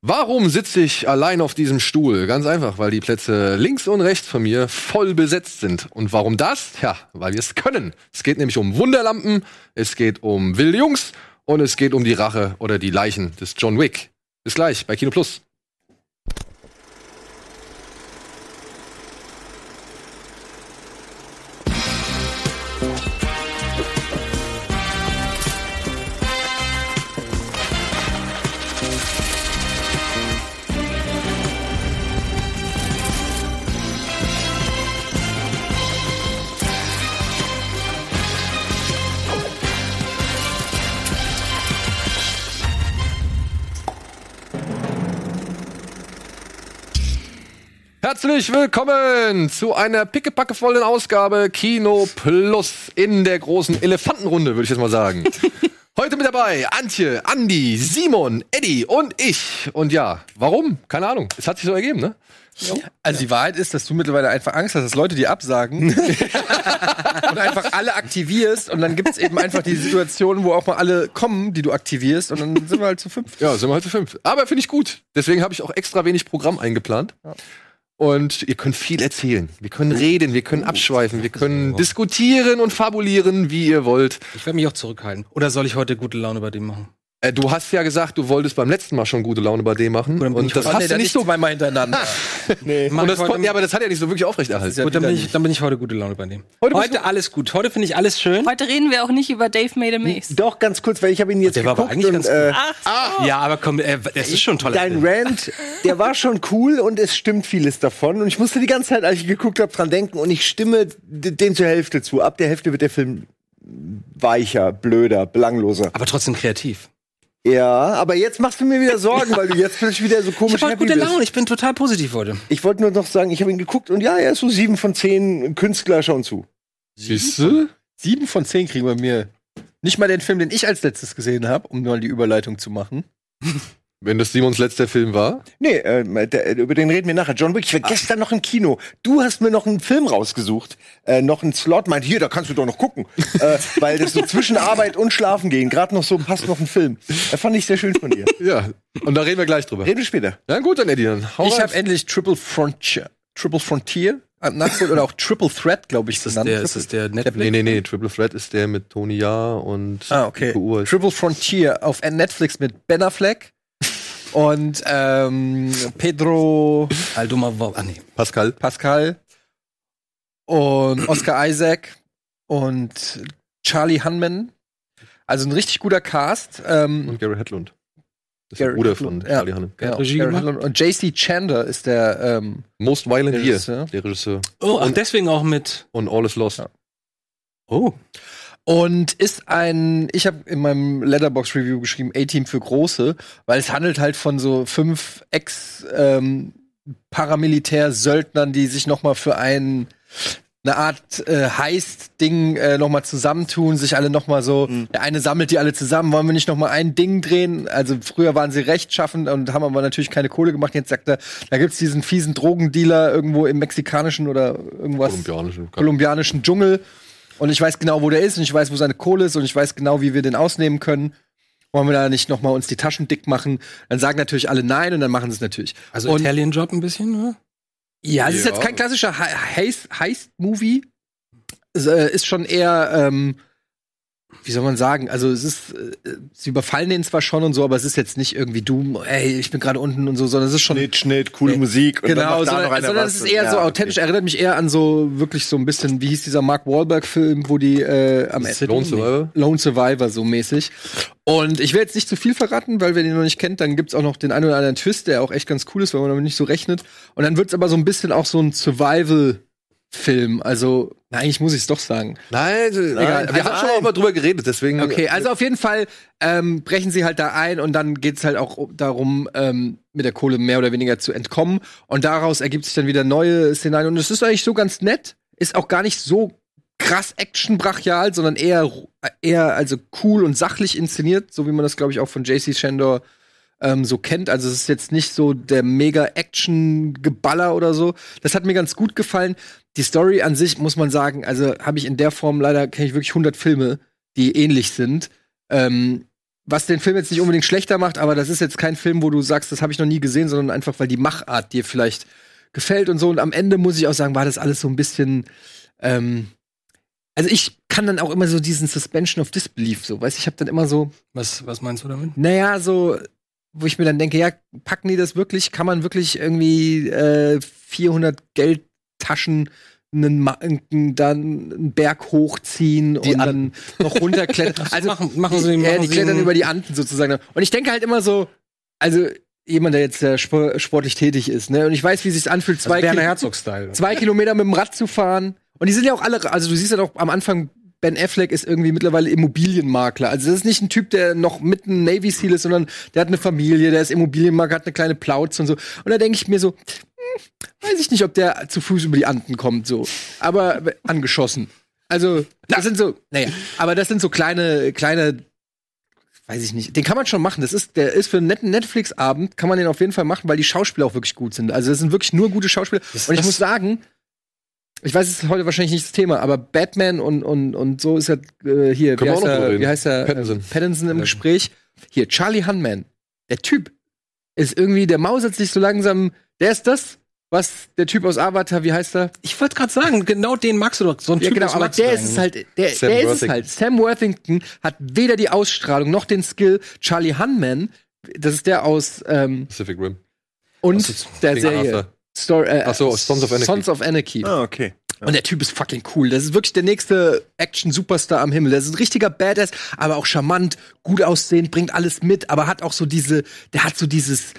Warum sitze ich allein auf diesem Stuhl? Ganz einfach, weil die Plätze links und rechts von mir voll besetzt sind. Und warum das? Ja, weil wir es können. Es geht nämlich um Wunderlampen, es geht um wilde Jungs und es geht um die Rache oder die Leichen des John Wick. Bis gleich bei Kino Plus. Herzlich willkommen zu einer pickepackevollen Ausgabe Kino Plus in der großen Elefantenrunde, würde ich jetzt mal sagen. Heute mit dabei Antje, Andi, Simon, Eddie und ich. Und ja, warum? Keine Ahnung. Es hat sich so ergeben, ne? Also die Wahrheit ist, dass du mittlerweile einfach Angst hast, dass Leute dir absagen und einfach alle aktivierst und dann gibt es eben einfach die Situation, wo auch mal alle kommen, die du aktivierst und dann sind wir halt zu fünf. Ja, sind wir halt zu fünf. Aber finde ich gut. Deswegen habe ich auch extra wenig Programm eingeplant. Ja. Und ihr könnt viel erzählen. Wir können reden, wir können abschweifen, wir können diskutieren und fabulieren, wie ihr wollt. Ich werde mich auch zurückhalten. Oder soll ich heute gute Laune bei dem machen? Äh, du hast ja gesagt, du wolltest beim letzten Mal schon gute Laune bei dem machen. Und ich das heute- hast nee, du nicht so. zweimal hintereinander. nee. Und das kon- ja, aber das hat ja nicht so wirklich aufrechterhalten. Gut, dann bin, ich, dann bin ich heute gute Laune bei dem. Heute Heute, alles gut. Heute finde ich alles schön. Heute reden wir auch nicht über Dave Made a Maze. Doch, ganz kurz, weil ich habe ihn jetzt Der war aber geguckt eigentlich und ganz äh, Ja, aber komm, äh, das ist schon toller dein Film. Rant, der war schon cool und es stimmt vieles davon. Und ich musste die ganze Zeit, als ich geguckt habe, dran denken und ich stimme dem zur Hälfte zu. Ab der Hälfte wird der Film weicher, blöder, belangloser. Aber trotzdem kreativ. Ja, aber jetzt machst du mir wieder Sorgen, weil du jetzt plötzlich wieder so Ich komisch habe heute happy gute bist. Laune. Ich bin total positiv heute. Ich wollte nur noch sagen, ich habe ihn geguckt und ja, er ist so sieben von zehn Künstler schauen zu. Siehst du? Sieben von zehn kriegen bei mir. Nicht mal den Film, den ich als letztes gesehen habe, um mal die Überleitung zu machen. Wenn das Simons letzter Film war. Nee, äh, der, über den reden wir nachher. John Wick, ich war gestern noch im Kino. Du hast mir noch einen Film rausgesucht. Äh, noch einen Slot. Meint, hier, da kannst du doch noch gucken. äh, weil das so zwischen Arbeit und Schlafen gehen. Gerade noch so passt noch ein Film. Äh, fand ich sehr schön von dir. Ja. Und da reden wir gleich drüber. Reden wir später. Ja, gut, dann Eddie, dann hau ich habe endlich Triple Frontier, Triple Frontier äh, nachgeholt oder auch Triple Threat, glaube ich, ist das der- Das ist der Nee, Netflix. nee, nee. Triple Threat ist der mit Tony Jaa und Ah, okay. Triple Frontier auf Netflix mit Ben Affleck und ähm, Pedro Almodovar, ah nee, Pascal. Pascal und Oscar Isaac und Charlie Hunman. Also ein richtig guter Cast. Ähm, Und Gary Hedlund. Das ist Gary der Bruder Hedlund, von ja. Charlie Hunnam. genau, Regie Gary gemacht? Hedlund. Und JC Chandler ist der ähm, Most Violent Year, der Regisseur. Oh, ach, deswegen auch mit. Und All is Lost. Ja. Oh. Und ist ein, ich habe in meinem Letterbox Review geschrieben, A-Team für Große, weil es handelt halt von so fünf Ex ähm, Paramilitär-Söldnern, die sich noch mal für ein eine Art äh, Heist-Ding äh, noch mal zusammentun, sich alle noch mal so, der eine sammelt die alle zusammen, wollen wir nicht noch mal ein Ding drehen? Also früher waren sie rechtschaffend und haben aber natürlich keine Kohle gemacht. Jetzt sagt er, da gibt's diesen fiesen Drogendealer irgendwo im mexikanischen oder irgendwas Kolumbianische. kolumbianischen Dschungel. Und ich weiß genau, wo der ist und ich weiß, wo seine Kohle ist und ich weiß genau, wie wir den ausnehmen können. Wollen wir da nicht noch mal uns die Taschen dick machen? Dann sagen natürlich alle nein und dann machen sie es natürlich. Also und, Italian Job ein bisschen, oder? ja, es ist Ja. jetzt kein klassischer He- Heist- Heist-Movie. Es äh, ist schon eher, ähm, wie soll man sagen, also es ist, äh, sie überfallen den zwar schon und so, aber es ist jetzt nicht irgendwie Doom, ey, ich bin gerade unten und so, sondern es ist schon Schnitt, Schnitt, coole Musik. Und dann Genau, macht da sondern, noch einer sondern es ist eher Ja, so okay. authentisch, erinnert mich eher an so wirklich so ein bisschen, wie hieß dieser Mark Wahlberg-Film, wo die äh, am Ende Lone Survivor? Lone Survivor so mäßig. Und ich will jetzt nicht zu viel verraten, weil wer den noch nicht kennt, dann gibt's auch noch den einen oder anderen Twist, der auch echt ganz cool ist, weil man damit nicht so rechnet. Und dann wird's aber so ein bisschen auch so ein Survival-Film. Also, eigentlich muss ich es doch sagen. Nein, nein, Egal, wir haben schon auch mal drüber geredet, deswegen. Okay, also auf jeden Fall ähm, brechen sie halt da ein und dann geht's halt auch darum, ähm, mit der Kohle mehr oder weniger zu entkommen. Und daraus ergibt sich dann wieder neue Szenarien. Und es ist eigentlich so ganz nett. Ist auch gar nicht so krass actionbrachial, sondern eher, eher also cool und sachlich inszeniert, so wie man das, glaube ich, auch von JC Shandor ähm, so kennt. Also es ist jetzt nicht so der mega Action-Geballer oder so. Das hat mir ganz gut gefallen. Die Story an sich muss man sagen, also habe ich in der Form leider kenne ich wirklich 100 Filme, die ähnlich sind. Ähm, was den Film jetzt nicht unbedingt schlechter macht, aber das ist jetzt kein Film, wo du sagst, das habe ich noch nie gesehen, sondern einfach, weil die Machart dir vielleicht gefällt und so. Und am Ende muss ich auch sagen, war das alles so ein bisschen. Ähm, also ich kann dann auch immer so diesen Suspension of Disbelief, so, weißt ich habe dann immer so, Was, was meinst du damit? naja, so, wo ich mir dann denke, ja, packen die das wirklich? Kann man wirklich irgendwie äh, 400 Geldtaschen einen, einen, dann einen Berg hochziehen Die und dann noch runterklettern? Also machen, machen sie, ja, machen die sie klettern über die Anden sozusagen. Und ich denke halt immer so, also jemand, der jetzt äh, spor sportlich tätig ist, ne, und ich weiß, wie es sich anfühlt, zwei, also Werner Kil zwei Kilometer mit dem Rad zu fahren. Und die sind ja auch alle, also du siehst ja doch am Anfang, Ben Affleck ist irgendwie mittlerweile Immobilienmakler. Also das ist nicht ein Typ, der noch mitten Navy Seal ist, sondern der hat eine Familie, der ist Immobilienmakler, hat eine kleine Plauze und so. Und da denke ich mir so, hm, weiß ich nicht, ob der zu Fuß über die Anden kommt, so. Aber äh, angeschossen. Also, das sind so, naja, aber das sind so kleine, kleine, weiß ich nicht. Den kann man schon machen. Das ist, der ist für einen netten Netflix-Abend, kann man den auf jeden Fall machen, weil die Schauspieler auch wirklich gut sind. Also, das sind wirklich nur gute Schauspieler. Und ich muss sagen, ich weiß, es ist heute wahrscheinlich nicht das Thema, aber Batman und, und, und so ist ja äh, hier, wie Können wir heißt, auch noch drüber er, wie heißt er? Pattinson. Äh, Pattinson im Gespräch. Hier, Charlie Hunman. Der Typ ist irgendwie, der mausert sich so langsam. Der ist das, was der Typ aus Avatar, wie heißt er? Ich wollte gerade sagen, genau den magst du doch. So ein Ja, Typ genau, aus aber magst der ist es halt, der, Sam der ist es Worthington. halt. Sam Worthington hat weder die Ausstrahlung noch den Skill. Charlie Hunman, das ist der aus ähm, Pacific Rim. und der King Serie. Arthur. Story, äh, Ach so, Sons of Anarchy. Sons of Anarchy. Ah, okay. Und der Typ ist fucking cool. Das ist wirklich der nächste Action-Superstar am Himmel. Das ist ein richtiger Badass, aber auch charmant, gut aussehend, bringt alles mit, aber hat auch so diese, der hat so dieses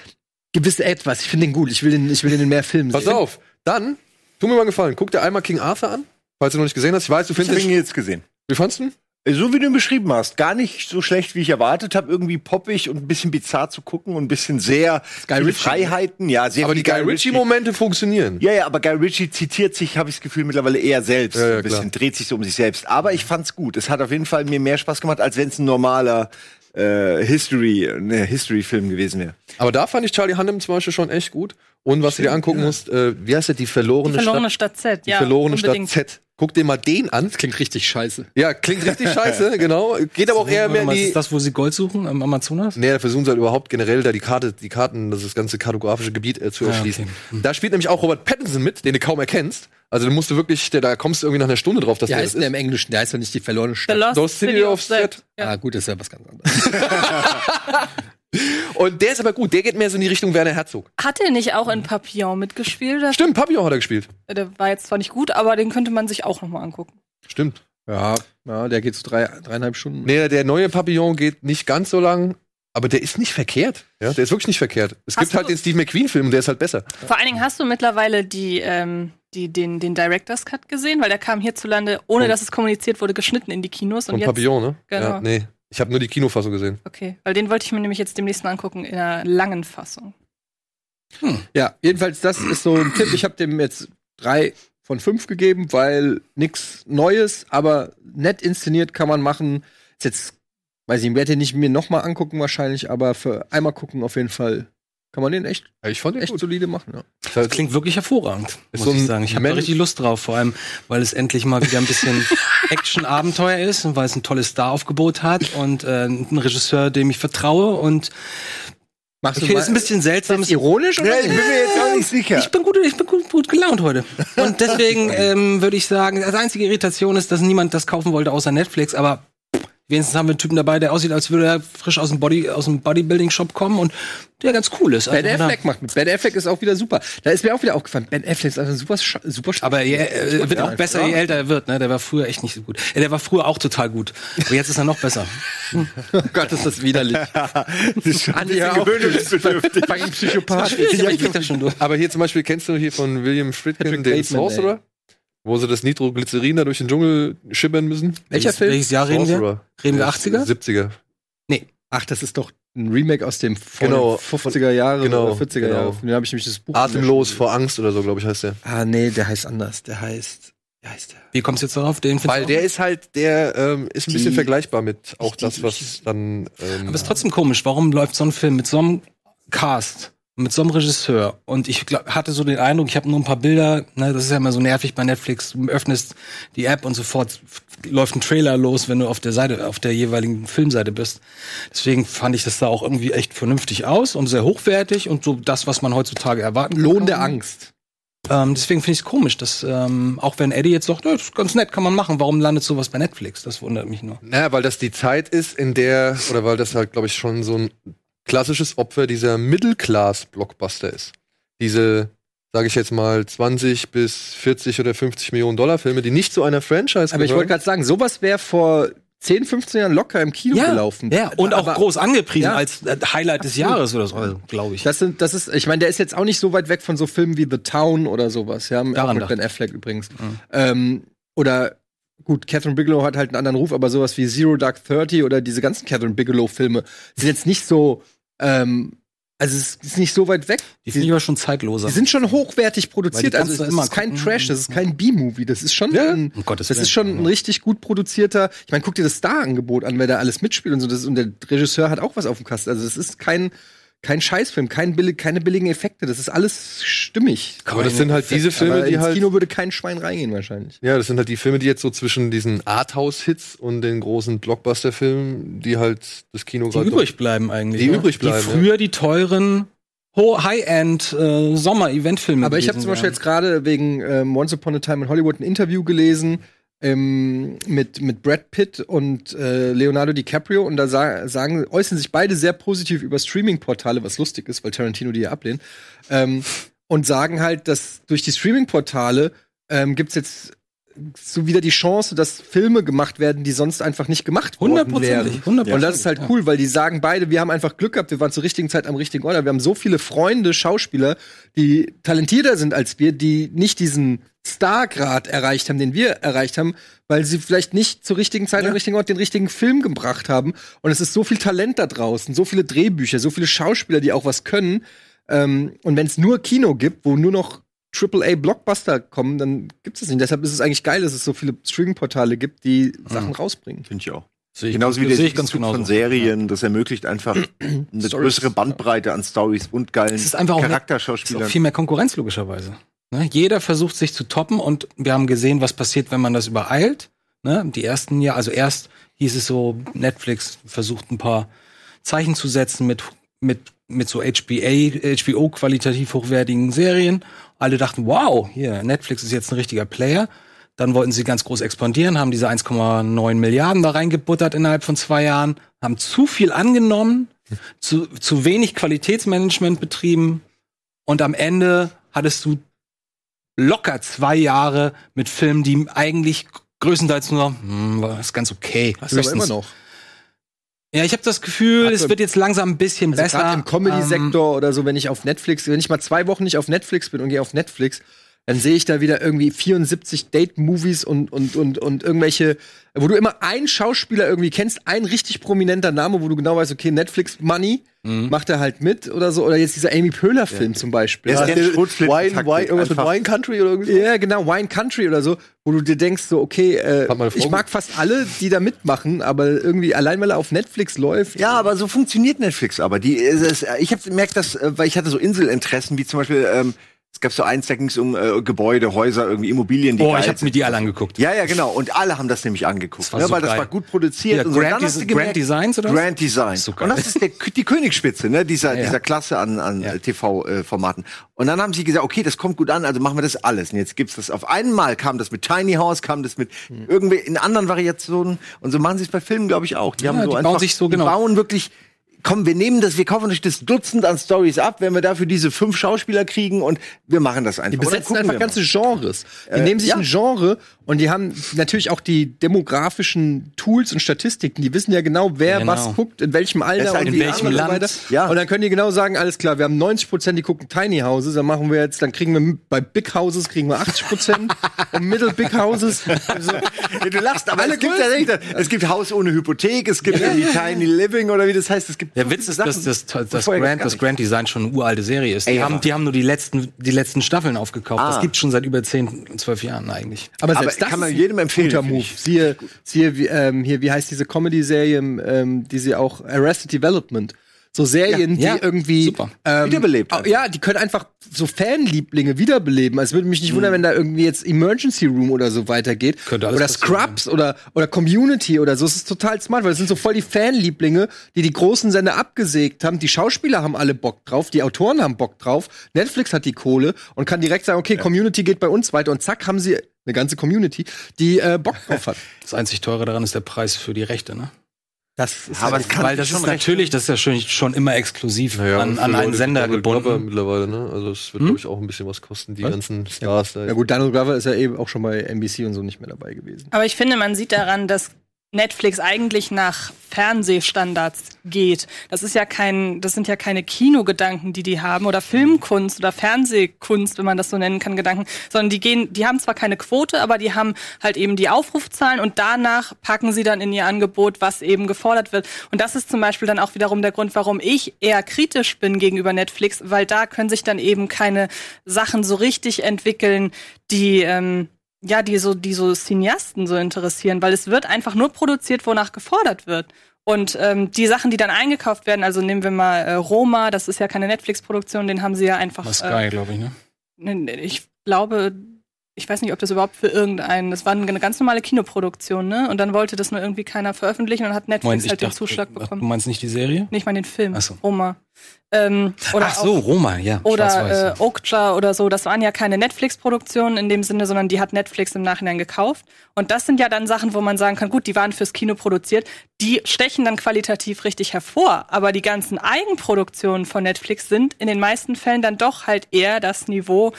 gewisse Etwas. Ich finde den gut. Ich will den, ich will den in mehr Filmen Pass sehen. auf, dann, tu mir mal einen gefallen, guck dir einmal King Arthur an, falls du noch nicht gesehen hast. Ich weiß, du Ich habe findest ihn jetzt gesehen. Wie fandst du ihn? So wie du ihn beschrieben hast, gar nicht so schlecht, wie ich erwartet habe. Irgendwie poppig und ein bisschen bizarr zu gucken und ein bisschen sehr viele Ritchie. Freiheiten. Ja, sehr Aber die Guy Ritchie-Momente funktionieren. Ja, ja, aber Guy Ritchie zitiert sich, habe ich das Gefühl, mittlerweile eher selbst. Ja, ja, ein bisschen klar. dreht sich so um sich selbst. Aber ich fand's gut. Es hat auf jeden Fall mir mehr Spaß gemacht, als wenn es ein normaler äh, History, ne, History-Film gewesen wäre. Aber da fand ich Charlie Hunnam zum Beispiel schon echt gut. Und was du dir angucken musst, äh, wie heißt der, die verlorene, Die verlorene Stadt? Stadt Z, Die ja. verlorene unbedingt. Stadt Z. Guck dir mal den an. Das klingt richtig scheiße. Ja, klingt richtig scheiße, genau. Geht aber auch eher mehr in Was die. ist das, wo sie Gold suchen? Am Amazonas? Nee, da versuchen sie halt überhaupt generell da die Karte, die Karten, das, das ganze kartografische Gebiet äh, zu Ah, erschließen. okay. Da spielt nämlich auch Robert Pattinson mit, den du kaum erkennst. Also du musst du wirklich, der, da kommst du irgendwie nach einer Stunde drauf, dass Der der heißt das der ist. im Englischen, der heißt doch nicht die verlorene The Stadt. Lost Lost City of Z. Ja. Ah, gut, das ist ja was ganz anderes. Und der ist aber gut, der geht mehr so in die Richtung Werner Herzog. Hat er nicht auch in Papillon mitgespielt? Stimmt, Papillon hat er gespielt. Der war jetzt zwar nicht gut, aber den könnte man sich auch noch mal angucken. Stimmt. Ja, ja, der geht so drei, dreieinhalb Stunden. Nee, der neue Papillon geht nicht ganz so lang, aber der ist nicht verkehrt. Ja, der ist wirklich nicht verkehrt. Es Hast gibt halt den Steve McQueen-Film, und der ist halt besser. Vor allen Dingen hast du mittlerweile die, ähm, die, den, den Director's Cut gesehen, weil der kam hierzulande, ohne Von- dass es kommuniziert wurde, geschnitten in die Kinos. Und Von jetzt, Papillon, ne? Genau. Ja, nee. Ich habe nur die Kinofassung gesehen. Okay, weil den wollte ich mir nämlich jetzt demnächst mal angucken in einer langen Fassung. Ja, jedenfalls, das ist so ein Tipp. Ich habe dem jetzt drei von fünf gegeben, weil nix Neues, aber nett inszeniert kann man machen. Ist jetzt, weiß ich, ich werde den nicht mir nochmal angucken wahrscheinlich, aber für einmal gucken auf jeden Fall kann man den echt, ich fand den echt gut. solide machen. Ja. Das klingt wirklich hervorragend, muss so ich sagen. Ich habe da richtig Lust drauf, vor allem, weil es endlich mal wieder ein bisschen Action-Abenteuer ist und weil es ein tolles Star-Aufgebot hat und äh, ein Regisseur, dem ich vertraue und Machst okay, ist ein bisschen seltsam. ist das ironisch oder? ich bin mir jetzt auch nicht sicher. Ich bin gut, ich bin gut, gut gelaunt heute. Und deswegen ähm, würde ich sagen, das einzige Irritation ist, dass niemand das kaufen wollte außer Netflix, aber wenigstens haben wir einen Typen dabei, der aussieht, als würde er frisch aus dem Body, aus dem Bodybuilding-Shop kommen und der ganz cool ist. Also Ben Affleck macht mit. Ben Affleck ist auch wieder super. Da ist mir auch wieder aufgefallen, Ben Affleck ist also super, Sch- super da- aber er äh, wird auch besser, je älter er wird. Ne? Der war früher echt nicht so gut. Der war früher auch total gut. Aber jetzt ist er noch besser. Oh Gott, ist das widerlich. Das ist schon ein Andi, gewöhnungsbedürftig. Fucking Psychopath. Schwierig, aber hier zum Beispiel kennst du hier von William Friedkin Patrick den Bateman, Sorcerer? Wo sie das Nitroglycerin da durch den Dschungel schibbern müssen? Welcher Film? Welches Jahr reden wir? Reden wir 80er? 70er. Ach, das ist doch ein Remake aus dem Genau. 50er Jahre Genau, oder 40er genau. Jahre. Von dem habe ich nämlich das Buch. Atemlos vor Angst oder so, glaube ich, heißt der. Ah, nee, der heißt anders. Der heißt. Wie heißt der? Wie kommst du jetzt darauf? Den Weil der ist halt, der ähm, ist ein bisschen Die- vergleichbar mit auch die- das, was dann. Ähm, Aber es ist trotzdem komisch. Warum läuft so ein Film mit so einem Cast mit so einem Regisseur und ich glaub, hatte so den Eindruck, ich habe nur ein paar Bilder, ne, das ist ja immer so nervig bei Netflix, du öffnest die App und sofort läuft ein Trailer los, wenn du auf der Seite, auf der jeweiligen Filmseite bist. Deswegen fand ich das da auch irgendwie echt vernünftig aus und sehr hochwertig und so das, was man heutzutage erwarten kann. Lohn der Angst. Ähm, deswegen finde ich es komisch, dass ähm, auch wenn Eddie jetzt sagt, "Nö, das ist ganz nett, kann man machen, warum landet sowas bei Netflix? Das wundert mich nur. Naja, weil das die Zeit ist, in der, oder weil das halt, glaube ich, schon so ein klassisches Opfer dieser Middle-Class-Blockbuster ist. Diese, sage ich jetzt mal, 20 bis 40 oder 50 Millionen Dollar Filme, die nicht zu einer Franchise Aber ich wollte gerade sagen, sowas wäre vor 10, 15 Jahren locker im Kino gelaufen. Ja, und auch Aber groß angepriesen Ja. als äh, Highlight des Jahres oder so, also, glaube ich. Das sind, das ist, ich meine, der ist jetzt auch nicht so weit weg von so Filmen wie The Town oder sowas, ja, Daran mit Ben Affleck übrigens. Ähm, oder gut, Catherine Bigelow hat halt einen anderen Ruf, aber sowas wie Zero Dark Thirty oder diese ganzen Catherine Bigelow-Filme sind jetzt nicht so, ähm, also es ist nicht so weit weg. Die ich aber schon zeitloser. Die sind schon hochwertig produziert. Also immer ist kein gucken. Trash, das ist kein B-Movie. Das ist schon Ja, ein, um Gottes das ist schon ein richtig gut produzierter. Ich meine, guck dir das Star-Angebot an, wer da alles mitspielt und so. Das, und der Regisseur hat auch was auf dem Kasten. Also das ist kein kein Scheißfilm, kein billig, keine billigen Effekte. Das ist alles stimmig. Aber das sind halt diese Filme, Aber die ins halt. Kino würde kein Schwein reingehen wahrscheinlich. Ja, das sind halt die Filme, die jetzt so zwischen diesen Arthouse-Hits und den großen Blockbuster-Filmen, die halt das Kino die gerade. übrig bleiben eigentlich. Die ne? übrig bleiben, Die früher die teuren Ho- High-End äh, Sommer-Eventfilme Aber ich habe zum Beispiel jetzt gerade wegen ähm, Once Upon a Time in Hollywood ein Interview gelesen ähm, mit, mit Brad Pitt und äh, Leonardo DiCaprio und da sa sagen, äußern sich beide sehr positiv über Streaming-Portale, was lustig ist, weil Tarantino die ja ablehnt. Ähm, und sagen halt, dass durch die Streaming-Portale ähm, gibt's jetzt so wieder die Chance, dass Filme gemacht werden, die sonst einfach nicht gemacht worden wären. Hundertprozentig, hundertprozentig. Und das ist halt cool, weil die sagen beide, wir haben einfach Glück gehabt, wir waren zur richtigen Zeit am richtigen Ort. Wir haben so viele Freunde, Schauspieler, die talentierter sind als wir, die nicht diesen Stargrad erreicht haben, den wir erreicht haben, weil sie vielleicht nicht zur richtigen Zeit am richtigen Ort den richtigen Film gebracht haben. Und es ist so viel Talent da draußen, so viele Drehbücher, so viele Schauspieler, die auch was können. Ähm, und wenn es nur Kino gibt, wo nur noch AAA-Blockbuster kommen, dann gibt es das nicht. Deshalb ist es eigentlich geil, dass es so viele Streaming-Portale gibt, die Sachen rausbringen. Finde ich auch. Sehe ich- Genauso wie das der ich ganz genauso. von Serien, das ermöglicht einfach eine größere Bandbreite an Stories und geilen Es ist einfach auch, es ist Charakterschauspielern. auch viel mehr Konkurrenz logischerweise. Ne? Jeder versucht sich zu toppen und wir haben gesehen, was passiert, wenn man das übereilt. Ne? Die ersten Jahre, also erst hieß es so, Netflix versucht ein paar Zeichen zu setzen mit mit mit so HBA, HBO qualitativ hochwertigen Serien. Alle dachten, wow, hier Netflix ist jetzt ein richtiger Player. Dann wollten sie ganz groß expandieren, haben diese 1,9 Milliarden da reingebuttert innerhalb von zwei Jahren, haben zu viel angenommen, zu, zu wenig Qualitätsmanagement betrieben und am Ende hattest du locker zwei Jahre mit Filmen, die eigentlich größtenteils nur, hm, war ist ganz okay. Hast du aber immer noch. Ja, ich habe das Gefühl, Also- es wird jetzt langsam ein bisschen Also besser. gerade im Ähm, Comedy-Sektor oder so, wenn ich auf Netflix, wenn ich mal zwei Wochen nicht auf Netflix bin und gehe auf Netflix, dann sehe ich da wieder irgendwie 74 Date-Movies und, und, und, und irgendwelche, wo du immer einen Schauspieler irgendwie kennst, ein richtig prominenter Name, wo du genau weißt, okay, Netflix Money Mhm. macht er halt mit oder so. Oder jetzt dieser Amy Pöhler-Film zum Beispiel. Ja, Ja, der Wine, Schrotflinten-Taktik Wine, irgendwas mit. Wine Country oder irgendwie so? ja, genau, Wine Country oder so, wo du dir denkst, so, okay, äh, ich mag fast alle, die da mitmachen, aber irgendwie allein, weil er auf Netflix läuft. Ja, aber so funktioniert Netflix aber. Die, es, es, ich habe gemerkt, dass, äh, weil ich hatte so Inselinteressen, wie zum Beispiel, ähm, es gab so eins, da ging es um äh, Gebäude, Häuser, irgendwie Immobilien, die Oh, geil ich habe mir die alle angeguckt. Ja, ja, genau. Und alle haben das nämlich angeguckt, Das war ne, so weil das geil. war gut produziert. Ja, und so. Grand gemerkt- Grand Designs oder? Grand Design. So und das ist der, die Königsspitze ne, dieser, Ja, dieser Klasse an, an Ja. TV-Formaten. und dann haben sie gesagt, okay, das kommt gut an, also machen wir das alles. Und jetzt gibt's das auf einmal, kam das mit Tiny House, kam das mit Hm. irgendwie in anderen Variationen. Und so machen sie es bei Filmen, glaube ich, auch. Die haben so die einfach, bauen sich so, die genau. bauen wirklich komm, wir nehmen das, wir kaufen euch das Dutzend an Stories ab, wenn wir dafür diese fünf Schauspieler kriegen und wir machen das einfach. Die besetzen einfach ganze. Genres. Die nehmen sich ja. ein Genre und die haben natürlich auch die demografischen Tools und Statistiken. Die wissen ja genau, wer Genau. was guckt, in welchem Alter und in wie welchem und so Land. weiter. Ja. Und dann können die genau sagen, alles klar, wir haben 90 Prozent, die gucken Tiny Houses, dann machen wir jetzt, dann kriegen wir bei Big Houses kriegen wir 80 Prozent und Middle Big Houses. So. Ja, du lachst, aber Alle es gibt ja es gibt Haus ohne Hypothek, es gibt irgendwie Tiny Living oder wie das heißt, es gibt Der so Witz ist, dass das, das, das, Grand, das. Grand Design schon eine uralte Serie ist. Die, Ey, haben, die haben nur die letzten, die letzten Staffeln aufgekauft. Ah. Das gibt schon seit über 10, 12 Jahren eigentlich. Aber Aber selbst das kann man jedem empfehlen, Guter Move. Siehe, siehe wie, ähm, hier, wie heißt diese Comedy-Serie, ähm, die sie auch Arrested Development. So Serien, Ja, ja, die irgendwie super. ähm, Wiederbelebt au- Ja, die können einfach so Fanlieblinge wiederbeleben. Also, Es würde mich nicht wundern, wenn da irgendwie jetzt Emergency Room oder so weitergeht. Könnte alles oder Scrubs oder, oder Community oder so. Es ist total smart, weil es sind so voll die Fanlieblinge, die die großen Sender abgesägt haben. Die Schauspieler haben alle Bock drauf, die Autoren haben Bock drauf. Netflix hat die Kohle und kann direkt sagen, okay, Community geht bei uns weiter und zack haben sie eine ganze Community, die äh, Bock drauf hat. Das einzig teure daran ist der Preis für die Rechte, ne? Das ist Aber halt es kann Weil das ist natürlich, das ist ja schon, schon immer exklusiv Naja, an, an einen Sender Glover gebunden. mittlerweile, ne? Also es wird, Hm? glaube ich, auch ein bisschen was kosten, die Was? ganzen Stars da. Ja gut, Donald Glover ist ja eben auch schon bei NBC und so nicht mehr dabei gewesen. Aber ich finde, man sieht daran, dass Netflix eigentlich nach Fernsehstandards geht. Das ist ja kein, das sind ja keine Kinogedanken, die die haben oder Filmkunst oder Fernsehkunst, wenn man das so nennen kann, Gedanken, sondern die gehen, die haben zwar keine Quote, aber die haben halt eben die Aufrufzahlen und danach packen sie dann in ihr Angebot, was eben gefordert wird. Und das ist zum Beispiel dann auch wiederum der Grund, warum ich eher kritisch bin gegenüber Netflix, weil da können sich dann eben keine Sachen so richtig entwickeln, die ähm, ja, die so, die so Cineasten so interessieren, weil es wird einfach nur produziert, wonach gefordert wird. Und ähm, die Sachen, die dann eingekauft werden, also nehmen wir mal äh, Roma, das ist ja keine Netflix-Produktion, den haben sie ja einfach. Was äh, geil, glaube ich, ne? ne, ich glaube, ich weiß nicht, ob das überhaupt für irgendeinen, das war eine ganz normale Kinoproduktion, ne? Und dann wollte das nur irgendwie keiner veröffentlichen und hat Netflix Moment, halt den dachte, Zuschlag ach, bekommen. Du meinst nicht die Serie? Nee, ich meine den Film, Ach so. Roma. Ähm, oder Ach so, auch- Roma, ja. oder äh, Okja oder so, das waren ja keine Netflix-Produktionen in dem Sinne, sondern die hat Netflix im Nachhinein gekauft. Und das sind ja dann Sachen, wo man sagen kann, gut, die waren fürs Kino produziert, die stechen dann qualitativ richtig hervor. Aber die ganzen Eigenproduktionen von Netflix sind in den meisten Fällen dann doch halt eher das Niveau,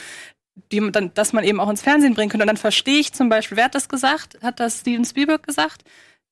die, man dann, das man eben auch ins Fernsehen bringen könnte. Und dann verstehe ich zum Beispiel, wer hat das gesagt? Hat das Steven Spielberg gesagt?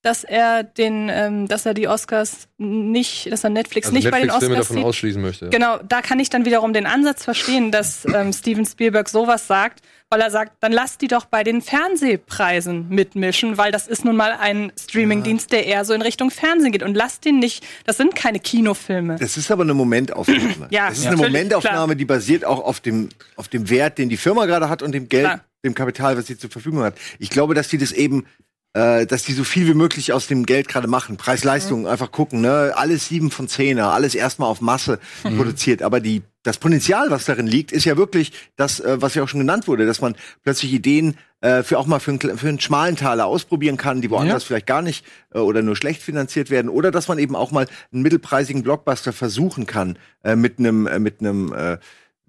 Dass er den, ähm, dass er die Oscars nicht, dass er Netflix also nicht bei den Oscars davon sieht. ausschließen möchte. ja. Genau, da kann ich dann wiederum den Ansatz verstehen, dass ähm, Steven Spielberg sowas sagt, weil er sagt, dann lasst die doch bei den Fernsehpreisen mitmischen, weil das ist nun mal ein Streamingdienst, der eher so in Richtung Fernsehen geht und lasst den nicht, das sind keine Kinofilme. Das ist aber eine Momentaufnahme. Ja, das ist ja. eine Momentaufnahme, klar. die basiert auch auf dem, auf dem Wert, den die Firma gerade hat und dem Geld, Klar. dem Kapital, was sie zur Verfügung hat. Ich glaube, dass die das eben, äh, dass die so viel wie möglich aus dem Geld gerade machen. Preis-Leistung, einfach gucken, ne? Alles sieben von zehner, alles erstmal auf Masse produziert. Aber die, das Potenzial, was darin liegt, ist ja wirklich das, äh, was ja auch schon genannt wurde, dass man plötzlich Ideen äh, für auch mal für einen, für einen schmalen Taler ausprobieren kann, die woanders vielleicht gar nicht äh, oder nur schlecht finanziert werden. Oder dass man eben auch mal einen mittelpreisigen Blockbuster versuchen kann äh, mit einem äh, mit einem äh,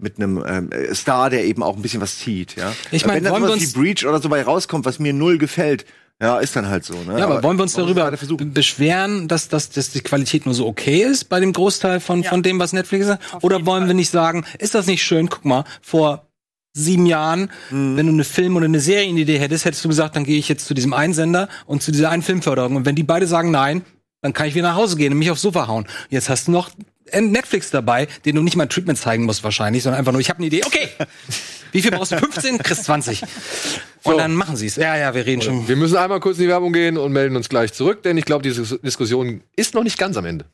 mit einem ähm, äh, Star, der eben auch ein bisschen was zieht. Ja? Ich Äh, mein, wenn da sowas wie Breach oder so bei rauskommt, was mir null gefällt, ja, ist dann halt so. Ne? Ja, aber wollen wir uns darüber beschweren, dass, dass, dass die Qualität nur so okay ist bei dem Großteil von, Ja. von dem, was Netflix ist? Oder wollen Fall. wir nicht sagen, ist das nicht schön? Guck mal, vor sieben Jahren, Mhm. wenn du eine Film- oder eine Serienidee hättest, hättest du gesagt, dann gehe ich jetzt zu diesem einen Sender und zu dieser einen Filmförderung. Und wenn die beide sagen nein, dann kann ich wieder nach Hause gehen und mich aufs Sofa hauen. Jetzt hast du noch Netflix dabei, den du nicht mal ein Treatment zeigen musst wahrscheinlich, sondern einfach nur, ich habe eine Idee, okay, wie viel brauchst du? 15? Kriegst 20. Und So. dann machen sie es. Ja, ja, wir reden schon. Wir müssen einmal kurz in die Werbung gehen und melden uns gleich zurück, denn ich glaube, diese Diskussion ist noch nicht ganz am Ende.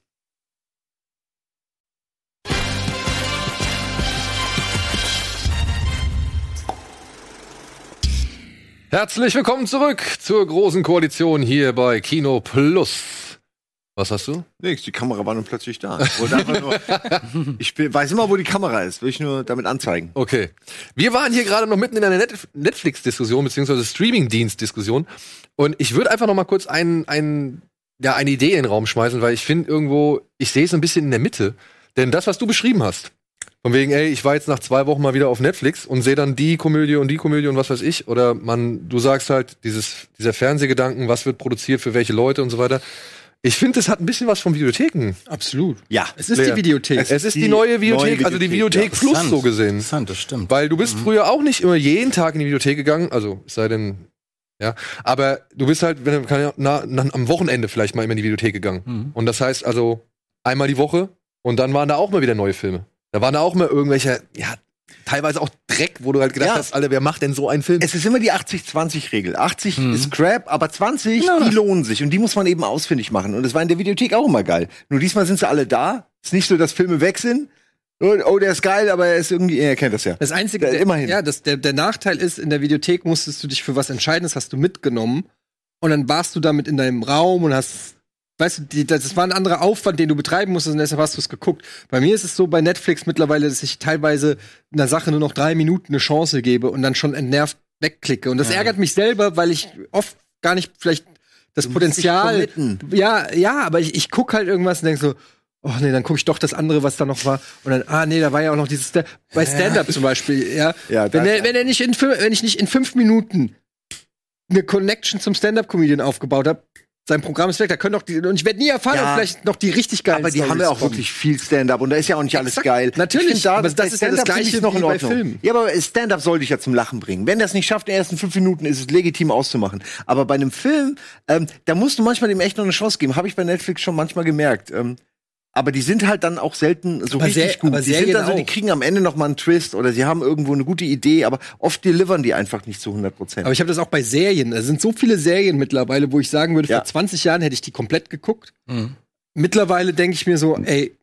Herzlich willkommen zurück zur großen Koalition hier bei Kino Plus. Was hast du? Nix, die Kamera war nun plötzlich da. Ich nur, weiß immer, wo die Kamera ist. Will ich nur damit anzeigen. Okay. Wir waren hier gerade noch mitten in einer Net Netflix-Diskussion, beziehungsweise Streaming-Dienst-Diskussion. Und ich würde einfach noch mal kurz ein, ein, ja, eine Idee in den Raum schmeißen, weil ich finde irgendwo, ich sehe es ein bisschen in der Mitte. Denn das, was du beschrieben hast, von wegen, ey, ich war jetzt nach zwei Wochen mal wieder auf Netflix und sehe dann die Komödie und die Komödie und was weiß ich. Oder man, du sagst halt, dieses, dieser Fernsehgedanken, was wird produziert für welche Leute und so weiter. Ich finde, es hat ein bisschen was von Videotheken. Absolut. Ja. Es ist Lea. die Videothek. Es ist die neue Videothek, also die Videothek ja. Plus so gesehen. Interessant, das stimmt. Weil du bist früher auch nicht immer jeden Tag in die Videothek gegangen, also es sei denn, ja, aber du bist halt, wenn du kann ja, na, na, am Wochenende vielleicht mal immer in die Videothek gegangen. Mhm. Und das heißt also einmal die Woche und dann waren da auch mal wieder neue Filme. Da waren da auch mal irgendwelche, ja, teilweise auch Dreck, wo du halt gedacht Ja. hast, Alter, wer macht denn so einen Film? Es ist immer die 80-20-Regel. 80 Mhm. ist Crap, aber 20, die lohnen sich. Und die muss man eben ausfindig machen. Und das war in der Videothek auch immer geil. Nur diesmal sind sie alle da. Ist nicht so, dass Filme weg sind. Und, oh, der ist geil, aber er ist irgendwie, ihr kennt das ja. Das einzige, Ja, der, immerhin. ja, das, der, der Nachteil ist, in der Videothek musstest du dich für was entscheiden, das hast du mitgenommen. Und dann warst du damit in deinem Raum und hast weißt du, die, das war ein anderer Aufwand, den du betreiben musstest und deshalb hast du es geguckt. Bei mir ist es so bei Netflix mittlerweile, dass ich teilweise einer Sache nur noch drei Minuten eine Chance gebe und dann schon entnervt wegklicke. Und das ärgert mich selber, weil ich oft gar nicht vielleicht das Du Potenzial. Ja, ja, aber ich, ich guck halt irgendwas und denk so, oh nee, dann gucke ich doch das andere, was da noch war. Und dann, ah nee, da war ja auch noch dieses Sta bei Stand-up zum Beispiel, ja. Ja, wenn, er, wenn er nicht in wenn ich nicht in fünf Minuten eine Connection zum Stand-up-Comedian aufgebaut habe, sein Programm ist weg. Da können doch die, und ich werde nie erfahren, Ja. ob vielleicht noch die richtig geilen Aber die haben ja auch kommen. wirklich viel Stand-up und da ist ja auch nicht alles Exakt. geil. Natürlich, Ich find aber das bei ist ja das Gleiche noch in bei Ordnung. Filmen. Ja, aber Stand-up soll dich ja zum Lachen bringen. Wenn das nicht schafft in den ersten fünf Minuten, ist es legitim auszumachen. Aber bei einem Film, ähm, da musst du manchmal dem echt noch eine Chance geben. Habe ich bei Netflix schon manchmal gemerkt. Ähm, aber die sind halt dann auch selten so Aber richtig Ser- gut. aber die sind Serien also, die auch. kriegen am Ende noch mal einen Twist oder sie haben irgendwo eine gute Idee, aber oft delivern die einfach nicht zu 100 Prozent. Aber ich habe das auch bei Serien. Es sind so viele Serien mittlerweile, wo ich sagen würde, Ja. vor 20 Jahren hätte ich die komplett geguckt. Mhm. Mittlerweile denke ich mir so, ey,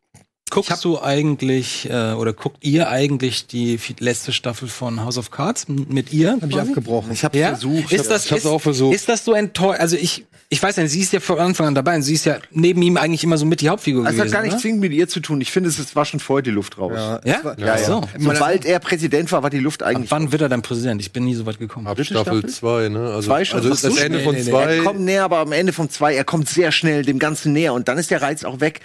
Guckst du eigentlich äh, oder guckt ihr eigentlich die letzte Staffel von House of Cards mit ihr? habe ich abgebrochen. ich habe Ja? versucht. Ist das, ich hab's ist, auch versucht. Ist das so enttäuscht? Also ich, ich weiß nicht, sie ist ja von Anfang an dabei und sie ist ja neben ihm eigentlich immer so mit die Hauptfigur Also gewesen. hat gar nichts zwingend mit ihr zu tun. Ich finde, es war schon vorher die Luft raus. Ja, Ja? war- Ja, ja. So. Sobald er Präsident war, war die Luft Ab eigentlich. wann wird er dann Präsident? Ich bin nie so weit gekommen. Ab Staffel Staffel? 2, ne? Also, Zwei schon? also ist das Ende schnell, von nee, nee. zwei. Er kommt näher, aber am Ende vom zwei, er kommt sehr schnell dem Ganzen näher und dann ist der Reiz auch weg.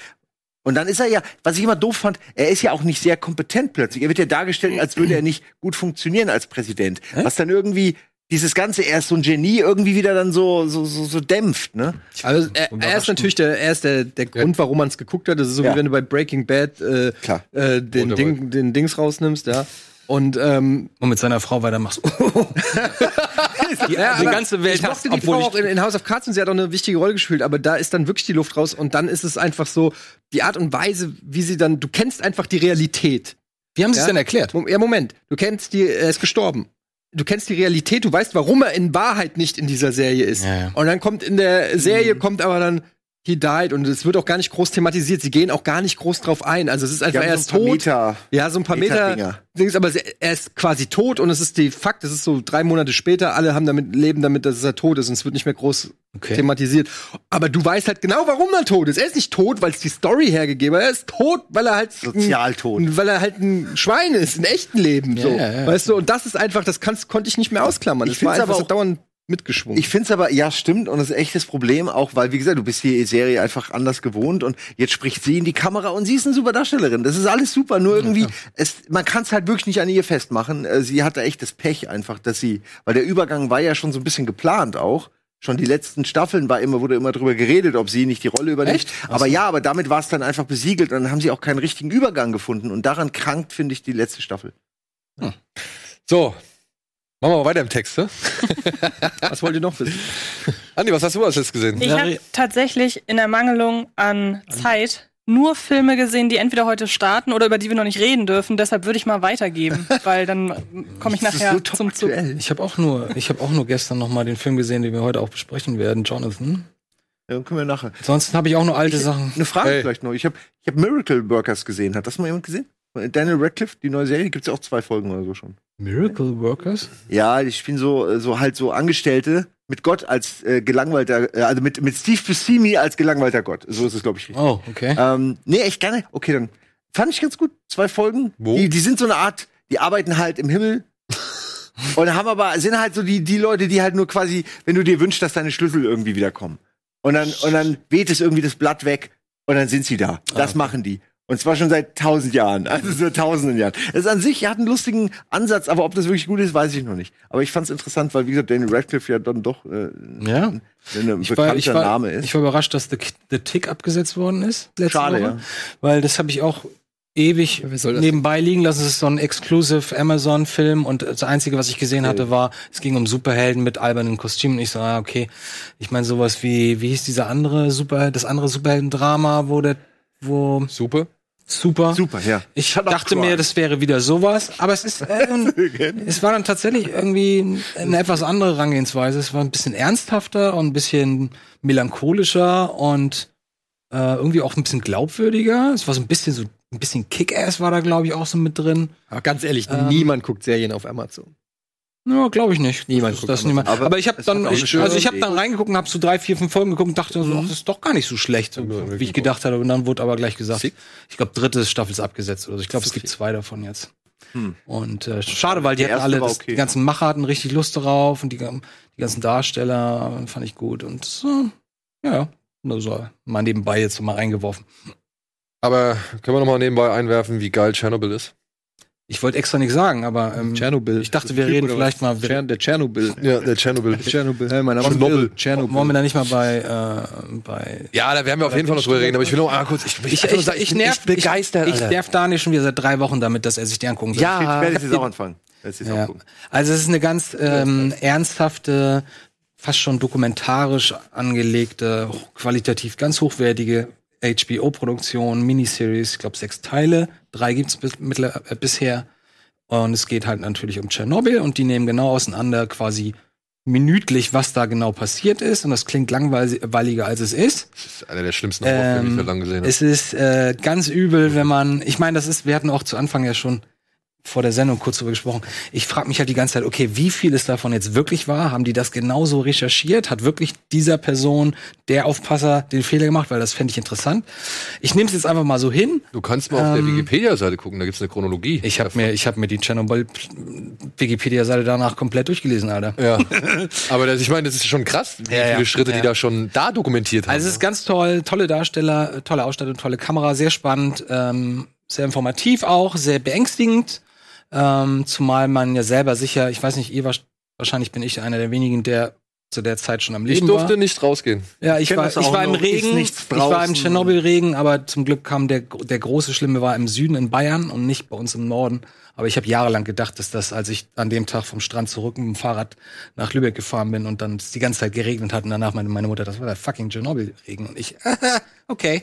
Und dann ist er ja, was ich immer doof fand, er ist ja auch nicht sehr kompetent plötzlich. Er wird ja dargestellt, als würde er nicht gut funktionieren als Präsident. Was dann irgendwie dieses Ganze, er ist so ein Genie, irgendwie wieder dann so, so, so, so dämpft, ne? Also er, er ist natürlich der, er ist der, der Grund, warum man es geguckt hat. Das ist so Ja. wie wenn du bei Breaking Bad äh, äh, den. Ding, den Dings rausnimmst, ja. Und ähm, Und mit seiner Frau weitermachst. die, ja, die ganze Welt ich mochte die Frau auch in, in House of Cards und sie hat auch eine wichtige Rolle gespielt, aber da ist dann wirklich die Luft raus und dann ist es einfach so, die Art und Weise, wie sie dann, du kennst einfach die Realität. Wie haben sie es Ja? denn erklärt? Ja, Moment, du kennst die, er ist gestorben. Du kennst die Realität, du weißt, warum er in Wahrheit nicht in dieser Serie ist. Ja, ja. Und dann kommt in der Serie, kommt aber dann, he died und es wird auch gar nicht groß thematisiert. Sie gehen auch gar nicht groß drauf ein. Also es ist einfach, Die haben er so ist ein paar tot. Meter- Ja, so ein paar Meter. Dings, aber er ist quasi tot und es ist die Fakt, es ist so drei Monate später, alle haben damit, leben damit, dass er tot ist und es wird nicht mehr groß Okay. thematisiert. Aber du weißt halt genau, warum er tot ist. Er ist nicht tot, weil es die Story hergegeben hat. Er ist tot, weil er halt Sozialtot. ein, weil er halt ein Schwein ist, im echten Leben. so. ja, ja. Weißt du, und das ist einfach, das kannst, konnte ich nicht mehr ausklammern. Ich Das war einfach aber so auch- dauernd mitgeschwungen. Ich finde es aber, ja, stimmt, und das ist ein echtes Problem auch, weil, wie gesagt, du bist die Serie einfach anders gewohnt und jetzt spricht sie in die Kamera und sie ist eine super Darstellerin. Das ist alles super, nur irgendwie, es, man kann es halt wirklich nicht an ihr festmachen. Äh, Sie hatte echt das Pech einfach, dass sie, weil der Übergang war ja schon so ein bisschen geplant auch. Schon die letzten Staffeln war immer, wurde immer drüber geredet, ob sie nicht die Rolle übernimmt. Echt? Aber ja, aber damit war es dann einfach besiegelt und dann haben sie auch keinen richtigen Übergang gefunden. Und daran krankt, finde ich, die letzte Staffel. So. Machen wir mal weiter im Text, ne? Was wollt ihr noch wissen? Andi, was hast du als jetzt gesehen? Ich habe tatsächlich in Ermangelung an Zeit nur Filme gesehen, die entweder heute starten oder über die wir noch nicht reden dürfen. Deshalb würde ich mal weitergeben, weil dann komme ich Das nachher so zum Zug. aktuell. Ich habe auch nur, ich habe auch nur gestern noch mal den Film gesehen, den wir heute auch besprechen werden, Jonathan. Ja, dann können wir nachher. Ansonsten habe ich auch nur alte Sachen. Eine Frage Hey. vielleicht noch. Ich habe ich hab Miracle Workers gesehen. Hat das mal jemand gesehen? Daniel Radcliffe, die neue Serie, gibt's ja auch zwei Folgen oder so schon. Miracle Workers? Ja, die spielen so, äh, so halt so Angestellte mit Gott als äh, gelangweilter, äh, also mit, mit Steve Buscemi als gelangweilter Gott. So ist es, glaube ich, richtig. Oh, okay. Ähm, nee, echt gerne. Okay, dann fand ich ganz gut. Zwei Folgen. Wo? Die, die sind so eine Art, die arbeiten halt im Himmel. und haben aber, sind halt so die, die Leute, die halt nur quasi, wenn du dir wünschst, dass deine Schlüssel irgendwie wiederkommen. Und dann, und dann weht es irgendwie das Blatt weg und dann sind sie da. Das machen die. Und zwar schon seit tausend Jahren, also seit tausenden Jahren. Es an sich hat einen lustigen Ansatz, aber ob das wirklich gut ist, weiß ich noch nicht. Aber ich fand es interessant, weil wie gesagt, Daniel Radcliffe ja dann doch äh, Ja. ein Ich bekannter war, ich, war, Name ist. ich war überrascht, dass The, The Tick abgesetzt worden ist. Letzte Schade, Woche, ja. Weil das habe ich auch ewig nebenbei liegen lassen. Es ist so ein Exclusive Amazon-Film und das Einzige, was ich gesehen hatte, war, es ging um Superhelden mit albernen Kostümen. Und ich so, ah, okay. Ich meine, sowas wie, wie hieß dieser andere Super, das andere Superhelden-Drama, wo der, wo Super. Super. Super, ja. Ich Shut dachte mir, das wäre wieder sowas, aber es ist, äh, es war dann tatsächlich irgendwie eine etwas andere Herangehensweise. Es war ein bisschen ernsthafter und ein bisschen melancholischer und äh, irgendwie auch ein bisschen glaubwürdiger. Es war so ein bisschen so ein bisschen Kick-Ass war da glaube ich auch so mit drin. Aber ganz ehrlich, Ähm. niemand guckt Serien auf Amazon. Ja, glaube ich nicht. Niemand das, guckt das niemand. Aber, Aber ich habe dann, ich, also ich habe dann reingeguckt und habe so drei, vier, fünf Folgen geguckt und dachte so, ach, das ist doch gar nicht so schlecht, so, wie ich gedacht hatte. Und dann wurde aber gleich gesagt, ich glaube, dritte Staffel ist abgesetzt. oder so. ich glaube, es gibt zwei davon jetzt. Hm. Und äh, schade, weil die Die hatten alle, war das, okay. die ganzen Macher hatten richtig Lust darauf und die, die ganzen Darsteller fand ich gut. Und so, ja, nur so mal nebenbei jetzt mal reingeworfen. Aber können wir noch mal nebenbei einwerfen, wie geil Tschernobyl ist? Ich wollte extra nichts sagen, aber ähm, Tschernobyl. ich dachte, wir Typ reden vielleicht mal- Tscher der Tschernobyl. Ja, der Tschernobyl. Tschernobyl. Hey, mein Name ist Tschernobyl. Bill. Tschernobyl. wollen wir da nicht mal bei, äh, bei Ja, da werden wir auf jeden Fall noch drüber reden, aber ich will noch mal kurz, ich, Ich, ich, ich, nerv, bin begeistert, Ich, ich nerv Daniel schon wieder seit drei Wochen damit, dass er sich die angucken soll. Ja. Ich werde jetzt auch anfangen. Ja. Also es ist eine ganz ähm, ernsthafte, fast schon dokumentarisch angelegte, qualitativ ganz hochwertige HBO-Produktion, Miniseries, ich glaube sechs Teile, drei gibt's bis, mittler, äh, bisher. Und es geht halt natürlich um Tschernobyl und die nehmen genau auseinander quasi minütlich, was da genau passiert ist. Und das klingt langweiliger, als es ist. Das ist einer der schlimmsten Horrorfilme, die ich Ähm, da lang gesehen habe. Es ist äh, ganz übel, wenn man, ich meine, das ist, wir hatten auch zu Anfang ja schon vor der Sendung kurz drüber gesprochen. Ich frage mich halt die ganze Zeit, okay, wie viel ist davon jetzt wirklich wahr? Haben die das genauso recherchiert? Hat wirklich dieser Person, der Aufpasser, den Fehler gemacht? Weil das fände ich interessant. Ich nehme es jetzt einfach mal so hin. Du kannst mal auf der ähm, Wikipedia-Seite gucken, da gibt's eine Chronologie. Ich habe mir, ich habe mir die Chernobyl Wikipedia-Seite danach komplett durchgelesen, Alter. Ja. Aber das, ich meine, das ist schon krass, wie Ja, ja. viele Schritte Ja. die da schon da dokumentiert haben. Also es ist ganz toll, tolle Darsteller, tolle Ausstattung, tolle Kamera, sehr spannend, ähm, sehr informativ auch, sehr beängstigend. Ähm, zumal man ja selber sicher, ich weiß nicht, ihr wahrsch- wahrscheinlich bin ich einer der wenigen, der zu der Zeit schon am ich Leben durfte war. nicht rausgehen. Ja, ich kenn war, ich war im Regen, ich war im. Tschernobyl-Regen, aber zum Glück kam der, der große Schlimme war im Süden in Bayern und nicht bei uns im Norden. Aber ich habe jahrelang gedacht, dass das, als ich an dem Tag vom Strand zurück mit dem Fahrrad nach Lübeck gefahren bin und dann es die ganze Zeit geregnet hat und danach meine, meine Mutter, das war der fucking Tschernobyl-Regen und ich, okay.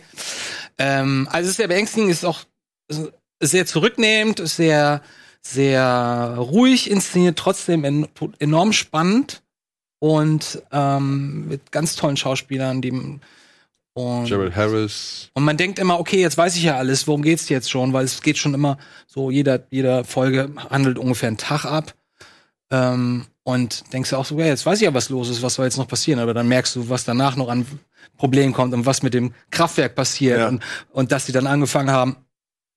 Ähm, also es ist sehr beängstigend, ist auch ist sehr zurücknehmend, ist sehr, sehr ruhig inszeniert, trotzdem en enorm spannend und ähm, mit ganz tollen Schauspielern, die und, Gerald Harris. und man denkt immer, okay, jetzt weiß ich ja alles, worum geht's jetzt schon, weil es geht schon immer so, jeder, jeder Folge handelt ungefähr einen Tag ab. Ähm, und denkst du auch so, ja, jetzt weiß ich ja, was los ist, was soll jetzt noch passieren, aber dann merkst du, was danach noch an Problemen kommt und was mit dem Kraftwerk passiert Ja. und, und dass sie dann angefangen haben.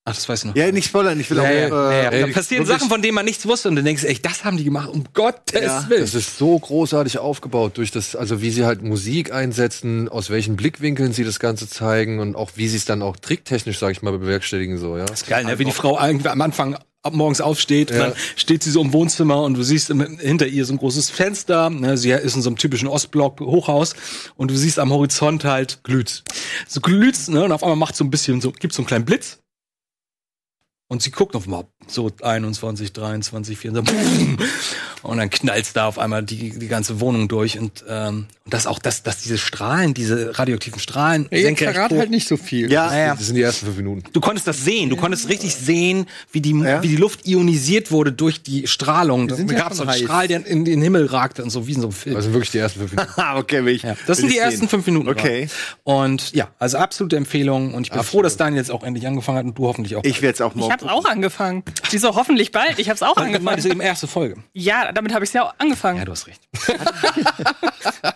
Ach, das weiß ich noch. Ja, nicht spoilern, ich will Ja, auch. ja, äh, ja, ja. Da passieren Sachen, von denen man nichts wusste und du denkst, echt, das haben die gemacht, um Gottes Ja, Willen. Das ist so großartig aufgebaut durch das, also wie sie halt Musik einsetzen, aus welchen Blickwinkeln sie das Ganze zeigen und auch wie sie es dann auch tricktechnisch, sag ich mal, bewerkstelligen so, ja. Geil, ne? wie die Frau irgendwie am Anfang ab morgens aufsteht, Ja. dann steht sie so im Wohnzimmer und du siehst im, hinter ihr so ein großes Fenster. Ne? Sie ist in so einem typischen Ostblock Hochhaus und du siehst am Horizont halt glüht. So glüht, ne? Und auf einmal macht so ein bisschen so, gibt so einen kleinen Blitz. Und sie guckt auf mal so 21, 23, 24, boom, und dann knallt's da auf einmal die, die ganze Wohnung durch und, ähm, und das auch, dass, dass diese Strahlen, diese radioaktiven Strahlen, Jetzt senkrecht verrat hoch- halt nicht so viel. ja, Naja. Das sind die ersten fünf Minuten. Du konntest das sehen, du konntest richtig sehen, wie die, Ja. wie die Luft ionisiert wurde durch die Strahlung. Da ja gab es so einen heiß. Strahl, der in den Himmel ragte und so wie in so einem Film. Das sind wirklich die ersten fünf Minuten. Ah, okay, will ich. ja, das will sind die ich ersten sehen. fünf Minuten. Okay. Und ja, also absolute Empfehlung. Und ich bin froh, dass Daniel jetzt auch endlich angefangen hat und du hoffentlich auch. Ich werde es auch Ich morgen. Habe auch angefangen. Wieso hoffentlich bald? Ich habe es auch Das ist angefangen. eben erste Folge. Ja, damit habe ich es ja auch angefangen. Ja, du hast recht.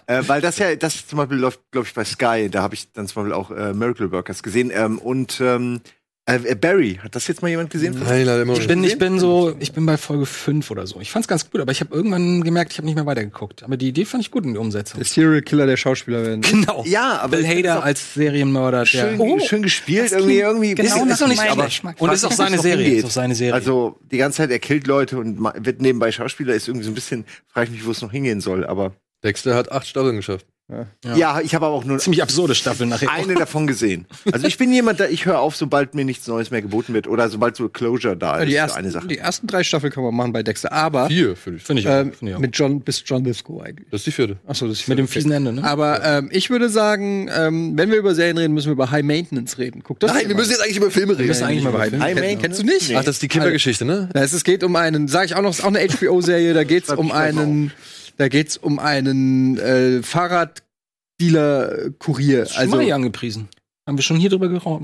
Äh, weil das ja, das zum Beispiel läuft, glaube ich, bei Sky. Da habe ich dann zum Beispiel auch äh, Miracle Workers gesehen. Ähm, und ähm, äh, äh, Barry, hat das jetzt mal jemand gesehen? Nein, leider immer noch Ich bin, ich bin so, ich bin bei Folge fünf oder so. Ich fand's ganz gut, aber ich habe irgendwann gemerkt, ich habe nicht mehr weitergeguckt. Aber die Idee fand ich gut in der Umsetzung. Der Serial Killer der Schauspieler werden. Genau. Ja, aber Bill Hader als Serienmörder. schön, der, schön gespielt. Irgendwie, irgendwie genau bisschen- nach ist auch nicht aber, Geschmack. und ist auch seine noch Serie. Ist auch seine Serie. Also die ganze Zeit, er killt Leute und wird nebenbei Schauspieler, ist irgendwie so ein bisschen, frage ich mich, wo es noch hingehen soll. Aber Dexter hat acht Staffeln geschafft. Ja. ja, ich habe aber auch nur ziemlich absurde Staffel nachher. eine davon gesehen. Also ich bin jemand, der ich höre auf, sobald mir nichts Neues mehr geboten wird oder sobald so Closure da ist. Die ersten, eine Sache. die ersten drei Staffeln kann man machen bei Dexter, aber Vier, finde ich. Finde ich, auch. ähm, Finde ich auch. mit John bis John Lithgow eigentlich. Das ist die vierte. Achso, das ist Mit dem fiesen Ende, ne? Aber ähm, ich würde sagen, ähm, wenn wir über Serien reden, müssen wir über High Maintenance reden. Guck das Nein, wir mal müssen jetzt eigentlich über Filme Wir reden. müssen eigentlich mal bei High High Maintenance. Kennst du nicht? Nee. Ach, das ist die Kindergeschichte, ne? Na, es, es geht um einen, sage ich auch noch, ist auch eine HBO-Serie, da geht's Schreib um einen, da geht's um einen äh, Fahrraddealer-Kurier. Also, angepriesen. Haben wir schon hier drüber gesprochen?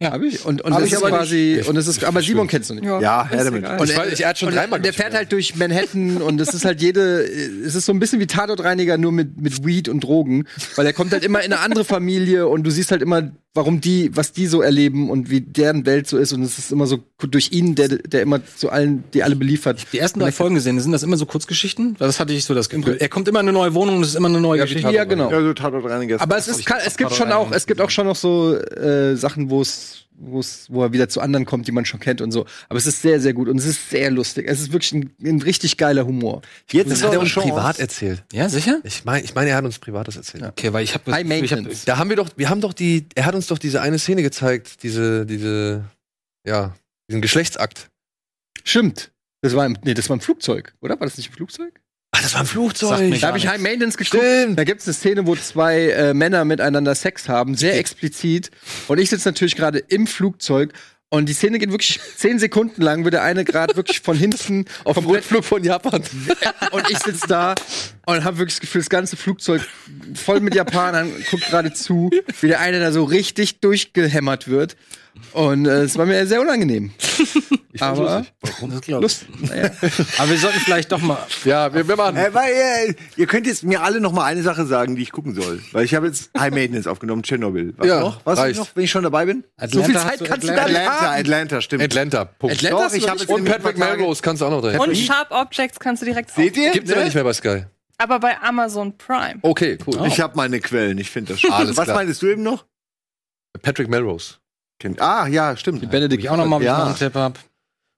Ja, hab ich. Und, und Hab das ich ist aber quasi, und es ist, aber Simon kennst du nicht. Ja, her damit. Und Ich weiß, ich- er hat schon dreimal Der fährt halt durch Manhattan und es ist halt jede, es ist so ein bisschen wie Tatortreiniger nur mit, mit Weed und Drogen, weil er kommt halt immer in eine andere Familie und du siehst halt immer, warum die, was die so erleben und wie deren Welt so ist und es ist immer so durch ihn, der, der immer zu allen, die alle beliefert. Die ersten drei Folgen gesehen, sind das immer so Kurzgeschichten? Weil das hatte ich so das Gefühl. Er kommt immer in eine neue Wohnung und es ist immer eine neue Geschichte. Ja, genau. Ja, so. Aber es ist, kann, es gibt schon auch, es gibt auch schon noch so äh, Sachen, wo es, wo es, wo er wieder zu anderen kommt, die man schon kennt und so. Aber es ist sehr, sehr gut und es ist sehr lustig. Es ist wirklich ein, ein richtig geiler Humor. Jetzt Das ist hat er uns Chance. privat erzählt. Ja, sicher? Ich meine, ich meine, er hat uns privat das erzählt. Okay, weil ich habe hab. Da haben wir doch, wir haben doch die, er hat uns doch diese eine Szene gezeigt, diese, diese, ja, diesen Geschlechtsakt. Stimmt. Das war im, nee, das war im Flugzeug, oder? War das nicht im Flugzeug? Ach, das war ein Flugzeug. Da habe ich. High Maintenance geguckt. Stimmt. Da gibt es eine Szene, wo zwei äh, Männer miteinander Sex haben, sehr explizit. Und ich sitze natürlich gerade im Flugzeug. Und die Szene geht wirklich zehn Sekunden lang, wird der eine gerade wirklich von hinten auf dem Rückflug von Japan. Und ich sitze da und habe wirklich das Gefühl, das ganze Flugzeug voll mit Japanern guckt gerade zu, wie der eine da so richtig durchgehämmert wird. Und äh, es war mir sehr unangenehm. Aber Das glaub ich. Lust. Naja. Aber wir sollten vielleicht doch mal. Ja, wir, wir machen. Äh, weil, äh, ihr könnt jetzt mir alle noch mal eine Sache sagen, die ich gucken soll. Weil ich habe jetzt High Maintenance aufgenommen, Tschernobyl. Was Ja, noch? Was reicht. noch, wenn ich schon dabei bin? So viel Atlanta Zeit du kannst du Atlanta- gar nicht Atlanta, haben. Atlanta, stimmt. Atlanta. Punkt. Atlanta Doch, ich habe Und Patrick Melrose kannst du auch noch drin. Und Sharp Objects kannst du direkt Seht ihr? Gibt's aber nicht mehr bei Sky. Aber bei Amazon Prime. Okay, cool. Ich habe meine Quellen, ich finde das schon. Alles Was klar. meinst du eben noch? Patrick Melrose. Kennt- Ah, ja, stimmt. Benedikt Ich auch noch mal, Ja. ja. einen Tipp hab.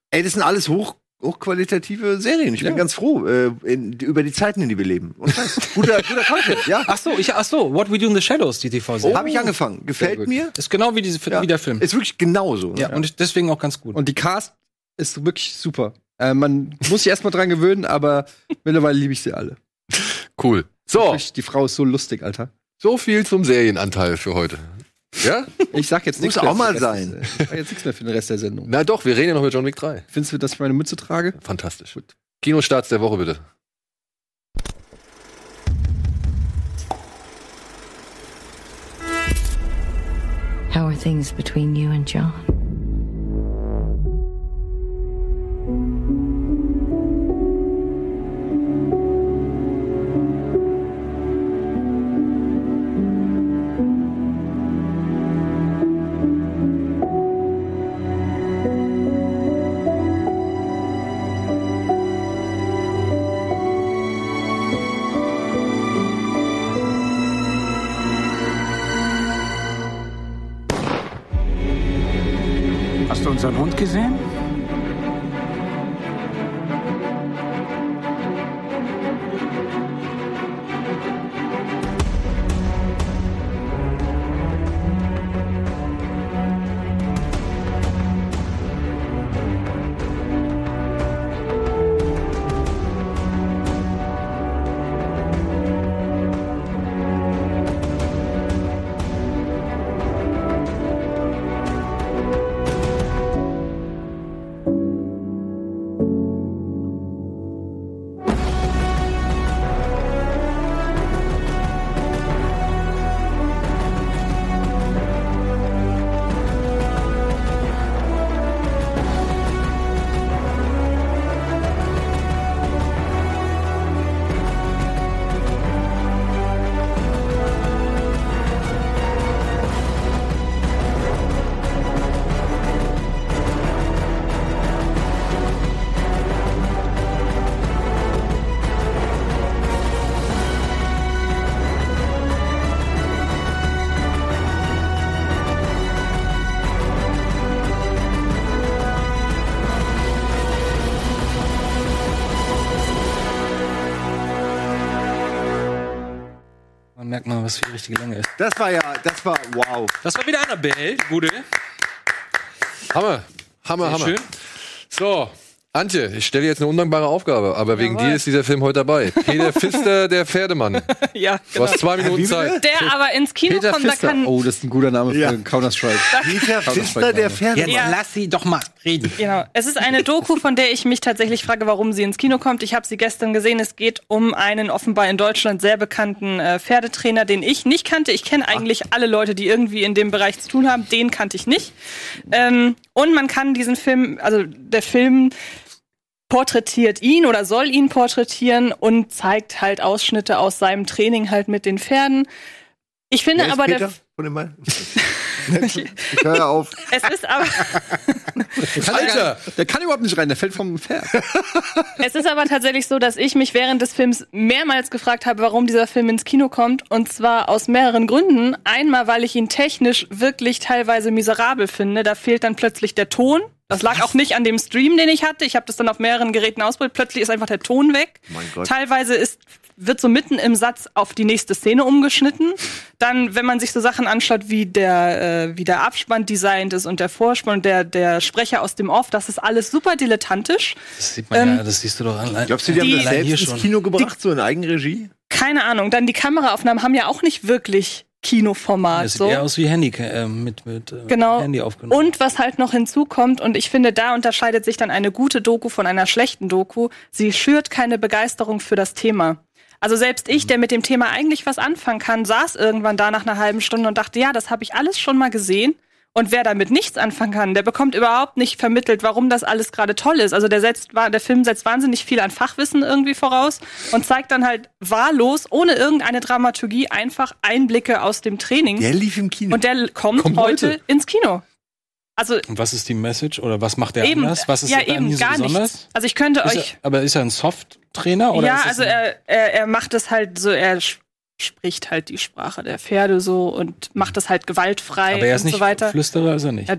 Ey, das sind alles hoch, hochqualitative Serien. Ich bin ganz froh äh, in, über die Zeiten, in die wir leben. Und Scheiß. guter, guter Content, ja. Ach so, ich, ach so, What We Do in the Shadows, die TV-Serie. Habe ich angefangen. Gefällt mir. Ist genau wie, diese, Ja. wie der Film. Ist wirklich genauso. ja, und deswegen auch ganz gut. Und die Cast ist wirklich super. Äh, man muss sich erstmal dran gewöhnen, aber mittlerweile liebe ich sie alle. Cool. So, Die Frau ist so lustig, Alter. so viel zum Serienanteil für heute. Ja? Ich sag jetzt Muss nichts mehr auch für mal den sein. Ich sag jetzt nichts mehr für den Rest der Sendung. Na doch, wir reden ja noch über John Wick 3. Findest du, dass ich meine Mütze trage? Fantastisch. Kinostarts der Woche bitte. How are things between you and John? Mal, was für die richtige Länge ist. Das war ja, das war wow. Das war wieder Annabelle, die gute. Hammer. Hammer, Sehr Hammer. schön. So, Antje, ich stelle dir jetzt eine undankbare Aufgabe, aber wegen dir ist dieser Film heute dabei. Peter Pfister, der Pferdemann. Ja, Du genau. hast zwei Minuten Zeit. Der aber ins Kino Peter kommt, da Pfister. kann. Oh, das ist ein guter Name für Ja. Counter-Strike. Peter Pfister, der Pferde. Jetzt Ja. lass sie doch mal. Reden. Genau. Es ist eine Doku, von der ich mich tatsächlich frage, warum sie ins Kino kommt. Ich habe sie gestern gesehen. Es geht um einen offenbar in Deutschland sehr bekannten äh, Pferdetrainer, den ich nicht kannte. Ich kenne eigentlich alle Leute, die irgendwie in dem Bereich zu tun haben. Den kannte ich nicht. Ähm, und man kann diesen Film, also der Film porträtiert ihn oder soll ihn porträtieren und zeigt halt Ausschnitte aus seinem Training halt mit den Pferden. Ich finde Wer ist aber Peter der ich höre auf. es ist aber Alter, der kann überhaupt nicht rein, der fällt vom Pferd. Es ist aber tatsächlich so, dass ich mich während des Films mehrmals gefragt habe, warum dieser Film ins Kino kommt. Und zwar aus mehreren Gründen. Einmal, weil ich ihn technisch wirklich teilweise miserabel finde. Da fehlt dann plötzlich der Ton. Das lag auch nicht an dem Stream, den ich hatte. Ich habe das dann auf mehreren Geräten ausprobiert. Plötzlich ist einfach der Ton weg. Mein Gott. Teilweise ist, wird so mitten im Satz auf die nächste Szene umgeschnitten. Dann, wenn man sich so Sachen anschaut, wie der, äh, wie der Abspann designt ist und der Vorspann und der, der Sprecher aus dem Off, das ist alles super dilettantisch. Das sieht man Ähm, ja, das siehst du doch allein. Glaubst du, die, haben Die- das allein hier selbst schon. ins Kino gebracht, so in Eigenregie? Keine Ahnung. Dann die Kameraaufnahmen haben ja auch nicht wirklich Kinoformat. Das sieht so. eher aus wie Handy, äh, mit, mit äh, Genau. Handy aufgenommen. Und was halt noch hinzukommt, und ich finde, da unterscheidet sich dann eine gute Doku von einer schlechten Doku. Sie schürt keine Begeisterung für das Thema. Also selbst ich, der mit dem Thema eigentlich was anfangen kann, saß irgendwann da nach einer halben Stunde und dachte, ja, das habe ich alles schon mal gesehen. Und wer damit nichts anfangen kann, der bekommt überhaupt nicht vermittelt, warum das alles gerade toll ist. Also der setzt, der Film setzt wahnsinnig viel an Fachwissen irgendwie voraus und zeigt dann halt wahllos, ohne irgendeine Dramaturgie, einfach Einblicke aus dem Training. Der lief im Kino. Und der kommt, Kommt heute, heute. ins Kino. Also Und was ist die Message oder was macht er eben, anders? Was ist ja eben so gar besonders? nichts. Also ich könnte Ist euch, er, aber ist er ein Soft-Trainer oder ja, also er, er, er macht es halt so, er sp- spricht halt die Sprache der Pferde so und macht es halt gewaltfrei aber er ist und nicht so weiter. Flüsterer, ist er nicht. Ja,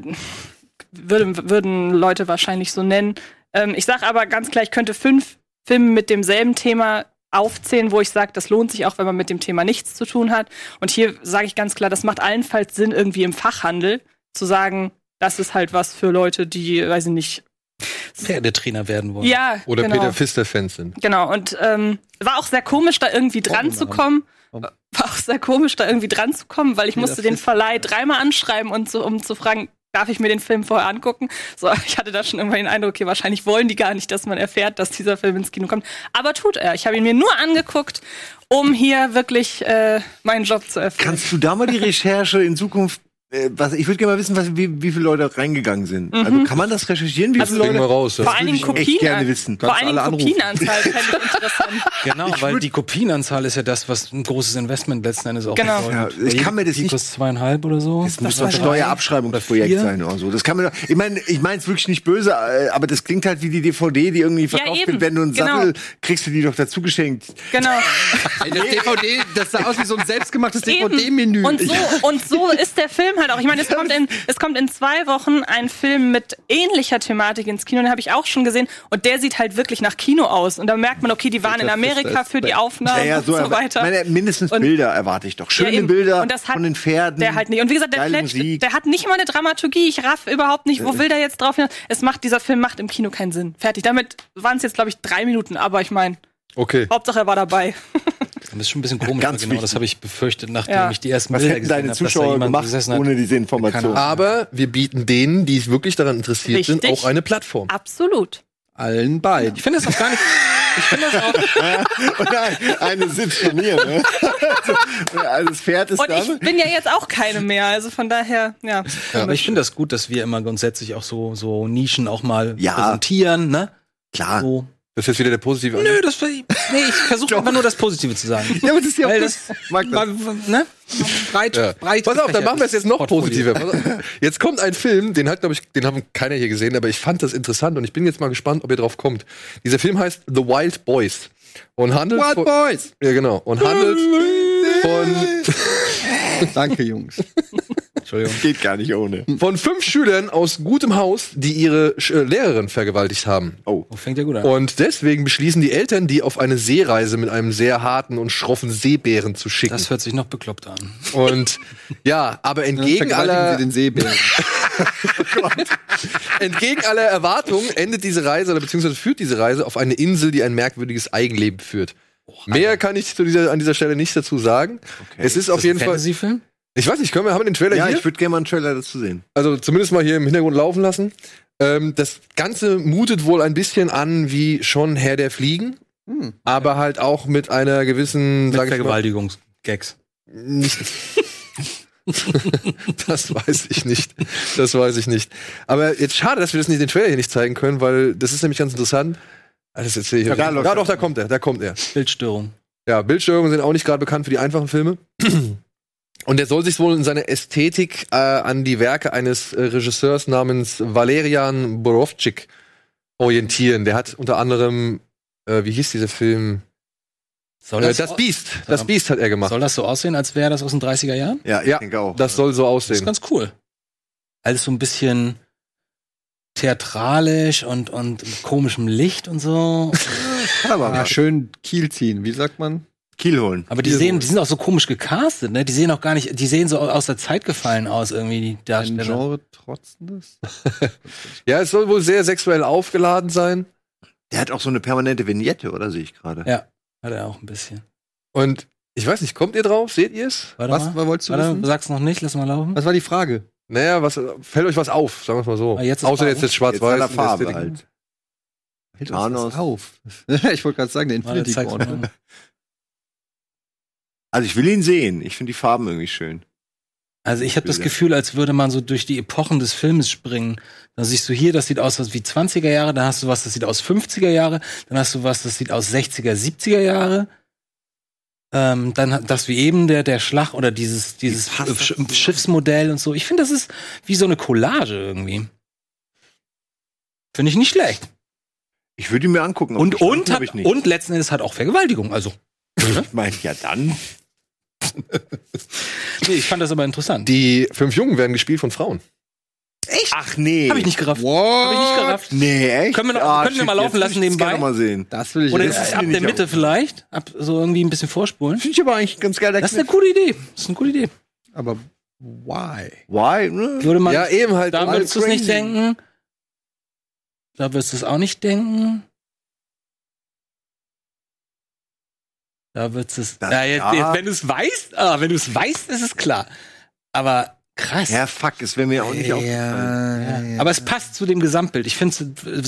würden, würden Leute wahrscheinlich so nennen. Ähm, ich sag aber ganz klar, ich könnte fünf Filme mit demselben Thema aufzählen, wo ich sage, das lohnt sich auch, wenn man mit dem Thema nichts zu tun hat. Und hier sage ich ganz klar, das macht allenfalls Sinn, irgendwie im Fachhandel zu sagen, das ist halt was für Leute, die, weiß ich nicht, Pferdetrainer werden wollen. ja, Oder genau. Peter Fister-Fans sind. Genau, und ähm, war auch sehr komisch, da irgendwie dran zu kommen. War auch sehr komisch, da irgendwie dran zu kommen, weil ich Peter musste den. Verleih dreimal anschreiben, und so, um zu fragen, darf ich mir den Film vorher angucken? So, ich hatte da schon irgendwann den Eindruck, okay, wahrscheinlich wollen die gar nicht, dass man erfährt, dass dieser Film ins Kino kommt. Aber tut er. Ich habe ihn mir nur angeguckt, um hier wirklich äh, meinen Job zu erfüllen. Kannst du da mal die Recherche in Zukunft was, ich würde gerne mal wissen, was, wie, wie viele Leute reingegangen sind. Also kann man das recherchieren? Wie Also viele Kriegen wir Leute? raus. Ja. Vor allen Dingen würde ich echt gerne Kopien. wissen. Vor allen Dingen alle anrufen. Kopienanzahl fände ich interessant. Genau, weil die Kopienanzahl ist ja das, was ein großes Investment letzten Endes auch Genau. bedeutet. Ja, ich kann mir das nicht- kostet zweieinhalb oder so. Das muss war doch ein Steuerabschreibungsprojekt sein oder so. Das kann man ich meine, ich meine es wirklich nicht böse, äh, aber das klingt halt wie die DVD, die irgendwie verkauft eben. wird. Wenn du einen Genau. Sattel kriegst du die doch dazu geschenkt. Genau. Das DVD, das sah aus wie so ein selbstgemachtes. DVD-Menü. Und so, und so ist der Film halt auch. Ich meine, es kommt in, es kommt in zwei Wochen ein Film mit ähnlicher Thematik ins Kino, den habe ich auch schon gesehen. Und der sieht halt wirklich nach Kino aus. Und da merkt man, okay, die waren in Amerika für die Aufnahmen Ja, ja, und so, so weiter. Meine, mindestens Und- Bilder erwarte ich doch. Schöne Ja, eben. Bilder Und das hat von den Pferden. Der halt nicht. Und wie gesagt, der, Musik. der hat nicht mal eine Dramaturgie. Ich raff überhaupt nicht, wo will der jetzt drauf hinaus? Es macht, dieser Film macht im Kino keinen Sinn. Fertig. Damit waren es jetzt, glaube ich, drei Minuten. Aber ich meine, Okay. Hauptsache er war dabei. Das ist schon ein bisschen komisch, Ganz weil genau das wichtig. habe ich befürchtet, nachdem Ja. ich die ersten Was Bilder gesehen deine habe, Zuschauer gemacht ohne diese Information? Aber wir bieten denen, die wirklich daran interessiert sind, Richtig. auch eine Plattform. Absolut. Allen beiden. Ich finde das auch gar nicht. Ich finde das auch. Und ein- eine sitzt schon hier, ne? also das Pferd ist Und da. ich bin ja jetzt auch keine mehr. Also von daher, ja. Aber ich finde das gut, dass wir immer grundsätzlich auch so, so Nischen auch mal Ja. präsentieren, ne? Klar. So. Das ist jetzt wieder der positive Nö, das nee, ich versuche einfach nur das Positive zu sagen. Ja, aber das ist ja auch das, mag das. ne? Breit, Ja. breit. Pass auf, dann machen wir es jetzt noch Portfolio. positiver. Pass auf. Jetzt kommt ein Film, den hat, glaube ich, den haben keiner hier gesehen, aber ich fand das interessant und ich bin jetzt mal gespannt, ob ihr drauf kommt. Dieser Film heißt The Wild Boys und handelt Wild von, Boys. ja genau und handelt von Danke, Jungs. Entschuldigung. Geht gar nicht ohne. von fünf Schülern aus gutem Haus, die ihre Sch- äh, Lehrerin vergewaltigt haben. Oh. Oh, fängt ja gut an. Und deswegen beschließen die Eltern, die auf eine Seereise mit einem sehr harten und schroffen Seebären zu schicken. Das hört sich noch bekloppt an. und ja, aber entgegen aller Sie den Seebären. Entgegen aller Erwartungen endet diese Reise oder beziehungsweise führt diese Reise auf eine Insel, die ein merkwürdiges Eigenleben führt. Mehr kann ich zu dieser, an dieser Stelle nicht dazu sagen. Es ist auf jeden Fall. Ich weiß nicht, können wir, haben wir den Trailer Ja, hier? ich würde gerne mal einen Trailer dazu sehen. also zumindest mal hier im Hintergrund laufen lassen. Ähm, das Ganze mutet wohl ein bisschen an wie schon Herr der Fliegen, Hm. aber halt auch mit einer gewissen, Mit sag Vergewaltigungsgags. nicht. das weiß ich nicht. Das weiß ich nicht. Aber jetzt schade, dass wir das nicht den Trailer hier nicht zeigen können, weil das ist nämlich ganz interessant. Ah, Das erzähle ich Ja, da Ja, doch, da kommt er, da kommt er. Bildstörung. Ja, Bildstörungen sind auch nicht gerade bekannt für die einfachen Filme. Und er soll sich wohl in seiner Ästhetik äh, an die Werke eines äh, Regisseurs namens Valerian Borovczyk orientieren. Der hat unter anderem, äh, wie hieß dieser Film? Soll Äh, das, das Biest. Das Biest hat er gemacht. soll das so aussehen, als wäre das aus den 30er Jahren? Ja, ich Ja, denke auch. Das soll so Das ist aussehen. ganz cool. Alles so ein bisschen theatralisch und, und mit komischem Licht und so. Kann aber was. schön Kiel ziehen, wie sagt man? Kiel holen. Aber die sehen, die sind auch so komisch gecastet, ne? Die sehen auch gar nicht, die sehen so aus der Zeit gefallen aus, irgendwie, die Ein Darsteller. Genre trotzendes? Ja, es soll wohl sehr sexuell aufgeladen sein. Der hat auch so eine permanente Vignette, oder sehe ich gerade? Ja. Hat er auch ein bisschen. Und ich weiß nicht, kommt ihr drauf? Seht ihr es? Warte Was, mal. was wolltest du Warte, wissen? sag's noch nicht, lass mal laufen. Was war die Frage? Naja, was, fällt euch was auf? Sagen wir es mal so. Ah, jetzt ist Außer jetzt ist Jetzt schwarz-weiß. Farbe halt. Hält Thanos. uns das auf. ich wollte gerade sagen, der Infinity mal. Also ich will ihn sehen. Ich finde die Farben irgendwie schön. Also ich habe das. Gefühl, als würde man so durch die Epochen des Films springen. Dann siehst du hier, das sieht aus wie 20er Jahre, dann hast du was, das sieht aus 50er Jahre, dann hast du was, das sieht aus 60er, 70er Jahre. Ähm, dann das wie eben der der Schlag oder dieses dieses Sch? Schiffsmodell und so. Ich finde, das ist wie so eine Collage irgendwie. Finde ich nicht schlecht. Ich würde ihn mir angucken. Und und hat, und letzten Endes hat auch Vergewaltigung. Also ich meine, ja dann. nee, ich fand das aber interessant. Die fünf Jungen werden gespielt von Frauen. Ach nee. Habe ich nicht gerafft. Habe ich nicht gerafft. Nee, echt? Können wir noch- können wir mal laufen lassen will ich das nebenbei? gerne mal sehen. Das will ich Oder jetzt. ist ab der Mitte vielleicht, ab so irgendwie ein bisschen vorspulen. Finde ich aber eigentlich ganz geil. Das ist eine coole Idee. Das ist eine coole Idee. Aber why? Why? Würde man, ja, eben halt. da würdest du es nicht denken. Da wirst du es auch nicht denken. Da wird es. Das- Ja, jetzt, ja. jetzt, wenn du es weißt, ah, wenn du es weißt, ist es klar. Aber krass. Ja, fuck, es wäre mir auch nicht aufgefallen. Ja. Aber es passt zu dem Gesamtbild. Ich finde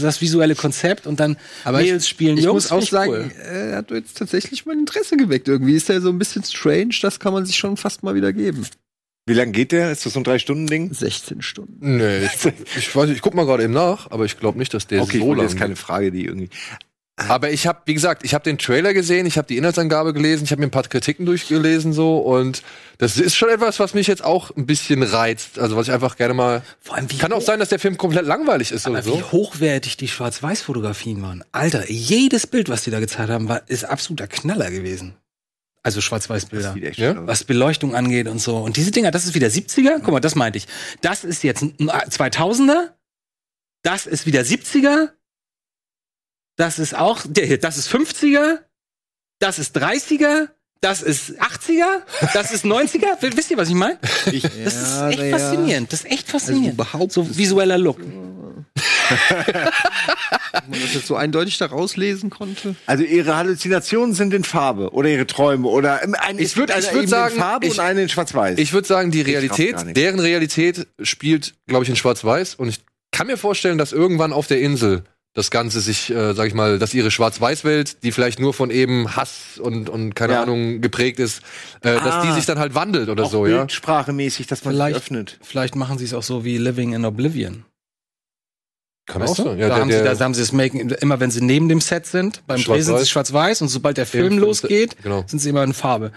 das visuelle Konzept und dann Aber ich- Mädels spielen Ich Jungs. muss auch ich sagen, cool. er hat jetzt tatsächlich mein Interesse geweckt. Irgendwie ist er so ein bisschen strange, das kann man sich schon fast mal wieder geben. Wie lange geht der? Ist das so ein Drei-Stunden-Ding? 16 Stunden. Nee, ich, ich weiß nicht, ich guck mal gerade eben nach, aber ich glaube nicht, dass der Okay, so lang das ist keine Frage, die irgendwie. Aber ich habe, wie gesagt, ich habe den Trailer gesehen, ich habe die Inhaltsangabe gelesen, ich habe mir ein paar Kritiken durchgelesen so und das ist schon etwas, was mich jetzt auch ein bisschen reizt. Also was ich einfach gerne mal. Vor allem wie Kann auch sein, dass der Film komplett langweilig ist oder Aber wie so. hochwertig die Schwarz-Weiß-Fotografien waren. Alter, jedes Bild, was die da gezeigt haben, war, ist absoluter Knaller gewesen. Also. Sieht echt Ja? schön aus. Was Beleuchtung angeht und so. Und diese Dinger, das ist wieder 70er. Guck mal, das meinte ich. Das ist jetzt ein 2000er. Das ist wieder 70er. Das ist auch, der hier, das ist 50er. Das ist 30er. Das ist 80er. Das ist 90er. Wisst ihr, was ich meine? Ich, Das ist echt ja. faszinierend. Das ist echt faszinierend. überhaupt so visueller Look. Ob man das jetzt so eindeutig da rauslesen konnte. also ihre Halluzinationen sind in Farbe oder ihre Träume oder ähm, ein, Ich würd- gibt würd eine sagen, in Farbe ich- und eine in Schwarz-Weiß. Ich würde sagen, die Realität, deren Realität spielt, glaube ich, in Schwarz-Weiß und ich kann mir vorstellen, dass irgendwann auf der Insel das Ganze sich, äh, sag ich mal, dass ihre Schwarz-Weiß-Welt, die vielleicht nur von eben Hass und, und keine Ja. Ahnung geprägt ist, äh, dass Ah. die sich dann halt wandelt oder auch so, ja. bildsprachemäßig, dass man Vielleicht- sich öffnet. Vielleicht machen sie es auch so wie Living in Oblivion. Kann Weißt du? sein. Ja, da, der, haben sie, da haben sie das Making, immer wenn sie neben dem Set sind, beim Dreh sind sie Schwarz-Weiß. und sobald der Film Film- losgeht, genau. sind sie immer in Farbe.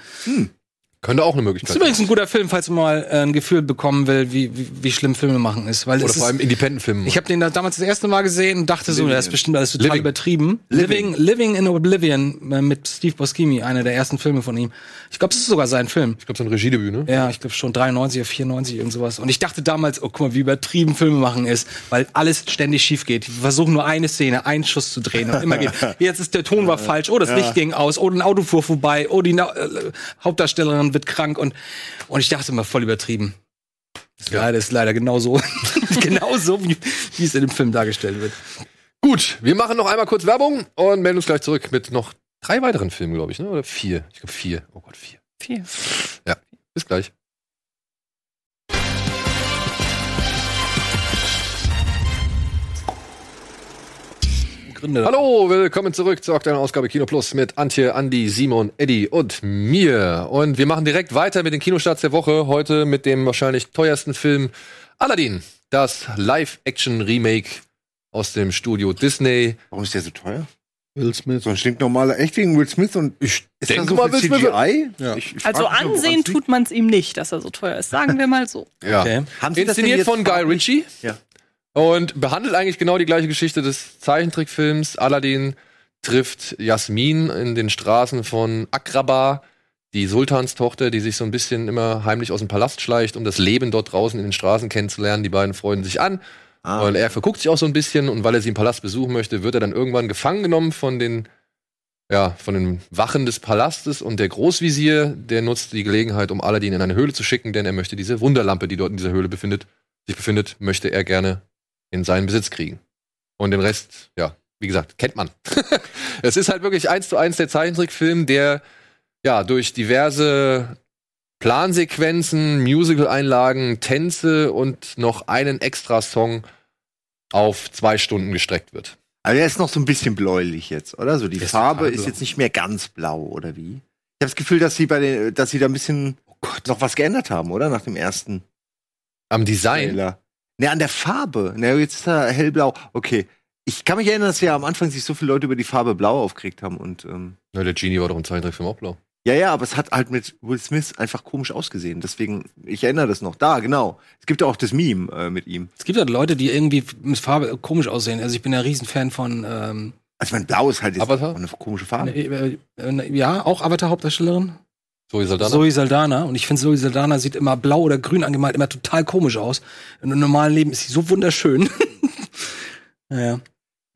Könnte auch eine Das Möglichkeit ist übrigens ein guter Film, falls man mal äh, ein Gefühl bekommen will, wie, wie, wie schlimm Filme machen ist. Weil Oder vor allem ist, Independent-Filme. ich habe den da damals das erste Mal gesehen und dachte so, Living. das ist bestimmt alles total Living. übertrieben. Living. Living in Oblivion äh, mit Steve Buscemi, einer der ersten Filme von ihm. Ich glaube, es ist sogar sein Film. ich glaube, so ein Regiedebüt, ne? Ja, ich glaube schon 93 oder 94 irgend sowas. Und ich dachte damals, oh guck mal, wie übertrieben Filme machen ist, weil alles ständig schief geht. Die versuchen nur eine Szene, einen Schuss zu drehen und immer geht. Jetzt ist der Ton war falsch, oh das Licht ging aus, oh ein Auto fuhr vorbei, oh die Na äh, Hauptdarstellerin wird krank und und ich dachte immer voll übertrieben. Das ist leider ist leider genauso genauso wie, wie es in dem Film dargestellt wird. Gut, wir machen noch einmal kurz Werbung und melden uns gleich zurück mit noch drei weiteren Filmen, glaube ich, ne? Oder vier? Ich glaube vier. Oh Gott, vier. Vier. Bis gleich. Gründe. Hallo, willkommen zurück zur aktuellen Ausgabe Kino Plus mit Antje, Andi, Simon, Eddie und mir. Und wir machen direkt weiter mit den Kinostarts der Woche. Heute mit dem wahrscheinlich teuersten Film Aladdin. Das Live-Action-Remake aus dem Studio Disney. Warum ist der so teuer? Will Smith. So ein stinknormaler, echt wegen Will Smith und Ich ist denke so mal, Will Smith- CGI? Ja. Ich, ich Also ansehen tut man es ihm nicht, dass er so teuer ist. Sagen wir mal so. Ja. Okay. Haben Sie Inszeniert von Guy Ritchie. Ja. Und behandelt eigentlich genau die gleiche Geschichte des Zeichentrickfilms. Aladdin trifft Jasmin in den Straßen von Akraba, die Sultanstochter, die sich so ein bisschen immer heimlich aus dem Palast schleicht, um das Leben dort draußen in den Straßen kennenzulernen. Die beiden freunden sich an. Ah. Und er verguckt sich auch so ein bisschen und weil er sie im Palast besuchen möchte, wird er dann irgendwann gefangen genommen von den, ja, von den Wachen des Palastes und der Großvisier, der nutzt die Gelegenheit, um Aladdin in eine Höhle zu schicken, denn er möchte diese Wunderlampe, die dort in dieser Höhle befindet, sich befindet, möchte er gerne in seinen Besitz kriegen. Und den Rest, ja, wie gesagt, kennt man. es ist halt wirklich eins zu eins der Zeichentrickfilm, der ja durch diverse Plansequenzen, Musical-Einlagen, Tänze und noch einen extra Song auf zwei Stunden gestreckt wird. Aber der ist noch so ein bisschen bläulich jetzt, oder? So die ist Farbe ist jetzt nicht mehr ganz blau, oder wie? Ich habe das Gefühl, dass sie bei den, dass sie da ein bisschen Oh noch was geändert haben, oder? Nach dem ersten Am Design. Trailer. Ne, an der Farbe. Ne, jetzt ist er hellblau. Okay. Ich kann mich erinnern, dass ja am Anfang sich so viele Leute über die Farbe blau aufgeregt haben und ähm, Na, der Genie war doch im Zeichentrickfilm auch blau. ja, ja, aber es hat halt mit Will Smith einfach komisch ausgesehen. Deswegen, ich erinnere das noch. Da, genau. Es gibt ja auch das Meme äh, mit ihm. Es gibt halt Leute, die irgendwie mit Farbe komisch aussehen. Also ich bin ja Riesenfan von ähm, Also mein Blau ist halt jetzt Avatar? auch eine komische Farbe. äh, äh, ja, auch Avatar-Hauptdarstellerin. Er dann. Zoe Saldana. Und ich finde, Zoe Saldana sieht immer blau oder grün angemalt, immer total komisch aus. Im normalen Leben ist sie so wunderschön. naja.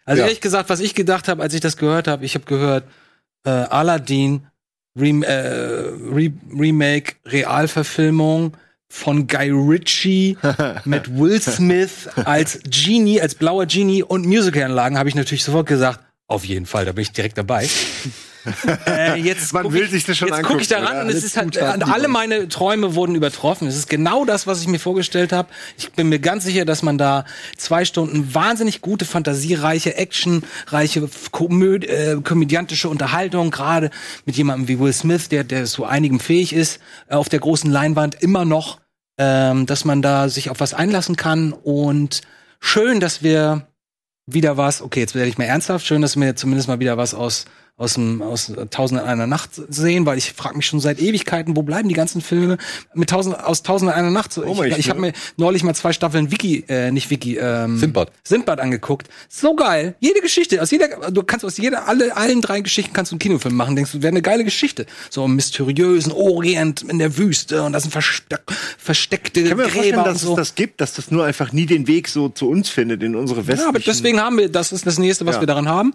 Also Ja. ehrlich gesagt, was ich gedacht habe, als ich das gehört habe, ich habe gehört, äh, Aladdin, Rem äh, Re Remake, Realverfilmung von Guy Ritchie mit Will Smith als Genie, als blauer Genie und Musicalanlagen, habe ich natürlich sofort gesagt, auf jeden Fall, da bin ich direkt dabei. äh, jetzt Man will ich, sich das schon Jetzt gucke ich da angucken, ran oder? und es ist halt, die alle meine Träume wurden übertroffen. Es ist genau das, was ich mir vorgestellt habe. Ich bin mir ganz sicher, dass man da zwei Stunden wahnsinnig gute, fantasiereiche, actionreiche, komöd äh, komödiantische Unterhaltung, gerade mit jemandem wie Will Smith, der, der zu einigem fähig ist, äh, auf der großen Leinwand immer noch, ähm, dass man da sich auf was einlassen kann und schön, dass wir wieder was, okay, jetzt werde ich mal ernsthaft, schön, dass wir zumindest mal wieder was aus aus dem aus Tausend und einer Nacht sehen, weil ich frage mich schon seit Ewigkeiten, wo bleiben die ganzen Filme mit Tausend aus Tausend und einer Nacht? So, Oh, ich ich- ich habe mir neulich mal zwei Staffeln Wiki, äh, nicht Wiki, ähm, Sindbad. Sindbad angeguckt. So geil. Jede Geschichte, aus jeder, du kannst aus jeder, alle, allen drei Geschichten kannst du einen Kinofilm machen. Denkst du, wäre eine geile Geschichte. So im mysteriösen Orient in der Wüste und das sind versteck, versteckte Ich kann mir vorstellen, dass so. es das gibt, dass das nur einfach nie den Weg so zu uns findet in unsere westlichen. Ja, aber deswegen haben wir, das ist das nächste, was Ja. wir daran haben.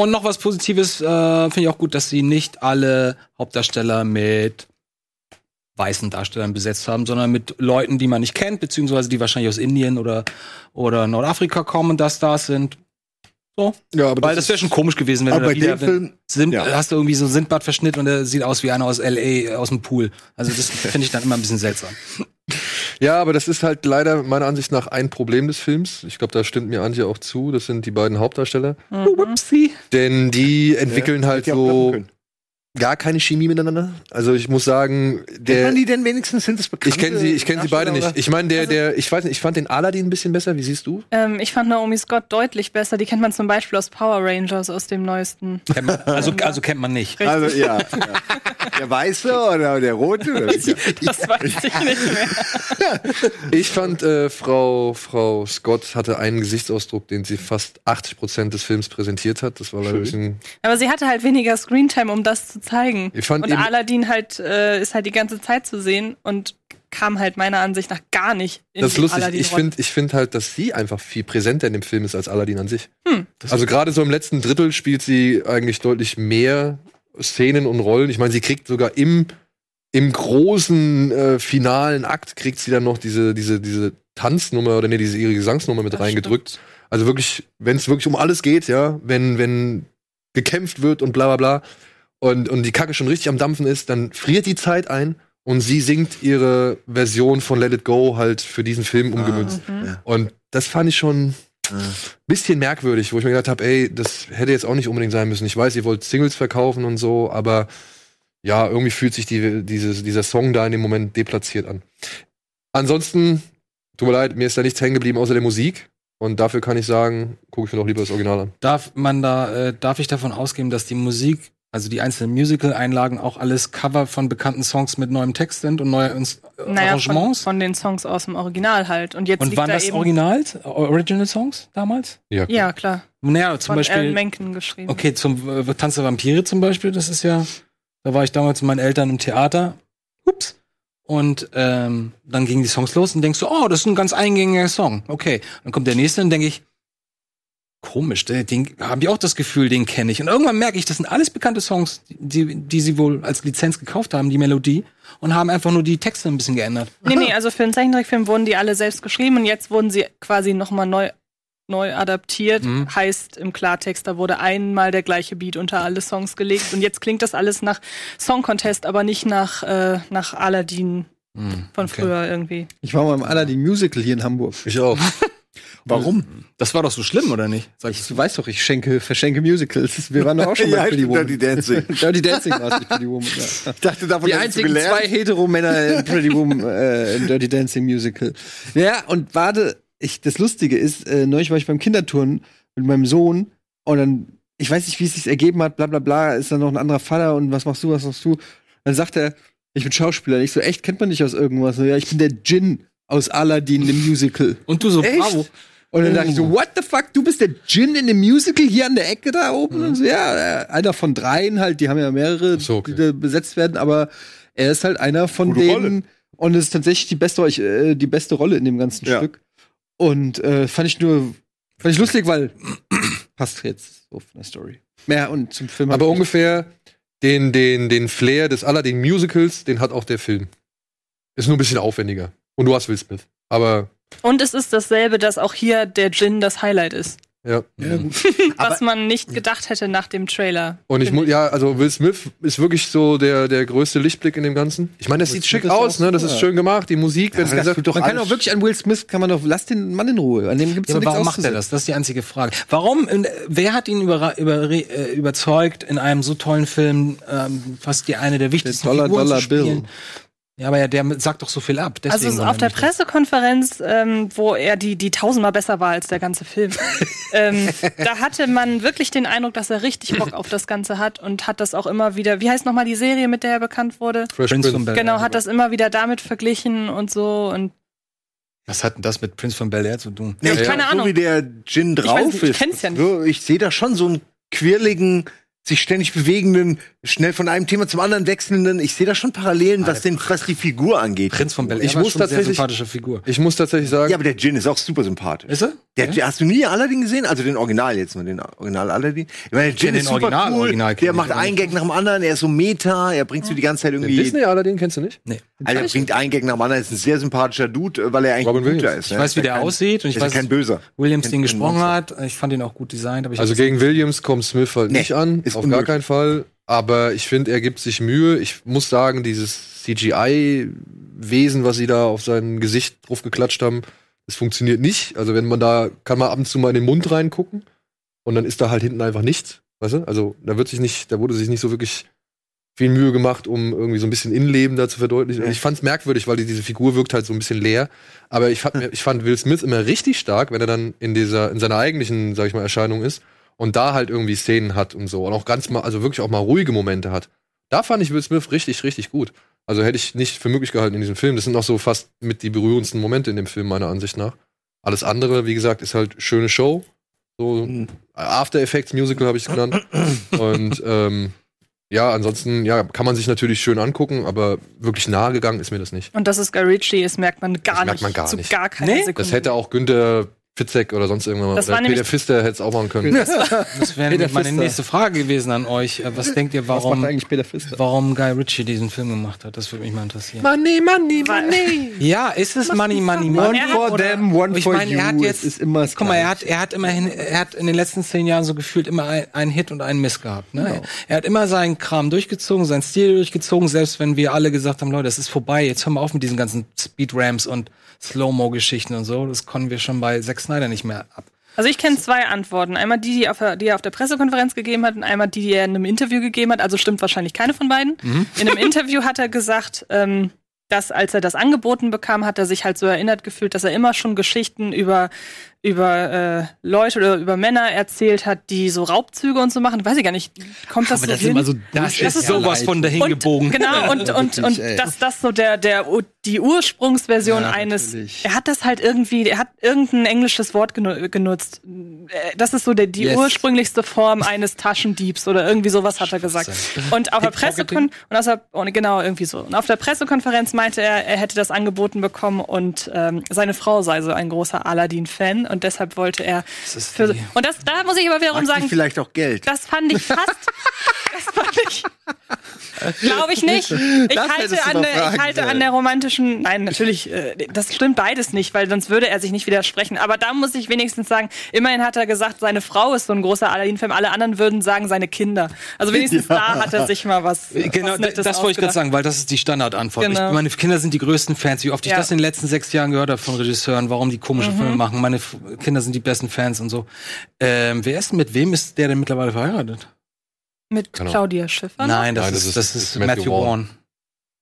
Und noch was Positives, äh, finde ich auch gut, dass sie nicht alle Hauptdarsteller mit weißen Darstellern besetzt haben, sondern mit Leuten, die man nicht kennt, beziehungsweise die wahrscheinlich aus Indien oder, oder Nordafrika kommen und das da sind. So. Ja, aber Weil das wäre schon komisch gewesen, wenn aber du da wieder, Film, sind, ja. hast du irgendwie so einen Sindbad-Verschnitt und der sieht aus wie einer aus L.A. aus dem Pool. Also das finde ich dann immer ein bisschen seltsam. Ja, aber das ist halt leider meiner Ansicht nach ein Problem des Films. Ich glaube, da stimmt mir Antje auch zu. Das sind die beiden Hauptdarsteller. Whoopsie. Denn die entwickeln halt ja klappen so können. Gar keine Chemie miteinander. Also ich muss sagen, Kennt der. man die denn wenigstens? Sind das bekannt? Ich kenne sie, ich kenne sie beide nicht. Ich meine, der, der, ich weiß nicht, ich fand den Aladdin ein bisschen besser. Wie siehst du? Ähm, ich fand Naomi Scott deutlich besser. Die kennt man zum Beispiel aus Power Rangers, aus dem neuesten. Kennt man, also, also kennt man nicht. Also, ja, ja. Der weiße oder der rote? Oder? Ja. Das weiß ich nicht mehr. Ich fand, äh, Frau, Frau Scott hatte einen Gesichtsausdruck, den sie fast 80 Prozent des Films präsentiert hat. Das war leider ein bisschen. Aber sie hatte halt weniger Screentime, um das zu zeigen. Ich fand und Aladdin halt äh, ist halt die ganze Zeit zu sehen und kam halt meiner Ansicht nach gar nicht in Das ist lustig. Ich finde ich find halt, dass sie einfach viel präsenter in dem Film ist als Aladdin an sich. Hm. Also gerade so im letzten Drittel spielt sie eigentlich deutlich mehr Szenen und Rollen. Ich meine, sie kriegt sogar im, im großen äh, finalen Akt kriegt sie dann noch diese, diese, diese Tanznummer oder nee, diese ihre Gesangsnummer mit Das reingedrückt. stimmt. Also wirklich, wenn es wirklich um alles geht, ja, wenn, wenn gekämpft wird und bla bla bla und, und die Kacke schon richtig am Dampfen ist, dann friert die Zeit ein und sie singt ihre Version von Let It Go halt für diesen Film umgemünzt. Mhm. Ja. Und das fand ich schon, bisschen merkwürdig, wo ich mir gedacht habe, ey, das hätte jetzt auch nicht unbedingt sein müssen. Ich weiß, ihr wollt Singles verkaufen und so, aber ja, irgendwie fühlt sich die, dieses, dieser Song da in dem Moment deplatziert an. Ansonsten, tut mir leid, mir ist da nichts hängen geblieben außer der Musik. Und dafür kann ich sagen, gucke ich mir doch lieber das Original an. Darf man da, äh, darf ich davon ausgehen, dass die Musik, also die einzelnen Musical-Einlagen auch alles Cover von bekannten Songs mit neuem Text sind und neue Ins Naja, von, Arrangements? von den Songs aus dem Original halt. Und jetzt und liegt waren da das eben, Original, Original Songs damals? Ja, Ja, klar. Naja, zum von Alan Beispiel. Menken geschrieben. Okay, zum äh, Tanz der Vampire zum Beispiel, das ist ja, da war ich damals mit meinen Eltern im Theater. Ups. Und ähm, dann gingen die Songs los und denkst du, oh, das ist ein ganz eingängiger Song. Okay. Dann kommt der nächste und denke ich, komisch, den, den habe ich auch das Gefühl, den kenne ich. Und irgendwann merke ich, das sind alles bekannte Songs, die, die sie wohl als Lizenz gekauft haben, die Melodie, und haben einfach nur die Texte ein bisschen geändert. Nee, nee, also für den Zeichentrickfilm wurden die alle selbst geschrieben und jetzt wurden sie quasi nochmal neu, neu adaptiert. Mhm. Heißt im Klartext, da wurde einmal der gleiche Beat unter alle Songs gelegt und jetzt klingt das alles nach Song Contest, aber nicht nach, äh, nach Aladdin Mhm, von okay. früher irgendwie. Ich war mal im Aladdin Musical hier in Hamburg. Ich auch. Warum? Das war doch so schlimm, oder nicht? Sag ich Du weißt doch, ich schenke, verschenke Musicals. Wir waren doch auch schon bei Pretty Woman. Dirty Dancing. Dirty Dancing war es, nicht Pretty Woman. Ja. Ich dachte, davon Die hättest du einzigen gelernt. zwei Hetero-Männer in Pretty Woman, äh, im Dirty Dancing Musical. Ja, und warte, ich, das Lustige ist, äh, neulich war ich beim Kinderturnen mit meinem Sohn und dann, ich weiß nicht, wie es sich ergeben hat, bla bla bla, ist dann noch ein anderer Vater und was machst du, was machst du? Dann sagt er, ich bin Schauspieler. Und ich so, echt, kennt man dich aus irgendwas? So, ja, ich bin der Djinn aus Aladdin, dem Musical. Und du so, Echt? bravo. Und dann dachte ich so, what the fuck, du bist der Djinn in dem Musical hier an der Ecke da oben? Und so, ja, äh, einer von dreien halt, die haben ja mehrere, so, okay. die da besetzt werden, aber er ist halt einer von Gute denen. Rolle. Und es ist tatsächlich die beste, äh, die beste Rolle in dem ganzen Ja. Stück. Und äh, fand ich nur, fand ich lustig, weil passt jetzt so von der Story. Mehr und zum Film. Aber ungefähr den, den, den Flair des Aladdin Musicals, den hat auch der Film. Ist nur ein bisschen aufwendiger. Und du hast Will Smith. Aber, Und es ist dasselbe, dass auch hier der Djinn das Highlight ist. ja. Ja, gut. was man nicht gedacht hätte nach dem Trailer. Und ich muss, ja, also Will Smith ist wirklich so der, der größte Lichtblick in dem Ganzen. Ich meine, das Will sieht schick Smith ist aus, ne? Das ist schön gemacht, die Musik, das gesagt, doch Man kann auch wirklich an Will Smith, kann man doch, lass den Mann in Ruhe. An dem gibt's Ja, doch aber warum macht er das? Das ist die einzige Frage. Warum, äh, wer hat ihn über, über, äh, überzeugt, in einem so tollen Film ähm, fast die eine der wichtigsten Dollar, Figuren Dollar zu spielen? Bill. Ja, aber ja, der sagt doch so viel ab. Deswegen Also auf der. Pressekonferenz, ähm, wo er die, die tausendmal besser war als der ganze Film, ähm, da hatte man wirklich den Eindruck, dass er richtig Bock auf das Ganze hat und hat das auch immer wieder, wie heißt nochmal die Serie, mit der er bekannt wurde? Fresh Prince von Bel Genau, Air. hat das immer wieder damit verglichen und so und Was hat denn das mit Prince von Bel Air zu tun? Ja, Nee, keine so Ahnung. wie der Gin weiß drauf nicht, ich ist. ja nicht. So, ich sehe da schon so einen quirligen, sich ständig bewegenden, schnell von einem Thema zum anderen wechselnden. Ich sehe da schon Parallelen, was, den, was die Figur angeht. Prinz von Bel Air Ich muss schon eine sehr tatsächlich- sympathische Figur. Ich muss tatsächlich sagen, Ja, aber der Gin ist auch super sympathisch. Ist er? Der, Hast du nie Aladdin gesehen? Also den Original jetzt mal, den Original Aladdin. Ich meine, der Gin kenn ist den super Original- cool. Original der ich, macht einen. Gag nach dem anderen. Er ist so Meta. Er bringt so die ganze Zeit den irgendwie. Disney Aladdin kennst du nicht? Nee. Also er bringt einen Gag nach dem anderen. Ist ein sehr sympathischer Dude, äh, weil er eigentlich Robin ein guter Williams. ist. Ich ne? weiß, wie ja der kein- aussieht und ich ist ja weiß, kein Böser. Williams den gesprochen hat. Ich fand ihn auch gut designt. Aber ich Also gegen Williams kommt Smith halt nicht an, ist auf gar keinen Fall. Aber ich finde, er gibt sich Mühe. Ich muss sagen, dieses CGI-Wesen, was sie da auf sein Gesicht drauf geklatscht haben, das funktioniert nicht. Also wenn man da, kann man ab und zu mal in den Mund reingucken und dann ist da halt hinten einfach nichts. Weißt du? Also da wird sich nicht, da wurde sich nicht so wirklich viel Mühe gemacht, um irgendwie so ein bisschen Innenleben da zu verdeutlichen. Und ich fand es merkwürdig, weil die, diese Figur wirkt halt so ein bisschen leer. Aber ich fand, ich fand Will Smith immer richtig stark, wenn er dann in dieser, in seiner eigentlichen, sag ich mal, Erscheinung ist und da halt irgendwie Szenen hat und so. Und auch ganz mal, also wirklich auch mal ruhige Momente hat. Da fand ich Will Smith richtig, richtig gut. Also hätte ich nicht für möglich gehalten in diesem Film. Das sind auch so fast mit die berührendsten Momente in dem Film, meiner Ansicht nach. Alles andere, wie gesagt, ist halt schöne Show. So After Effects Musical habe ich es genannt. Und ähm, ja, ansonsten ja, kann man sich natürlich schön angucken, aber wirklich nahe gegangen ist mir das nicht. Und dass es Guy Ritchie ist, merkt man gar Das merkt nicht. man gar zu nicht. gar keiner Nee? Sekunde. Das hätte auch Günther Fitzek oder sonst irgendwann mal. Das Oder war Peter Pfister hätte es auch machen können. Das wäre meine nächste Frage gewesen an euch. Äh, Was denkt ihr, warum, warum Guy Ritchie diesen Film gemacht hat? Das würde mich mal interessieren. Money, money, money. Ja, ist es Money, Money, One Money? er for oder- them, one Ich for meine, you. er hat jetzt, ist immer guck mal, er hat, er hat immerhin, er hat in den letzten zehn Jahren so gefühlt immer ein, einen Hit und einen Miss gehabt. Ne? Genau. Er hat immer seinen Kram durchgezogen, seinen Stil durchgezogen, selbst wenn wir alle gesagt haben, Leute, das ist vorbei, jetzt hören wir auf mit diesen ganzen Speedramps und Slow-Mo-Geschichten und so. Das konnten wir schon bei Zack Snyder nicht mehr ab. Also ich kenne zwei Antworten. Einmal die, die, der, die er auf der Pressekonferenz gegeben hat und einmal die, die er in einem Interview gegeben hat. Also stimmt wahrscheinlich keine von beiden. In einem Interview hat er gesagt, ähm, dass als er das angeboten bekam, hat er sich halt so erinnert gefühlt, dass er immer schon Geschichten über über äh, Leute oder über Männer erzählt hat, die so Raubzüge und so machen. Weiß ich gar nicht. Kommt das Aber so das ist hin? immer so Das Bullshit. ist sowas von dahin und, gebogen. Genau, und, und, und ey. dass das so der, der, die Ursprungsversion Ja, eines, natürlich. er hat das halt irgendwie, er hat irgendein englisches Wort genu genutzt. Äh, Das ist so der, die Yes. ursprünglichste Form eines Taschendiebs oder irgendwie sowas hat er gesagt. Und auf der Pressekon und aus der, und genau, irgendwie so. Und auf der Pressekonferenz meinte er, er hätte das angeboten bekommen und ähm, seine Frau sei so ein großer Aladdin-Fan und deshalb wollte er ist für, und das, da muss ich aber wiederum sagen, vielleicht auch Geld. das fand ich fast. das fand ich. Glaube ich nicht. Ich Das halte, an der, ich halte an der romantischen. Nein, natürlich, äh, das stimmt beides nicht, weil sonst würde er sich nicht widersprechen. Aber da muss ich wenigstens sagen, immerhin hat er gesagt, seine Frau ist so ein großer Aladdin-Film. Alle anderen würden sagen, seine Kinder. Also wenigstens da hat er sich mal was. Genau, was Nettes das wollte ich gerade sagen, weil das ist die Standardantwort. Genau. Ich, meine Kinder sind die größten Fans. Wie oft ich Ja. das in den letzten sechs Jahren gehört habe von Regisseuren, warum die komische Filme machen. Meine F Kinder sind die besten Fans und so. Ähm, wer ist mit wem ist der denn mittlerweile verheiratet? Mit Genau. Claudia Schiffer. Nein, das, Nein, ist, das ist Matthew, Matthew Vaughn. Vaughn.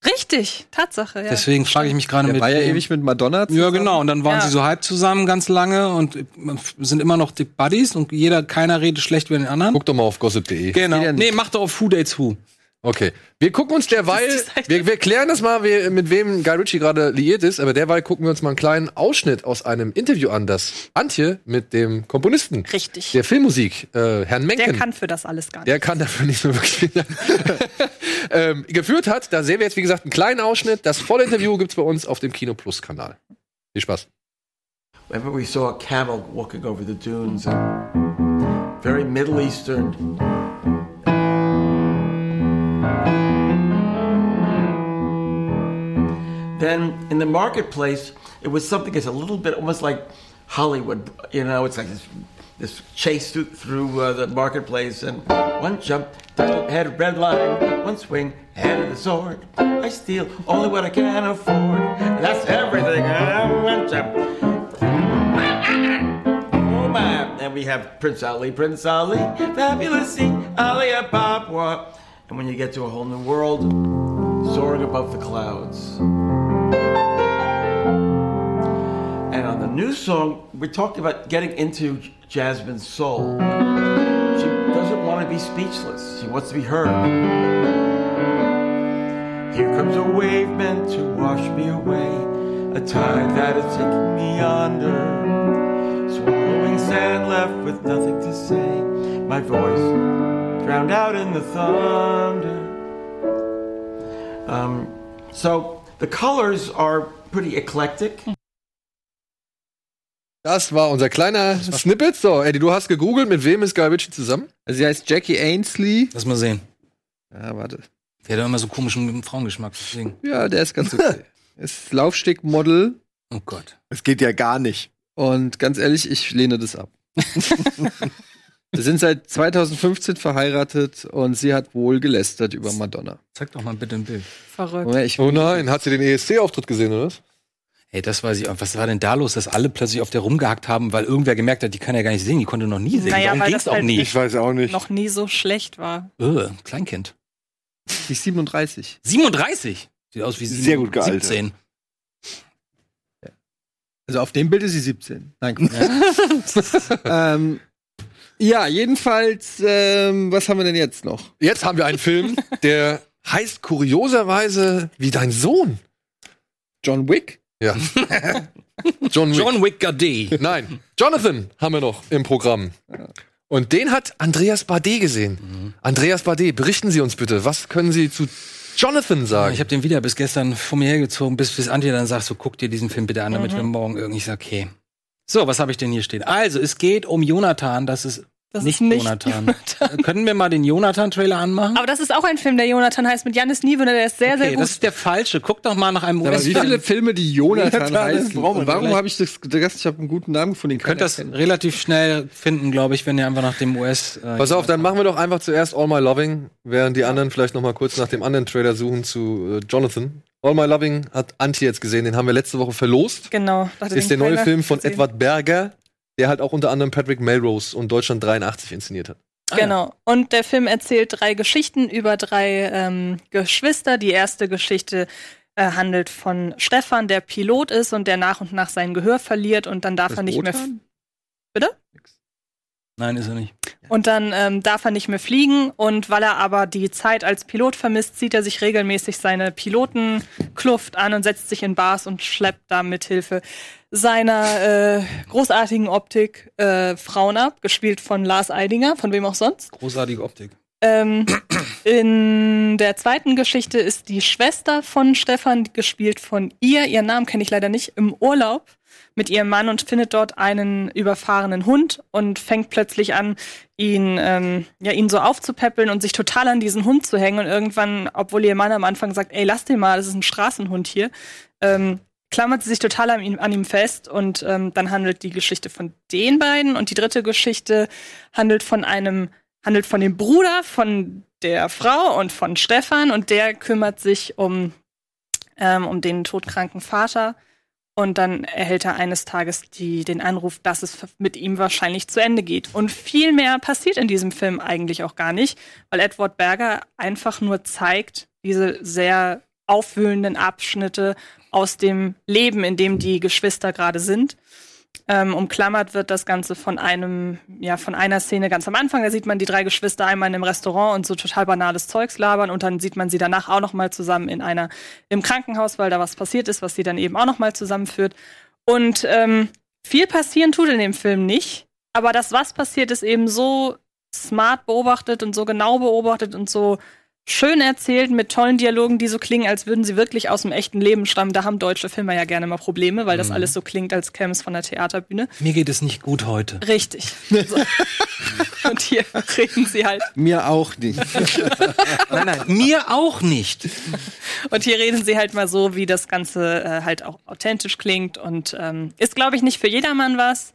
Richtig, Tatsache, ja. Deswegen frage ich mich gerade mit war ja ewig mit Madonna Ja, zusammen. genau. Und dann waren Ja. sie so halb zusammen ganz lange und sind immer noch dick Buddies und jeder, keiner redet schlecht über den anderen. Guck doch mal auf gossip.de. Genau. ja. Nee, mach doch auf Who Dates Who. Okay. Wir gucken uns derweil, wir, wir klären das mal, wie, mit wem Guy Ritchie gerade liiert ist, aber derweil gucken wir uns mal einen kleinen Ausschnitt aus einem Interview an, das Antje mit dem Komponisten Richtig. der Filmmusik, äh, Herrn Der Menken, kann für das alles gar nicht. der kann dafür nicht so wirklich viel, ähm, geführt hat. Da sehen wir jetzt, wie gesagt, einen kleinen Ausschnitt. Das volle Interview gibt's bei uns auf dem Kino Plus Kanal. Viel Spaß. Whenever we saw a camel walking over the dunes, and very Middle Eastern. Then in the marketplace, it was something that's a little bit almost like Hollywood. You know, it's like this, this chase through, through uh, the marketplace, and one jump, head red line, one swing, head of the sword. I steal only what I can afford. And that's everything. Uh, One jump. And we have Prince Ali, Prince Ali, fabulous Ali Papua. And when you get to a whole new world, soaring above the clouds. New song, we're talking about getting into Jasmine's soul. She doesn't want to be speechless. She wants to be heard. Here comes a wave meant to wash me away, a tide that is taking me under. Swallowing sand left with nothing to say, my voice drowned out in the thunder. Um, so the colors are pretty eclectic. Das war unser kleiner Snippet. So, Eddie, du hast gegoogelt, mit wem ist Guy Ritchie zusammen? Also sie heißt Jackie Ainsley. Lass mal sehen. Ja, warte. Der hat doch immer so komischen Frauengeschmack. Deswegen. Ja, der ist ganz okay. ist Laufstegmodel Oh Gott. Das geht ja gar nicht. und ganz ehrlich, ich lehne das ab. Wir sind seit 2015 verheiratet und sie hat wohl gelästert über Madonna. Zeig doch mal bitte ein Bild. Verrückt. Ich, Oh nein, hat sie den ESC-Auftritt gesehen, oder was? Ey, das weiß ich auch. Was war denn da los, dass alle plötzlich auf der rumgehackt haben, weil irgendwer gemerkt hat, die kann ja gar nicht singen, die konnte noch nie singen. Naja, Darum weil ging's das auch halt nie. Ich weiß auch nicht. Noch nie so schlecht war. Äh, Kleinkind. die ist 37. 37. Sieht aus wie Sehr gut gealtert. 17. Also auf dem Bild ist sie 17. Nein, guck. ähm, ja, jedenfalls, ähm, was haben wir denn jetzt noch? Jetzt haben wir einen Film, der heißt kurioserweise wie dein Sohn. John Wick? Ja. John Wick. John Wick D. Nein, Jonathan haben wir noch im Programm. Und den hat Andreas Bade gesehen. Andreas Bade, berichten Sie uns bitte, was können Sie zu Jonathan sagen? Ich habe den wieder bis gestern vor mir hergezogen, bis, bis Antje dann sagt, so guck dir diesen Film bitte an, damit wir morgen irgendwie, ich sag, okay. So, was habe ich denn hier stehen? Also, es geht um Jonathan, das ist Das nicht, ist nicht Jonathan. Können wir mal den Jonathan-Trailer anmachen? Aber das ist auch ein Film, der Jonathan heißt, mit Janis Niewöhner, der ist sehr, sehr okay, gut. das ist der falsche. Guck doch mal nach einem Aber wie viele Filme, die Jonathan Jonathan heißen? warum vielleicht. habe ich das gedacht, ich habe einen guten Namen gefunden? den Ihr könnt das relativ schnell finden, glaube ich, wenn ihr einfach nach dem US. Äh, Pass auf, dann machen wir doch einfach zuerst All My Loving, während die anderen vielleicht noch mal kurz nach dem anderen Trailer suchen zu äh, Jonathan. All My Loving hat Antje jetzt gesehen, den haben wir letzte Woche verlost. genau. Das ist der neue Film von Edward Berger. Der halt auch unter anderem Patrick Melrose und Deutschland 83 inszeniert hat. Genau. Und der Film erzählt drei Geschichten über drei ähm, Geschwister. Die erste Geschichte äh, handelt von Stefan, der Pilot ist und der nach und nach sein Gehör verliert und dann darf Das er nicht mehr. Wotan? Bitte? Nein, ist er nicht. Und dann ähm, darf er nicht mehr fliegen und weil er aber die Zeit als Pilot vermisst, zieht er sich regelmäßig seine Pilotenkluft an und setzt sich in Bars und schleppt da mit Hilfe seiner äh, großartigen Optik äh, Frauen ab, gespielt von Lars Eidinger, von wem auch sonst. Großartige Optik. Ähm, in der zweiten Geschichte ist die Schwester von Stefan, gespielt von ihr, ihren Namen kenne ich leider nicht, im Urlaub mit ihrem Mann und findet dort einen überfahrenen Hund und fängt plötzlich an, ihn, ähm, ja, ihn so aufzupäppeln und sich total an diesen Hund zu hängen. Und irgendwann, obwohl ihr Mann am Anfang sagt, ey, lass den mal, das ist ein Straßenhund hier, ähm, klammert sie sich total an ihm, an ihm fest und ähm, dann handelt die Geschichte von den beiden und die dritte Geschichte handelt von einem handelt von dem Bruder von der Frau und von Stefan und der kümmert sich um ähm, um den todkranken Vater und dann erhält er eines Tages die, den Anruf, dass es mit ihm wahrscheinlich zu Ende geht. Und viel mehr passiert in diesem Film eigentlich auch gar nicht, weil Edward Berger einfach nur zeigt diese sehr aufwühlenden Abschnitte aus dem Leben, in dem die Geschwister gerade sind. Ähm, umklammert wird das Ganze von einem, ja, von einer Szene ganz am Anfang. Da sieht man die drei Geschwister einmal in einem Restaurant und so total banales Zeugs labern und dann sieht man sie danach auch noch mal zusammen in einer im Krankenhaus, weil da was passiert ist, was sie dann eben auch noch mal zusammenführt. Und ähm, viel passieren tut in dem Film nicht, aber das, was passiert, ist eben so smart beobachtet und so genau beobachtet und so schön erzählt mit tollen Dialogen, die so klingen, als würden sie wirklich aus dem echten Leben stammen. Da haben deutsche Filme ja gerne mal Probleme, weil das alles so klingt, als käme es von der Theaterbühne. Mir geht es nicht gut heute. Richtig. So. und hier reden sie halt. Mir auch nicht. Nein, nein, mir auch nicht. Und hier reden sie halt mal so, wie das Ganze äh, halt auch authentisch klingt. Und ähm, ist, glaube ich, nicht für jedermann was.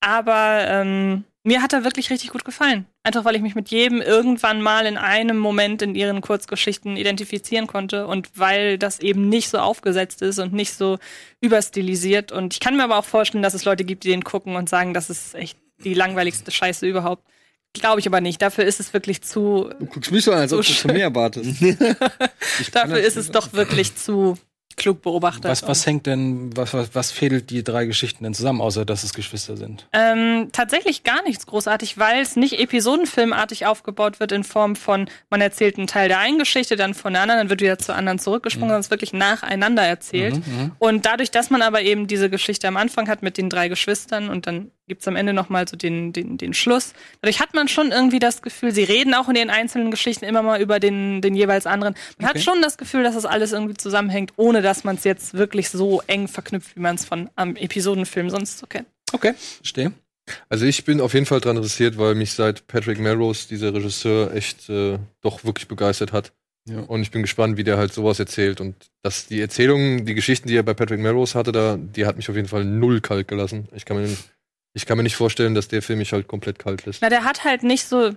Aber ähm, mir hat er wirklich richtig gut gefallen. Einfach weil ich mich mit jedem irgendwann mal in einem Moment in ihren Kurzgeschichten identifizieren konnte und weil das eben nicht so aufgesetzt ist und nicht so überstilisiert. Und ich kann mir aber auch vorstellen, dass es Leute gibt, die den gucken und sagen, das ist echt die langweiligste Scheiße überhaupt. Glaube ich aber nicht. Dafür ist es wirklich zu. Du guckst mich so an, als ob du von mir erwartest. Dafür ist es doch wirklich zu klug beobachtet. Was, was hängt denn, was, was, was fädelt die drei Geschichten denn zusammen, außer dass es Geschwister sind? Ähm, tatsächlich gar nichts großartig, weil es nicht episodenfilmartig aufgebaut wird in Form von, man erzählt einen Teil der einen Geschichte, dann von der anderen, dann wird wieder zur anderen zurückgesprungen, sondern es wirklich nacheinander erzählt. Und dadurch, dass man aber eben diese Geschichte am Anfang hat mit den drei Geschwistern und dann gibt's am Ende nochmal so den, den, den Schluss, dadurch hat man schon irgendwie das Gefühl, sie reden auch in den einzelnen Geschichten immer mal über den, den jeweils anderen. Man hat schon das Gefühl, dass das alles irgendwie zusammenhängt, ohne dass man es jetzt wirklich so eng verknüpft, wie man es von am Episodenfilm sonst so kennt. Okay, verstehe. Also ich bin auf jeden Fall dran interessiert, weil mich seit Patrick Melrose, dieser Regisseur, echt äh, doch wirklich begeistert hat. Ja. Und ich bin gespannt, wie der halt sowas erzählt. Und dass die Erzählungen, die Geschichten, die er bei Patrick Melrose hatte, da, die hat mich auf jeden Fall null kalt gelassen. Ich kann mir, ich kann mir nicht vorstellen, dass der Film mich halt komplett kalt lässt. Na, der hat halt nicht so.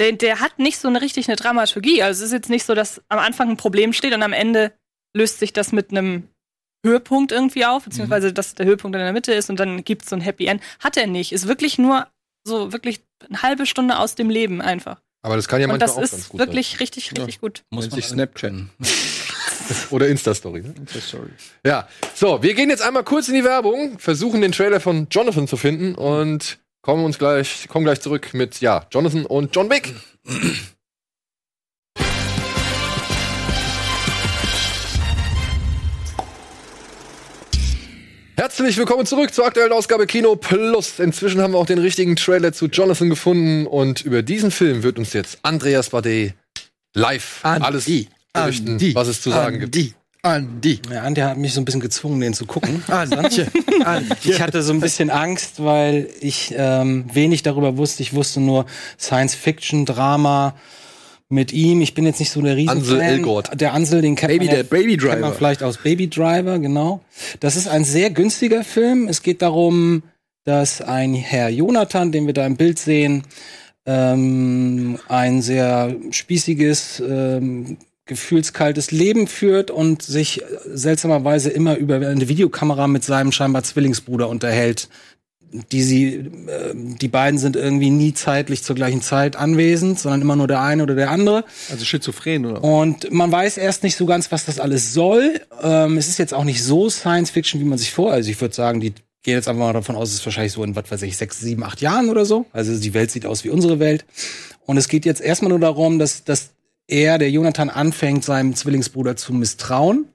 Der, der hat nicht so eine richtig eine Dramaturgie. Also es ist jetzt nicht so, dass am Anfang ein Problem steht und am Ende löst sich das mit einem Höhepunkt irgendwie auf, beziehungsweise dass der Höhepunkt in der Mitte ist und dann gibt's so ein Happy End. Hat er nicht. Ist wirklich nur so wirklich eine halbe Stunde aus dem Leben einfach. Aber das kann ja und manchmal das auch ganz ist gut wirklich richtig, richtig gut. Muss Nennt sich Snapchat. Oder Insta-Story. Ne? Sorry. Ja, so, wir gehen jetzt einmal kurz in die Werbung, versuchen den Trailer von Jonathan zu finden und kommen uns gleich, kommen gleich zurück mit, ja, Jonathan und John Wick. Herzlich willkommen zurück zur aktuellen Ausgabe Kino Plus. Inzwischen haben wir auch den richtigen Trailer zu Jonathan gefunden und über diesen Film wird uns jetzt Andreas Bade live alles berichten, was es zu sagen gibt. Andi. Andi. Ja, Andi hat mich so ein bisschen gezwungen, den zu gucken. Antje. Ich hatte so ein bisschen Angst, weil ich ähm, wenig darüber wusste. Ich wusste nur Science-Fiction, Drama mit ihm. Ich bin jetzt nicht so der riesen Ansel Fan. Elgort. Der Ansel, den kennt Baby, man, ja, der Baby kennt man Driver. vielleicht aus Baby Driver, genau. Das ist ein sehr günstiger Film. Es geht darum, dass ein Herr Jonathan, den wir da im Bild sehen, ähm, ein sehr spießiges, ähm, gefühlskaltes Leben führt und sich seltsamerweise immer über eine Videokamera mit seinem scheinbar Zwillingsbruder unterhält, die sie, äh, die beiden sind irgendwie nie zeitlich zur gleichen Zeit anwesend, sondern immer nur der eine oder der andere. Also schizophren, oder? Und man weiß erst nicht so ganz, was das alles soll. Ähm, es ist jetzt auch nicht so Science Fiction, wie man sich vor. Also ich würde sagen, die gehen jetzt einfach mal davon aus, es ist wahrscheinlich so in, was weiß ich, sechs, sieben, acht Jahren oder so. Also die Welt sieht aus wie unsere Welt. Und es geht jetzt erstmal nur darum, dass, dass er, der Jonathan, anfängt, seinem Zwillingsbruder zu misstrauen,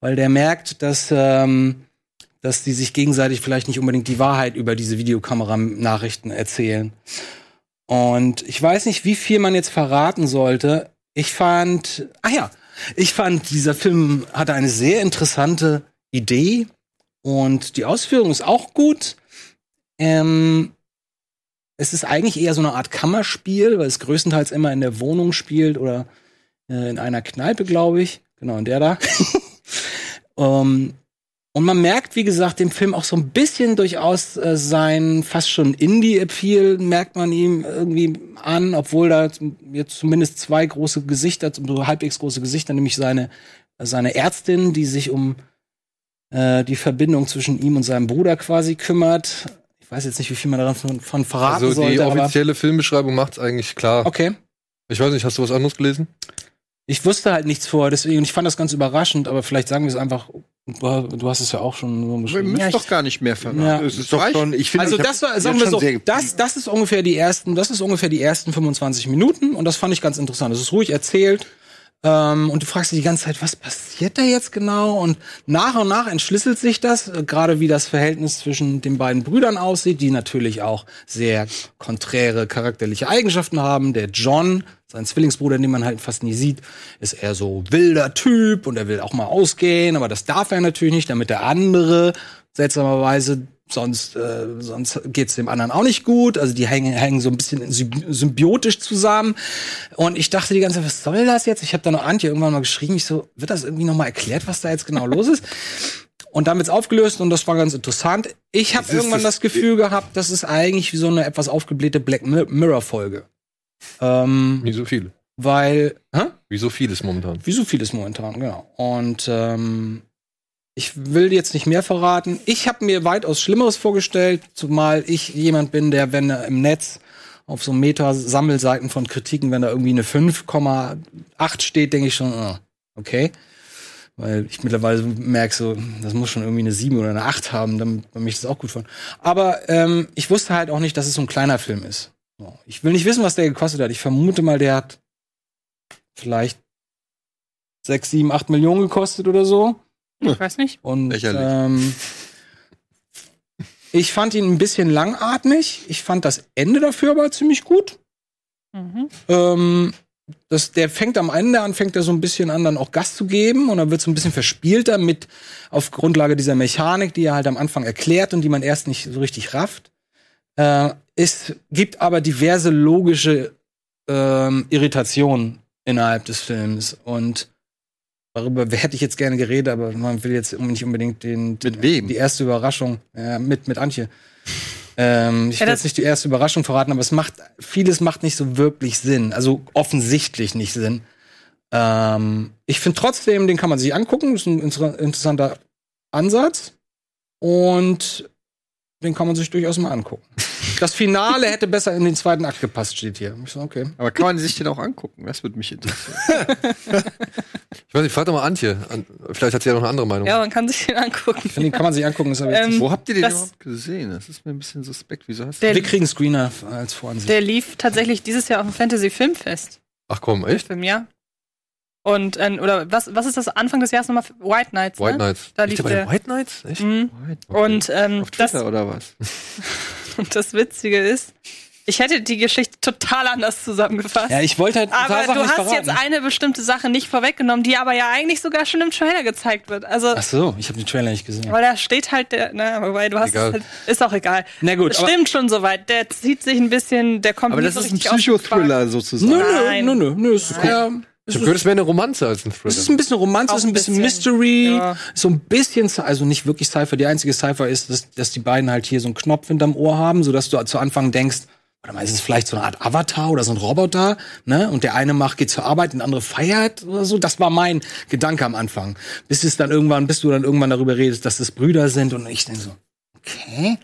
weil der merkt, dass, ähm, dass die sich gegenseitig vielleicht nicht unbedingt die Wahrheit über diese Videokamera-Nachrichten erzählen. Und ich weiß nicht, wie viel man jetzt verraten sollte. Ich fand, ah ja, ich fand, dieser Film hatte eine sehr interessante Idee und die Ausführung ist auch gut. Ähm, es ist eigentlich eher so eine Art Kammerspiel, weil es größtenteils immer in der Wohnung spielt oder äh, in einer Kneipe, glaube ich. Genau, in der da. ähm, und man merkt, wie gesagt, dem Film auch so ein bisschen durchaus äh, sein fast schon Indie-Appeal merkt man ihm irgendwie an, obwohl da jetzt zumindest zwei große Gesichter, so halbwegs große Gesichter, nämlich seine, seine Ärztin, die sich um äh, die Verbindung zwischen ihm und seinem Bruder quasi kümmert. Ich weiß jetzt nicht, wie viel man davon von verraten Also die sollte, aber offizielle Filmbeschreibung macht's eigentlich klar. okay. Ich weiß nicht, hast du was anderes gelesen? Ich wusste halt nichts vor, deswegen ich fand das ganz überraschend, aber vielleicht sagen wir es einfach. Du, du hast es ja auch schon so Wir beschrieben. müssen Ja, ich- doch gar nicht mehr verraten. Ja. Es ist doch schon, ich finde, also ich hab das war, jetzt sagen wir schon so, sehr das, das ist ungefähr die ersten, das ist ungefähr die ersten 25 Minuten und das fand ich ganz interessant. Es ist ruhig erzählt ähm, und du fragst dich die ganze Zeit, was passiert da jetzt genau? Und nach und nach entschlüsselt sich das, äh, gerade wie das Verhältnis zwischen den beiden Brüdern aussieht, die natürlich auch sehr konträre charakterliche Eigenschaften haben. Der John, sein Zwillingsbruder, den man halt fast nie sieht, ist eher so wilder Typ und er will auch mal ausgehen, aber das darf er natürlich nicht, damit der andere seltsamerweise sonst äh, sonst geht's dem anderen auch nicht gut. Also die hängen hängen so ein bisschen symbi- symbiotisch zusammen. Und ich dachte die ganze Zeit, was soll das jetzt? Ich habe da noch Antje irgendwann mal geschrieben. Ich so, wird das irgendwie noch mal erklärt, was da jetzt genau los ist? Und dann wird's aufgelöst und das war ganz interessant. Ich habe irgendwann das- das Gefühl gehabt, das ist eigentlich wie so eine etwas aufgeblähte Black Mi- Mirror Folge. Ähm, Wie so viele. weil, hä? Wie so vieles momentan. Wie so vieles momentan, genau. Und ähm, ich will jetzt nicht mehr verraten. Ich habe mir weitaus Schlimmeres vorgestellt, zumal ich jemand bin, der, wenn er im Netz auf so Meta-Sammelseiten von Kritiken, wenn da irgendwie eine 5,8 steht, denke ich schon, ah, okay. Weil ich mittlerweile merke so, das muss schon irgendwie eine 7 oder eine 8 haben, damit man mich das auch gut fand. Aber ähm, ich wusste halt auch nicht, dass es so ein kleiner Film ist. Ich will nicht wissen, was der gekostet hat. Ich vermute mal, der hat vielleicht 6, 7, 8 Millionen gekostet oder so. Ich weiß nicht. Und Lächerlich. ähm, ich fand ihn ein bisschen langatmig. Ich fand das Ende dafür aber ziemlich gut. Mhm. Ähm, das, der fängt am Ende an, fängt er so ein bisschen an, dann auch Gas zu geben und dann wird so ein bisschen verspielter mit auf Grundlage dieser Mechanik, die er halt am Anfang erklärt und die man erst nicht so richtig rafft. Äh, es gibt aber diverse logische ähm, Irritationen innerhalb des Films und darüber hätte ich jetzt gerne geredet, aber man will jetzt nicht unbedingt den, Mit wem? die erste Überraschung äh, mit mit Antje. Ähm, ich Ja, will jetzt nicht die erste Überraschung verraten, aber es macht vieles macht nicht so wirklich Sinn, also offensichtlich nicht Sinn. Ähm, ich finde trotzdem, den kann man sich angucken, ist ein inter interessanter Ansatz und den kann man sich durchaus mal angucken. Das Finale hätte besser in den zweiten Akt gepasst, steht hier. Ich so, okay. Aber kann man sich den auch angucken? Das würde mich interessieren. Ich weiß nicht, frag doch mal Antje. An, vielleicht hat sie ja noch eine andere Meinung. Ja, man kann sich den angucken. Den kann man sich angucken, ist aber Ähm, Wo habt ihr den das- überhaupt gesehen? Das ist mir ein bisschen suspekt. Wieso hast du Der, Wir kriegen Screener als Voransicht. der lief tatsächlich dieses Jahr auf dem Fantasy Filmfest. Ach komm, echt? Film, ja. Und, äh, oder was, was ist das Anfang des Jahres nochmal? White Nights. White ne? Knights. Da Liegt lief der bei den der- White Knights? Echt? Mhm. Und, ähm, auf das, Twitter oder was? und das Witzige ist, ich hätte die Geschichte total anders zusammengefasst. ja, ich wollte halt aber du hast verraten. jetzt eine bestimmte Sache nicht vorweggenommen, die aber ja eigentlich sogar schon im Trailer gezeigt wird. Also, Ach so, ich habe den Trailer nicht gesehen. weil da steht halt der, na, wobei du hast halt, ist auch egal. Na gut, aber- Stimmt schon soweit. Der zieht sich ein bisschen, der kommt Aber nicht das so ist ein. Psychothriller sozusagen. Nö, Nein. nö, nö, nö, nö. Es ist, eher, Ich es hab gehört, es wäre eine Romanze als ein Es ist Thriller. ein bisschen Romanze, es ist ein bisschen, bisschen, Mystery, ja. so ein bisschen, also nicht wirklich Cypher. Die einzige Cypher ist, dass, dass die beiden halt hier so einen Knopf hinterm Ohr haben, sodass du zu Anfang denkst, warte mal, ist es vielleicht so eine Art Avatar oder so ein Roboter, ne? Und der eine macht, geht zur Arbeit, der andere feiert oder so. Das war mein Gedanke am Anfang. Bis es dann irgendwann, bis du dann irgendwann darüber redest, dass das Brüder sind und ich denke so, okay.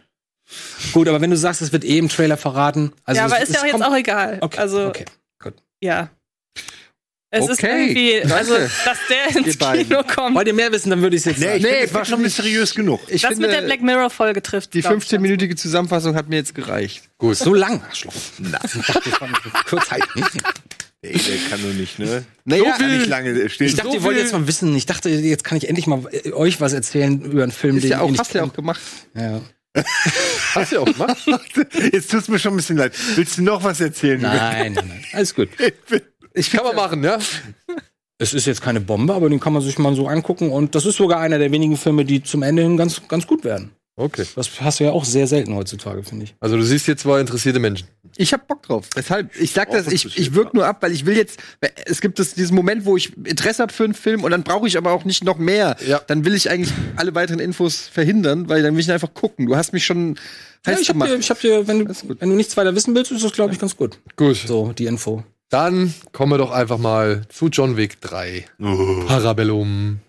Gut, aber wenn du sagst, es wird eh im Trailer verraten. Also ja, aber es- ist ja es auch jetzt auch egal. Okay, also, okay, gut. ja. Es ist Okay, irgendwie, also, danke. dass der ins. Kino kommt. Wollt ihr mehr wissen, dann würde ich es jetzt Nee, sagen. ich Nee, das war schon mysteriös genug. Ich das finde, mit der Black Mirror-Folge trifft. die glaub ich, ganz 15-minütige Zusammenfassung hat mir jetzt gereicht. Gut. So lang. Arschloch. Kurz halten. Ey, der kann nur nicht, ne? Naja, kann nicht lange stehen. Ich dachte, ihr wollt jetzt mal wissen. Ich dachte, jetzt kann ich endlich mal äh, euch was erzählen über einen Film, ist den ja auch, ihr nicht hast du ja auch gemacht. Ja. Hast du ja auch gemacht? Jetzt tut's mir schon ein bisschen leid. Willst du noch was erzählen? Nein, nein, nein. Alles gut. Ich kann man machen, ja? Es ist jetzt keine Bombe, aber den kann man sich mal so angucken. Und das ist sogar einer der wenigen Filme, die zum Ende hin ganz, ganz gut werden. Okay. Das hast du ja auch sehr selten heutzutage, finde ich. Also du siehst hier zwei interessierte Menschen. Ich hab Bock drauf. Deshalb, ich sag das, ich, ich wirk nur ab, weil ich will jetzt, es gibt das, diesen Moment, wo ich Interesse habe für einen Film und dann brauche ich aber auch nicht noch mehr. Ja. Dann will ich eigentlich alle weiteren Infos verhindern, weil dann will ich einfach gucken. Du hast mich schon Ja, heiß ich hab gemacht. dir, ich hab dir wenn, du, wenn du nichts weiter wissen willst, ist das, glaube ich, ganz gut. Gut. So, die Info. Dann kommen wir doch einfach mal zu John Wick 3. Parabellum.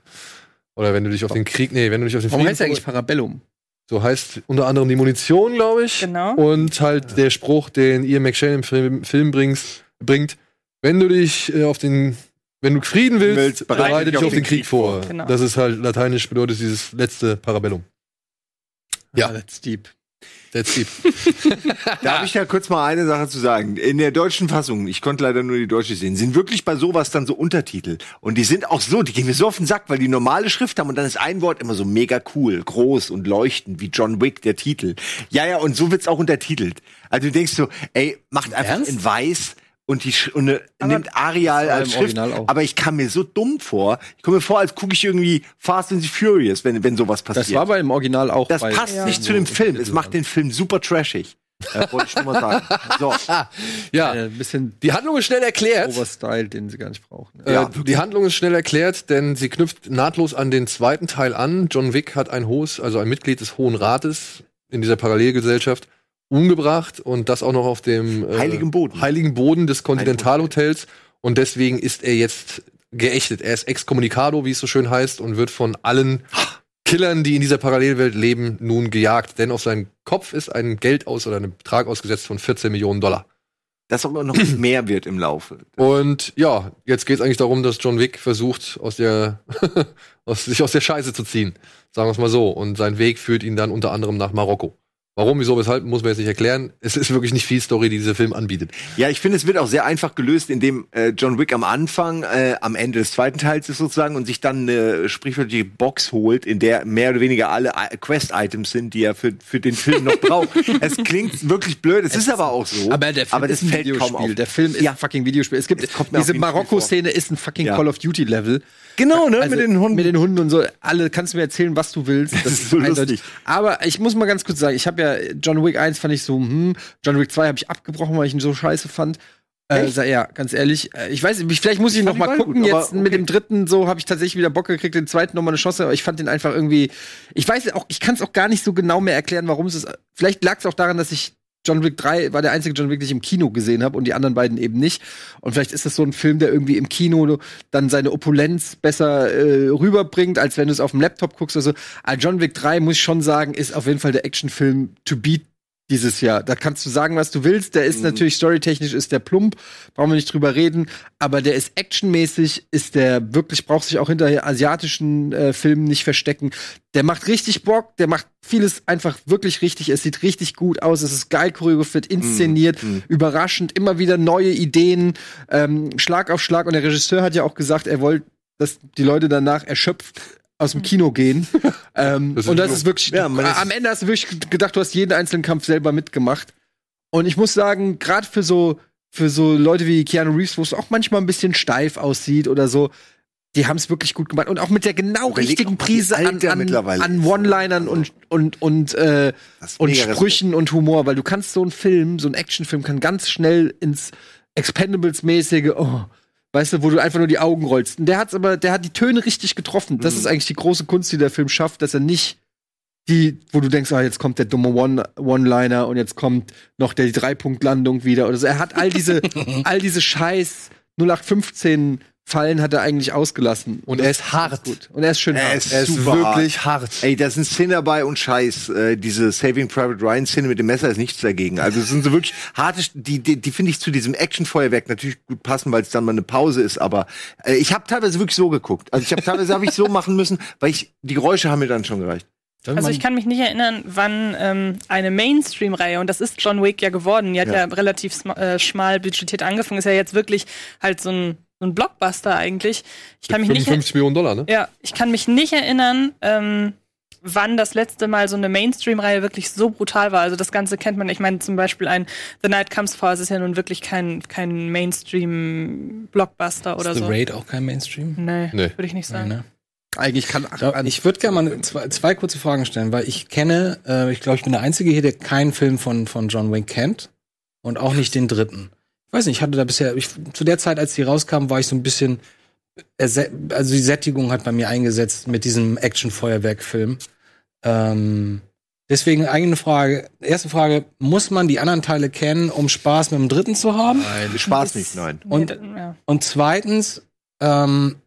Oder wenn du dich auf den Krieg, nee, wenn du dich auf den Warum Frieden heißt er eigentlich Parabellum? So heißt unter anderem die Munition, glaube ich. Genau. Und halt der Spruch, den Ian McShane im Film, Film bringst, bringt, wenn du dich äh, auf den, wenn du Frieden willst, Willst, bereite dich auf den Krieg vor. Genau. Das ist halt lateinisch bedeutet dieses letzte Parabellum. Ja. Ah, that's deep. That's deep. Darf ich da kurz mal eine Sache zu sagen? In der deutschen Fassung, ich konnte leider nur die deutsche sehen, sind wirklich bei sowas dann so Untertitel. Und die sind auch so, die gehen mir so auf den Sack, weil die normale Schrift haben und dann ist ein Wort immer so mega cool, groß und leuchtend, wie John Wick, der Titel. Ja, ja, und so wird's auch untertitelt. Also du denkst so, ey, macht einfach Ernst? in weiß und die Sch und ne, nimmt Arial als Schrift. Aber ich kam mir so dumm vor. Ich komme mir vor, als gucke ich irgendwie Fast and the Furious, wenn, wenn sowas passiert. Das war aber im Original auch. Das bei- passt Ja. nicht zu dem Film. Es macht den Film super trashig. Äh, wollte ich nur mal sagen. So. Ja. Äh, ein bisschen Die Handlung ist schnell erklärt. Overstyle, den sie gar nicht brauchen. Äh, Ja, die Handlung ist schnell erklärt, denn sie knüpft nahtlos an den zweiten Teil an. John Wick hat ein hohes, also ein Mitglied des Hohen Rates in dieser Parallelgesellschaft umgebracht und das auch noch auf dem äh, Heiligen Boden. heiligen Boden des Kontinentalhotels und deswegen ist er jetzt geächtet. Er ist Excommunicado, wie es so schön heißt, und wird von allen Killern, die in dieser Parallelwelt leben, nun gejagt. Denn auf seinen Kopf ist ein Geld aus oder ein Betrag ausgesetzt von 14 Millionen Dollar. Das aber noch mehr wird im Laufe. Und ja, jetzt geht es eigentlich darum, dass John Wick versucht, aus der, aus, sich aus der Scheiße zu ziehen. Sagen wir es mal so. Und sein Weg führt ihn dann unter anderem nach Marokko. Warum, wieso, weshalb, muss man jetzt nicht erklären. Es ist wirklich nicht viel Story, die dieser Film anbietet. Ja, ich finde, es wird auch sehr einfach gelöst, indem äh, John Wick am Anfang, äh, am Ende des zweiten Teils ist sozusagen und sich dann eine sprichwörtliche Box holt, in der mehr oder weniger alle I- Quest-Items sind, die er für, für den Film noch braucht. es klingt wirklich blöd, es, ist aber auch so. Aber der Film aber das ist ein Videospiel. auf. Der Film ist Ja. ein fucking Videospiel. Es gibt kommt mir auf diese Marokko-Szene ist ein fucking Ja. Call of Duty Level. Genau, ne, Also mit den Hunden. Mit den Hunden und so. Alle kannst du mir erzählen, was du willst. Das, ist so lustig. Aber ich muss mal ganz kurz sagen, ich habe ja John Wick 1 fand ich so, hm, John Wick 2 habe ich abgebrochen, weil ich ihn so scheiße fand. Äh, ja, ganz ehrlich, äh, ich weiß, vielleicht muss ich, noch fand mal gucken. gut, Jetzt mit dem dritten so habe ich tatsächlich wieder Bock gekriegt, den zweiten noch mal eine Chance, aber ich fand den einfach irgendwie ich weiß auch, ich kann es auch gar nicht so genau mehr erklären, warum es ist. Vielleicht lag es auch daran, dass ich John Wick 3 war der einzige John Wick, den ich im Kino gesehen habe und die anderen beiden eben nicht. Und vielleicht ist das so ein Film, der irgendwie im Kino dann seine Opulenz besser äh, rüberbringt, als wenn du es auf dem Laptop guckst oder so. Aber John Wick 3, muss ich schon sagen, ist auf jeden Fall der Actionfilm to beat dieses Jahr. Da kannst du sagen, was du willst. Der ist natürlich storytechnisch ist der plump, brauchen wir nicht drüber reden. Aber der ist actionmäßig, ist der wirklich, braucht sich auch hinter asiatischen äh, Filmen nicht verstecken. Der macht richtig Bock, der macht vieles einfach wirklich richtig. Es sieht richtig gut aus, es ist geil choreografiert, inszeniert, überraschend, immer wieder neue Ideen, ähm, Schlag auf Schlag. Und der Regisseur hat ja auch gesagt, er wollte, dass die Leute danach erschöpft aus dem Kino gehen. ähm, Das und das ist wirklich, Ja, ist- am Ende hast du wirklich gedacht, du hast jeden einzelnen Kampf selber mitgemacht. Und ich muss sagen, gerade für so, für so Leute wie Keanu Reeves, wo es auch manchmal ein bisschen steif aussieht oder so, die haben es wirklich gut gemacht. Und auch mit der genau Überleg richtigen Prise an, an, an. One-Linern und, und, und, äh, und Respekt. Sprüchen und Humor, weil du kannst so einen Film, so einen Actionfilm, kann ganz schnell ins Expendables-mäßige, oh, weißt du, wo du einfach nur die Augen rollst. Und der hat's aber, der hat die Töne richtig getroffen. Mhm. Das ist eigentlich die große Kunst, die der Film schafft, dass er nicht die, wo du denkst, ah, jetzt kommt der dumme One- One-Liner und jetzt kommt noch der Dreipunktlandung wieder oder so. Er hat all diese, all diese Scheiß 0815 Fallen hat er eigentlich ausgelassen. Und er ist hart. Gut. Und er ist schön Er hart. ist Er ist super wirklich hart. Ey, da sind Szenen dabei und Scheiß. Äh, diese Saving Private Ryan Szene mit dem Messer ist nichts dagegen. Also es sind so wirklich harte, die, die, die finde ich zu diesem Actionfeuerwerk natürlich gut passen, weil es dann mal eine Pause ist. Aber äh, ich habe teilweise wirklich so geguckt. Also ich habe teilweise habe ich so machen müssen, weil ich die Geräusche haben mir dann schon gereicht. Also ich kann mich nicht erinnern, wann ähm, eine Mainstream-Reihe, und das ist John Wick ja geworden, die hat ja, Ja. relativ äh, schmal budgetiert angefangen, ist ja jetzt wirklich halt so ein, so ein Blockbuster eigentlich. Ich kann mich nicht 55 Millionen Dollar, ne? Ja, ich kann mich nicht erinnern, ähm, wann das letzte Mal so eine Mainstream-Reihe wirklich so brutal war. Also das Ganze kennt man. Ich meine zum Beispiel ein The Night Comes For, es ist ja nun wirklich kein, kein Mainstream-Blockbuster oder ist The so. Raid auch kein Mainstream? Nee, Nee. würde ich nicht sagen. Nein, ne? Eigentlich kann Ja, ich würde gerne mal zwei, zwei kurze Fragen stellen, weil ich kenne, äh, ich glaube, ich bin der Einzige hier, der keinen Film von, von John Wayne kennt und auch nicht den dritten. Ich weiß nicht, ich hatte da bisher, ich, zu der Zeit, als die rauskamen, war ich so ein bisschen, erse- also die Sättigung hat bei mir eingesetzt mit diesem Action-Feuerwerk-Film. Ähm, deswegen eigene Frage, erste Frage, muss man die anderen Teile kennen, um Spaß mit dem dritten zu haben? Nein, Spaß nicht, nein. Und-. Und zweitens, ähm,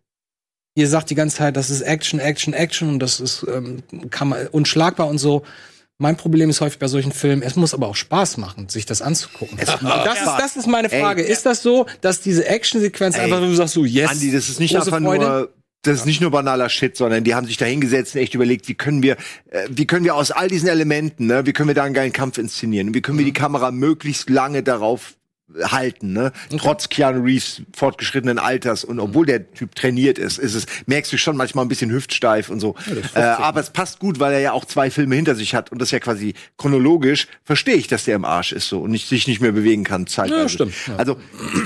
ihr sagt die ganze Zeit, das ist Action, Action, Action und das ist ähm, kann man, unschlagbar und so. Mein Problem ist häufig bei solchen Filmen, es muss aber auch Spaß machen, sich das anzugucken. das, ist, das ist meine Frage. Ey. ist das so, dass diese Action-Sequenz einfach, du sagst so, yes, Andi, das ist nicht einfach Freude? nur das ist nicht nur banaler Shit, sondern die haben sich da hingesetzt und echt überlegt, wie können wir, äh, wie können wir aus all diesen Elementen, ne, wie können wir da einen geilen Kampf inszenieren? Wie können wir die Kamera möglichst lange darauf halten, ne? Trotz Keanu Reeves fortgeschrittenen Alters und obwohl der Typ trainiert ist, ist es, merkst du schon manchmal ein bisschen hüftsteif und so. äh, aber es passt gut, weil er ja auch zwei Filme hinter sich hat und das ja quasi chronologisch verstehe ich, dass der im Arsch ist so und nicht, sich nicht mehr bewegen kann, zeitweise. Ja, stimmt, ja. Also,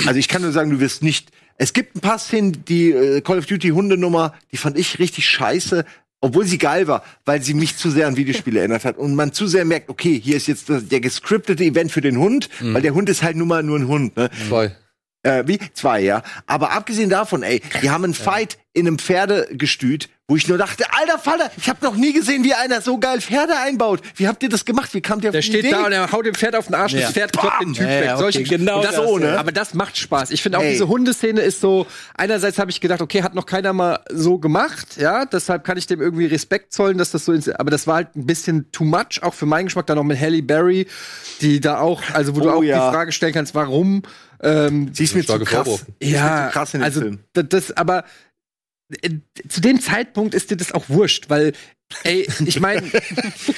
also ich kann nur sagen, du wirst nicht. Es gibt ein paar Szenen, die äh, Call of Duty Hundenummer, die fand ich richtig scheiße, obwohl sie geil war, weil sie mich zu sehr an Videospiele erinnert hat und man zu sehr merkt, okay, hier ist jetzt das, der gescriptete Event für den Hund, weil der Hund ist halt nun mal nur ein Hund. Ne? Zwei. Äh, wie? Zwei, ja. Aber abgesehen davon, ey, die haben einen Fight in einem Pferdegestüt, wo ich nur dachte, alter Vater, ich habe noch nie gesehen, wie einer so geil Pferde einbaut. Wie habt ihr das gemacht? Wie kamt ihr auf Der die steht Idee? da und er haut dem Pferd auf den Arsch, Ja. das Pferd kloppt den Typ Ja, weg. ja, okay, Solche, genau und das, das, so, ne? Aber das macht Spaß. Ich finde auch Ey. diese Hundeszene ist so, einerseits habe ich gedacht, okay, hat noch keiner mal so gemacht, ja, deshalb kann ich dem irgendwie Respekt zollen, dass das so ist. Aber das war halt ein bisschen too much, auch für meinen Geschmack, dann noch mit Halle Berry, die da auch, also wo du Oh, auch ja. die Frage stellen kannst, warum, ähm, Sie ist mir zu Starke krass. Vorwurf. Sie ist mir ja, zu krass in dem also Film. das, aber zu dem Zeitpunkt ist dir das auch wurscht, weil ey, ich meine,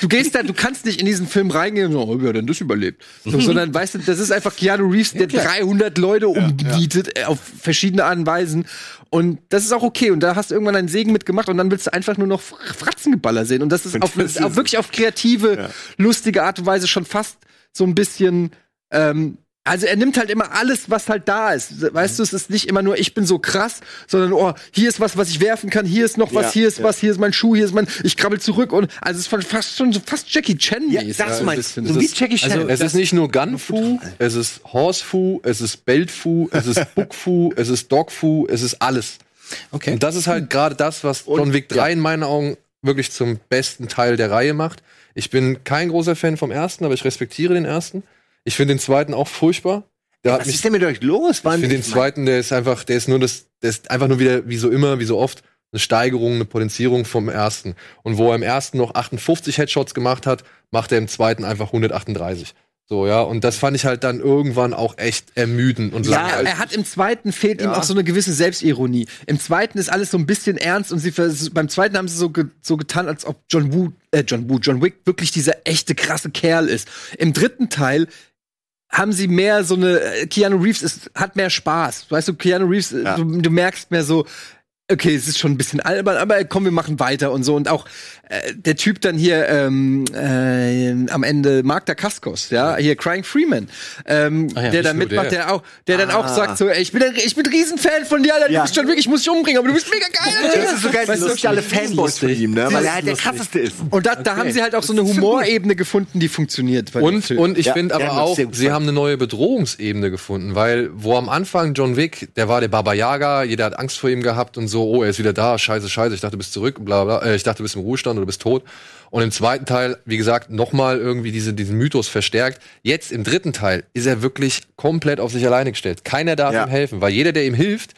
du gehst da, du kannst nicht in diesen Film reingehen und so, oh, wer hat denn das überlebt? So, sondern weißt du, das ist einfach Keanu Reeves, der 300 Leute umnietet äh, auf verschiedene Arten und Weisen. Und das ist auch okay. Und da hast du irgendwann einen Segen mitgemacht und dann willst du einfach nur noch Fratzengeballer sehen. Und das ist auf, das ist- wirklich auf kreative, lustige Art und Weise schon fast so ein bisschen ähm, also er nimmt halt immer alles, was halt da ist. Weißt du, es ist nicht immer nur, ich bin so krass, sondern oh, hier ist was, was ich werfen kann, hier ist noch was, Ja, hier ist ja. was, hier ist mein Schuh, hier ist mein, ich krabbel zurück und also es ist fast schon so fast Jackie Chan Ja, das ein meinst du. So wie ist- Jackie Chan. Es ist nicht nur Gun-Fu, es ist Horse-Fu, es ist Belt-Fu, es ist Book-Fu, es ist Dog-Fu, es ist alles. Okay. Und das ist halt gerade das, was John Wick 3 in meinen Augen wirklich zum besten Teil der Reihe macht. Ich bin kein großer Fan vom ersten, aber ich respektiere den ersten. Ich finde den zweiten auch furchtbar. Der hat Was mich ist denn mit euch los? Wann- ich finde den zweiten, der ist einfach, der ist nur das, der ist einfach nur wieder, wie so immer, wie so oft, eine Steigerung, eine Potenzierung vom ersten. Und wo er im ersten noch 58 Headshots gemacht hat, macht er im zweiten einfach 138. So, ja. Und das fand ich halt dann irgendwann auch echt ermüdend und Ja, langweilig. er hat im zweiten fehlt ihm auch so eine gewisse Selbstironie. Im zweiten ist alles so ein bisschen ernst und sie beim zweiten haben sie so, ge so getan, als ob John Woo, äh, John Woo, John Wick wirklich dieser echte krasse Kerl ist. Im dritten Teil haben sie mehr so eine äh, Keanu Reeves ist, hat mehr Spaß. Weißt du, Keanu Reeves, äh, Ja. du, du merkst mehr so Okay, es ist schon ein bisschen albern, aber komm, wir machen weiter und so. Und auch äh, der Typ dann hier ähm, äh, am Ende, Mark Dacascos, ja, hier Crying Freeman, ähm, ja, der dann mitmacht, der. der auch, der dann auch sagt so, ey, ich bin, ein, ich bin ein Riesenfan von dir, Alter, du bist schon wirklich, ich muss dich umbringen, aber du bist mega geil. Alter. Das ist so geil, das sind alle Fanboys von ihm, ne? Weil er halt der krasseste ist. und da, da haben sie halt auch so eine Humorebene gefunden, die funktioniert. Und, und ich Ja, finde ja, aber auch, sie gefallen. haben eine neue Bedrohungsebene gefunden, weil wo am Anfang John Wick, der war der Baba Yaga, jeder hat Angst vor ihm gehabt und so, oh, er ist wieder da, scheiße, scheiße, ich dachte, du bist zurück, bla bla, äh, ich dachte, du bist im Ruhestand oder du bist tot. Und im zweiten Teil, wie gesagt, nochmal irgendwie diese, diesen Mythos verstärkt. Jetzt im dritten Teil ist er wirklich komplett auf sich alleine gestellt. Keiner darf Ja. ihm helfen, weil jeder, der ihm hilft,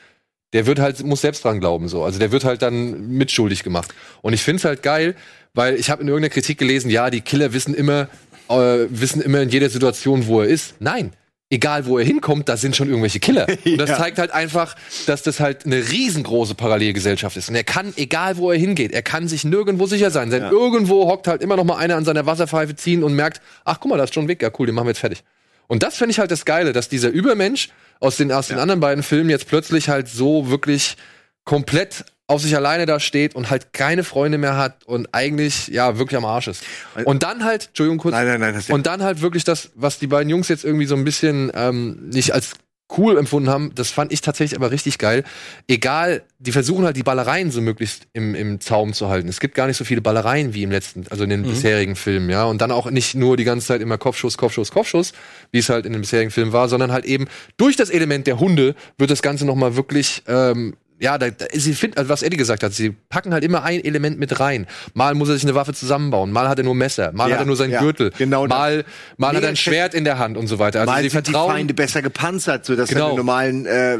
der wird halt, muss selbst dran glauben, so. Also der wird halt dann mitschuldig gemacht. Und ich find's halt geil, weil ich habe in irgendeiner Kritik gelesen, ja, die Killer wissen immer, äh, wissen immer in jeder Situation, wo er ist. Nein. Egal, wo er hinkommt, da sind schon irgendwelche Killer. Und das Ja. zeigt halt einfach, dass das halt eine riesengroße Parallelgesellschaft ist. Und er kann, egal wo er hingeht, er kann sich nirgendwo sicher sein. Denn irgendwo hockt halt immer noch mal einer an seiner Wasserpfeife ziehen und merkt, ach guck mal, da ist John Wick, ja cool, den machen wir jetzt fertig. Und das finde ich halt das Geile, dass dieser Übermensch aus den, aus den anderen beiden Filmen jetzt plötzlich halt so wirklich komplett auf sich alleine da steht und halt keine Freunde mehr hat und eigentlich ja wirklich am Arsch ist. Und dann halt, Entschuldigung kurz, Nein, nein, nein, das und dann halt wirklich das, was die beiden Jungs jetzt irgendwie so ein bisschen ähm, nicht als cool empfunden haben, das fand ich tatsächlich aber richtig geil. Egal, die versuchen halt die Ballereien so möglichst im, im Zaum zu halten. Es gibt gar nicht so viele Ballereien wie im letzten, also in den bisherigen Filmen, ja. Und dann auch nicht nur die ganze Zeit immer Kopfschuss, Kopfschuss, Kopfschuss, wie es halt in den bisherigen Filmen war, sondern halt eben durch das Element der Hunde wird das Ganze nochmal wirklich ähm, ja, da, da, sie finden, also was Eddie gesagt hat, sie packen halt immer ein Element mit rein. Mal muss er sich eine Waffe zusammenbauen, mal hat er nur Messer, mal Ja, hat er nur seinen ja, Gürtel, genau mal, mal hat er ein Schwert in der Hand und so weiter. Also Mal sie sind die vertrauen, Feinde besser gepanzert, sodass Genau. genau. normalen äh,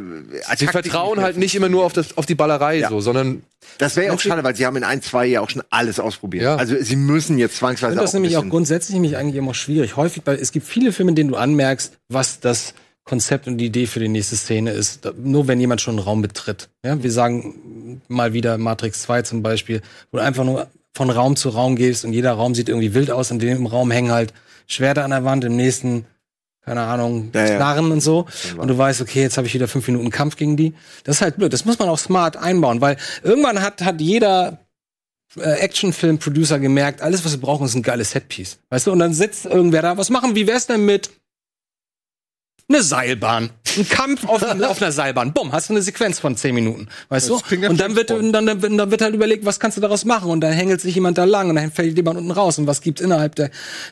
sie vertrauen nicht halt nicht immer nur auf, das, auf die Ballerei Ja. so, sondern Das wäre ja auch schade, weil sie haben in ein, zwei Jahren auch schon alles ausprobiert. Ja. Also sie müssen jetzt Ich zwangsweise finde das auch nämlich auch grundsätzlich nämlich eigentlich immer schwierig. Häufig, weil es gibt viele Filme, in denen du anmerkst, was das Konzept und die Idee für die nächste Szene ist. Nur wenn jemand schon einen Raum betritt. Ja, wir sagen mal wieder Matrix 2 zum Beispiel, wo du einfach nur von Raum zu Raum gehst und jeder Raum sieht irgendwie wild aus. In dem Raum hängen halt Schwerter an der Wand, im nächsten, keine Ahnung, Ja, ja. Knarren und so. Und du weißt, okay, jetzt habe ich wieder fünf Minuten Kampf gegen die. Das ist halt blöd. Das muss man auch smart einbauen, weil irgendwann hat, hat jeder äh, Actionfilm-Producer gemerkt, alles, was wir brauchen, ist ein geiles Setpiece. Weißt du, und dann sitzt irgendwer da, was machen, wie wär's denn mit eine Seilbahn? Ein Kampf auf, auf einer Seilbahn. Bumm, hast du eine Sequenz von zehn Minuten. Weißt du? klingt nach Und dann wird, dann, dann, dann wird halt überlegt, was kannst du daraus machen? Und dann hängelt sich jemand da lang und dann fällt jemand unten raus. Und was gibt's innerhalb der,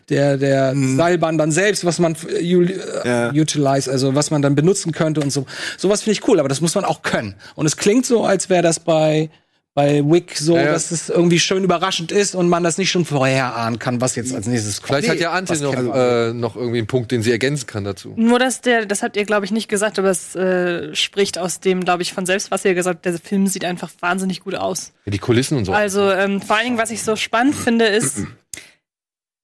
der, der Seilbahn dann selbst, was man äh, äh, Ja. utilize, also was man dann benutzen könnte und so. Sowas finde ich cool, aber das muss man auch können. Und es klingt so, als wäre das bei, bei Wick so, Ja, ja. dass es irgendwie schön überraschend ist und man das nicht schon vorher ahnen kann, was jetzt als nächstes kommt. vielleicht hat ja was noch, äh, noch irgendwie einen Punkt, den sie ergänzen kann dazu. Nur, dass der, das habt ihr, glaube ich, nicht gesagt, aber es äh, spricht aus dem, glaube ich, von selbst, was ihr gesagt habt, der Film sieht einfach wahnsinnig gut aus. Ja, die Kulissen und so. Also ähm, vor allen Dingen, was ich so spannend finde, ist,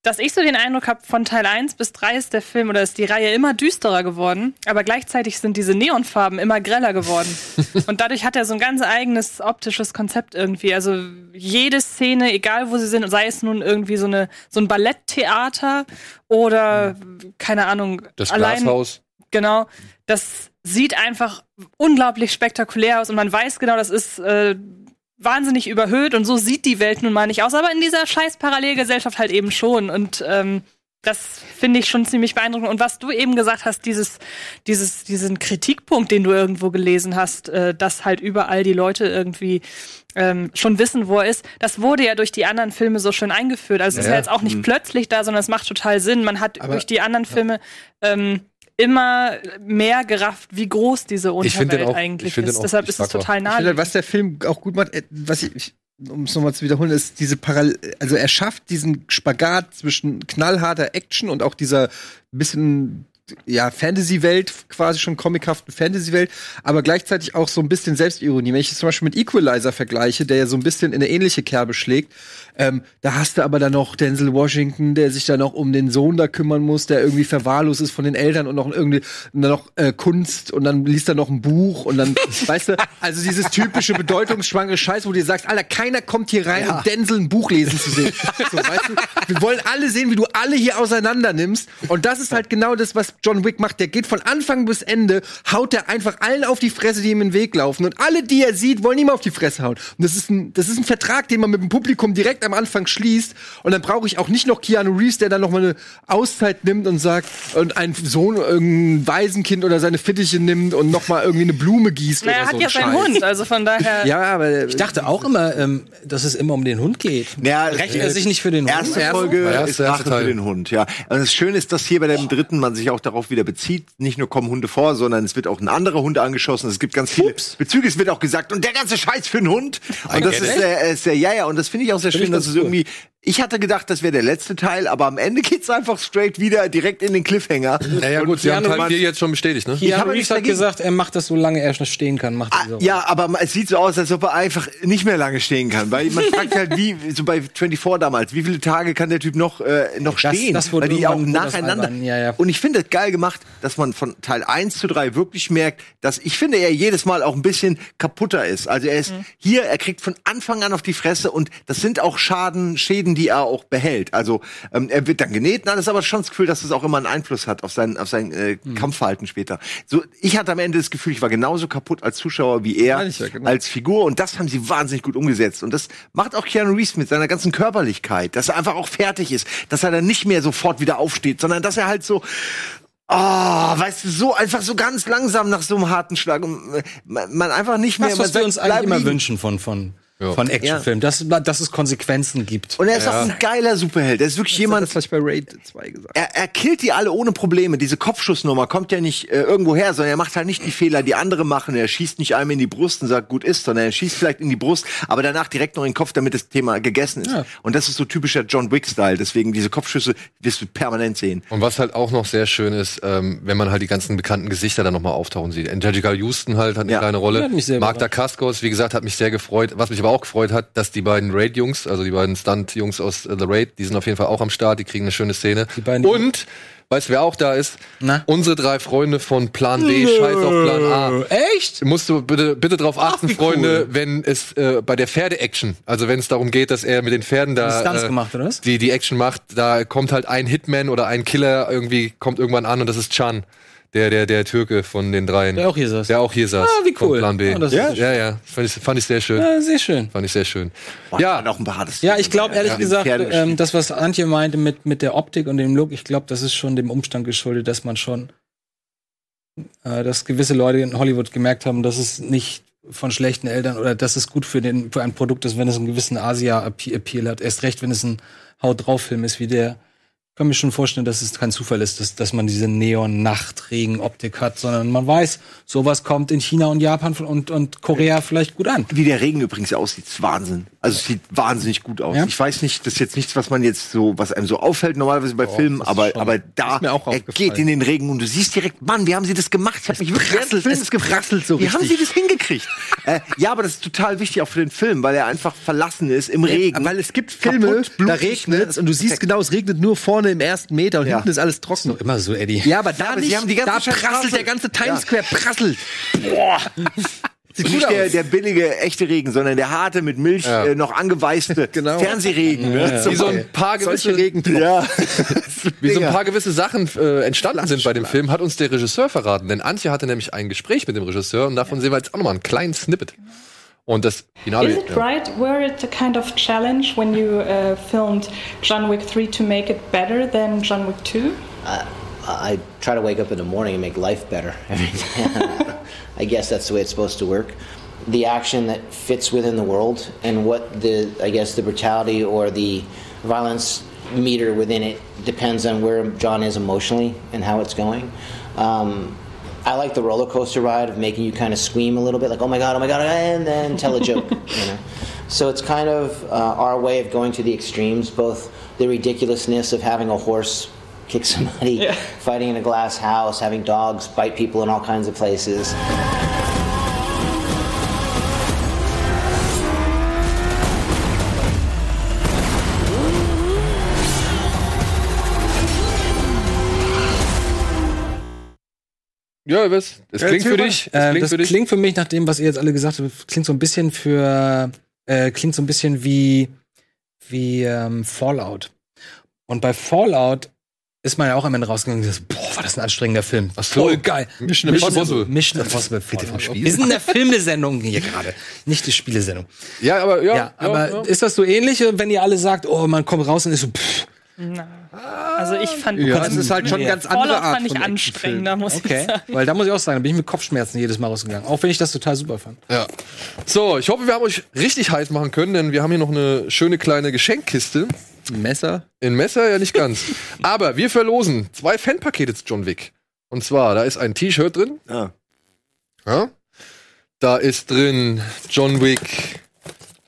dass ich so den Eindruck habe, von Teil 1 bis 3 ist der Film oder ist die Reihe immer düsterer geworden, aber gleichzeitig sind diese Neonfarben immer greller geworden. Und dadurch hat er so ein ganz eigenes optisches Konzept irgendwie. Also jede Szene, egal wo sie sind, sei es nun irgendwie so, eine, so ein Balletttheater oder, keine Ahnung, das allein Glashaus. Genau. Das sieht einfach unglaublich spektakulär aus und man weiß genau, das ist äh, wahnsinnig überhöht und so sieht die Welt nun mal nicht aus, aber in dieser scheiß Parallelgesellschaft halt eben schon und ähm, das finde ich schon ziemlich beeindruckend. Und was du eben gesagt hast, dieses, dieses, diesen Kritikpunkt, den du irgendwo gelesen hast, äh, dass halt überall die Leute irgendwie ähm, schon wissen, wo er ist, das wurde ja durch die anderen Filme so schön eingeführt. Also es ist ja jetzt auch nicht plötzlich da, sondern es macht total Sinn. Man hat durch die anderen Filme ähm, immer mehr gerafft, wie groß diese Ich find den Unterwelt auch- ich eigentlich ist. auch Deshalb ist es total halt, naheliegend. was der Film auch gut macht, äh, was ich um es nochmal zu wiederholen, ist diese Parallel, also er schafft diesen Spagat zwischen knallharter Action und auch dieser bisschen ja, Fantasy-Welt, quasi schon comichaften Fantasy-Welt, aber gleichzeitig auch so ein bisschen Selbstironie. Wenn ich es zum Beispiel mit Equalizer vergleiche, der ja so ein bisschen in eine ähnliche Kerbe schlägt, ähm, da hast du aber dann noch Denzel Washington, der sich dann noch um den Sohn da kümmern muss, der irgendwie verwahrlost ist von den Eltern und noch irgendwie und dann noch äh, Kunst und dann liest er noch ein Buch und dann, weißt du, also dieses typische bedeutungsschwangere Scheiß, wo du dir sagst, Alter, keiner kommt hier rein, um Denzel ein Buch lesen zu sehen. So, weißt du, wir wollen alle sehen, wie du alle hier auseinander nimmst und das ist halt genau das, was John Wick macht. Der geht von Anfang bis Ende, haut er einfach allen auf die Fresse, die ihm in den Weg laufen und alle, die er sieht, wollen ihm auf die Fresse hauen. Und das ist ein, das ist ein Vertrag, den man mit dem Publikum direkt am Anfang schließt und dann brauche ich auch nicht noch Keanu Reeves, der dann noch mal eine Auszeit nimmt und sagt und ein Sohn, irgendein Waisenkind oder seine Fittiche nimmt und noch mal irgendwie eine Blume gießt Na, oder er hat so ja ein seinen Scheiß. Hund, also von daher. Ja, aber Ich dachte auch immer, ähm, dass es immer um den Hund geht. Ja, Rechnet er sich nicht für den Hund? Erste Folge Ja, ist erste Rache für den Hund, ja. Und das Schöne ist, dass hier bei dem dritten man sich auch darauf wieder bezieht. Nicht nur kommen Hunde vor, sondern es wird auch ein anderer Hund angeschossen. Es gibt ganz viele Bezüge. Es wird auch gesagt, und der ganze Scheiß für einen Hund. Und das ist sehr, äh, sehr, ja, ja. Und das finde ich auch sehr schön, dass es irgendwie ich hatte gedacht, das wäre der letzte Teil, aber am Ende geht's einfach straight wieder direkt in den Cliffhanger. Naja, gut, sie haben Teil 4 jetzt schon bestätigt, ne? Ich Keanu habe nichts hat dagegen. gesagt, er macht das, solange er schon stehen kann. Macht er Ah, so. ja, aber es sieht so aus, als ob er einfach nicht mehr lange stehen kann. Weil man fragt halt, wie, so bei 24 damals, wie viele Tage kann der Typ noch, äh, noch Das- stehen? das wurde weil die auch das nacheinander. ja, ja. Und ich finde es geil gemacht, dass man von Teil 1 zu 3 wirklich merkt, dass ich finde, er jedes Mal auch ein bisschen kaputter ist. Also er ist hier, er kriegt von Anfang an auf die Fresse und das sind auch Schaden, Schäden, die er auch behält. Also ähm, er wird dann genäht und alles, aber schon das Gefühl, dass es auch immer einen Einfluss hat auf sein, auf sein äh, Kampfverhalten später. So, ich hatte am Ende das Gefühl, ich war genauso kaputt als Zuschauer wie er ja, genau. als Figur und das haben sie wahnsinnig gut umgesetzt und das macht auch Keanu Reeves mit seiner ganzen Körperlichkeit, dass er einfach auch fertig ist, dass er dann nicht mehr sofort wieder aufsteht, sondern dass er halt so Ah, weißt du, so einfach so ganz langsam nach so einem harten Schlag. äh, Man, man einfach nicht mehr. Das, was wir uns eigentlich immer liegen. wünschen von, von, Ja. von Actionfilmen, dass, dass es Konsequenzen gibt. Und er ist auch ein geiler Superheld. Er ist wirklich jemand. Das, was ich bei Raid 2 gesagt Er, er killt die alle ohne Probleme. Diese Kopfschussnummer kommt ja nicht äh, irgendwo her, sondern er macht halt nicht die Fehler, die andere machen. Er schießt nicht einem in die Brust und sagt, gut ist, sondern er schießt vielleicht in die Brust, aber danach direkt noch in den Kopf, damit das Thema gegessen ist. Ja. Und das ist so typischer John Wick-Style. Deswegen diese Kopfschüsse wirst du permanent sehen. Und was halt auch noch sehr schön ist, ähm, wenn man halt die ganzen bekannten Gesichter dann nochmal auftauchen sieht. Angelica Houston halt hat eine Ja. kleine Rolle. Ja, hat mich sehr Magda Kaskos, wie gesagt, hat mich sehr gefreut. Was mich aber auch gefreut hat, dass die beiden Raid-Jungs, also die beiden Stunt-Jungs aus äh, The Raid, die sind auf jeden Fall auch am Start, die kriegen eine schöne Szene. Die beiden- Und, weißt du, wer auch da ist? Na? Unsere drei Freunde von Plan B, Scheiß auf Plan A. Echt? Musst du bitte, bitte drauf achten, wie Freunde, wenn es äh, bei der Pferde-Action, also wenn es darum geht, dass er mit den Pferden da Die Stunts äh, gemacht, oder was? die, die Action macht, da kommt halt ein Hitman oder ein Killer irgendwie, kommt irgendwann an und das ist Chan, der, der, der Türke von den dreien. Der auch hier saß. Der auch hier saß. Ah, wie cool. Plan B. Oh, ja, ja, ja. Fand ich, fand ich sehr schön. Ja, sehr schön. Fand ich sehr schön. Boah, Ja. noch ein hartes Ja, ich glaube ehrlich Ja. gesagt, ähm, das, was Antje meinte mit, mit der Optik und dem Look, ich glaube, das ist schon dem Umstand geschuldet, dass man schon, äh, dass gewisse Leute in Hollywood gemerkt haben, dass es nicht von schlechten Eltern oder dass es gut für, den, für ein Produkt ist, wenn es einen gewissen Asia-Appeal hat. Erst recht, wenn es ein Haut-drauf-Film ist wie der. Ich kann mir schon vorstellen, dass es kein Zufall ist, dass, dass man diese Neon-Nacht-Regen-Optik hat, sondern man weiß, sowas kommt in China und Japan und, und Korea vielleicht gut an. Wie der Regen übrigens aussieht, ist Wahnsinn. Also es sieht wahnsinnig gut aus. Ja? Ich weiß nicht, das ist jetzt nichts, was man jetzt so, was einem so auffällt normalerweise bei Filmen, aber, aber da, ist mir auch er geht in den Regen und du siehst direkt, Mann, wie haben sie das gemacht? Ich hab mich des es Films prasselt so Wie haben sie richtig. das hingekriegt? äh, ja, aber das ist total wichtig auch für den Film, weil er einfach verlassen ist im Regen. Weil es gibt Filme, Kaputt, da regnet ne? und du siehst genau, es regnet nur vorne im ersten Meter und Ja. hinten ist alles trocken. Immer so, Eddie. Ja, aber da aber sie nicht. die da Scheiß prasselt der ganze Times Square, prasselt. Boah. Sieht nicht der, der billige, echte Regen, sondern der harte, mit Milch Ja. äh, noch angeweißte Genau. Fernsehregen. Ne? Wie so ein paar gewisse, Regentropfen. Ja. wie so ein paar gewisse Sachen äh, entstanden sind bei dem Film, hat uns der Regisseur verraten. Denn Antje hatte nämlich ein Gespräch mit dem Regisseur und davon sehen wir jetzt auch nochmal einen kleinen Snippet. Und das Finale. Is it ja. right? Were it a kind of challenge when you uh, filmed John Wick 3 to make it better than John Wick 2? I try to wake up in the morning and make life better. I guess that's the way it's supposed to work. The action that fits within the world and what the, I guess, the brutality or the violence meter within it depends on where John is emotionally and how it's going. Um, I like the roller coaster ride of making you kind of scream a little bit, like "Oh my god, oh my god," and then tell a joke. you know, so it's kind of uh, our way of going to the extremes, both the ridiculousness of having a horse kick somebody, fighting in a glass house, having dogs bite people in all kinds of places. Ja, was? Es klingt für dich. Es Äh, klingt das für dich. klingt für mich, nach dem, was ihr jetzt alle gesagt habt, klingt so ein bisschen für, äh, klingt so ein bisschen wie, wie ähm, Fallout. Und bei Fallout ist man ja auch am Ende rausgegangen und gesagt, boah, war das ein anstrengender Film. So. Voll geil. Mission Impossible. Mission Impossible. Wir sind in der Filmesendung hier gerade, nicht die Spielesendung. Ja, aber ja. Ja, aber ja. ist das so ähnlich, wenn ihr alle sagt, oh, man kommt raus und ist so, pff, Also ich fand Ja, es ist halt schon Ja. ganz andere Fallout Art fand ich von anstrengender, muss okay. ich sagen. Weil da muss ich auch sagen, da bin ich mit Kopfschmerzen jedes Mal rausgegangen. Auch wenn ich das total super fand. Ja. So, ich hoffe, wir haben euch richtig heiß machen können, denn wir haben hier noch eine schöne kleine Geschenkkiste. Messer. In Messer ja nicht ganz. Aber wir verlosen zwei Fanpakete zu John Wick. Und zwar, da ist ein T-Shirt drin. Ah. Ja. Da ist drin John Wick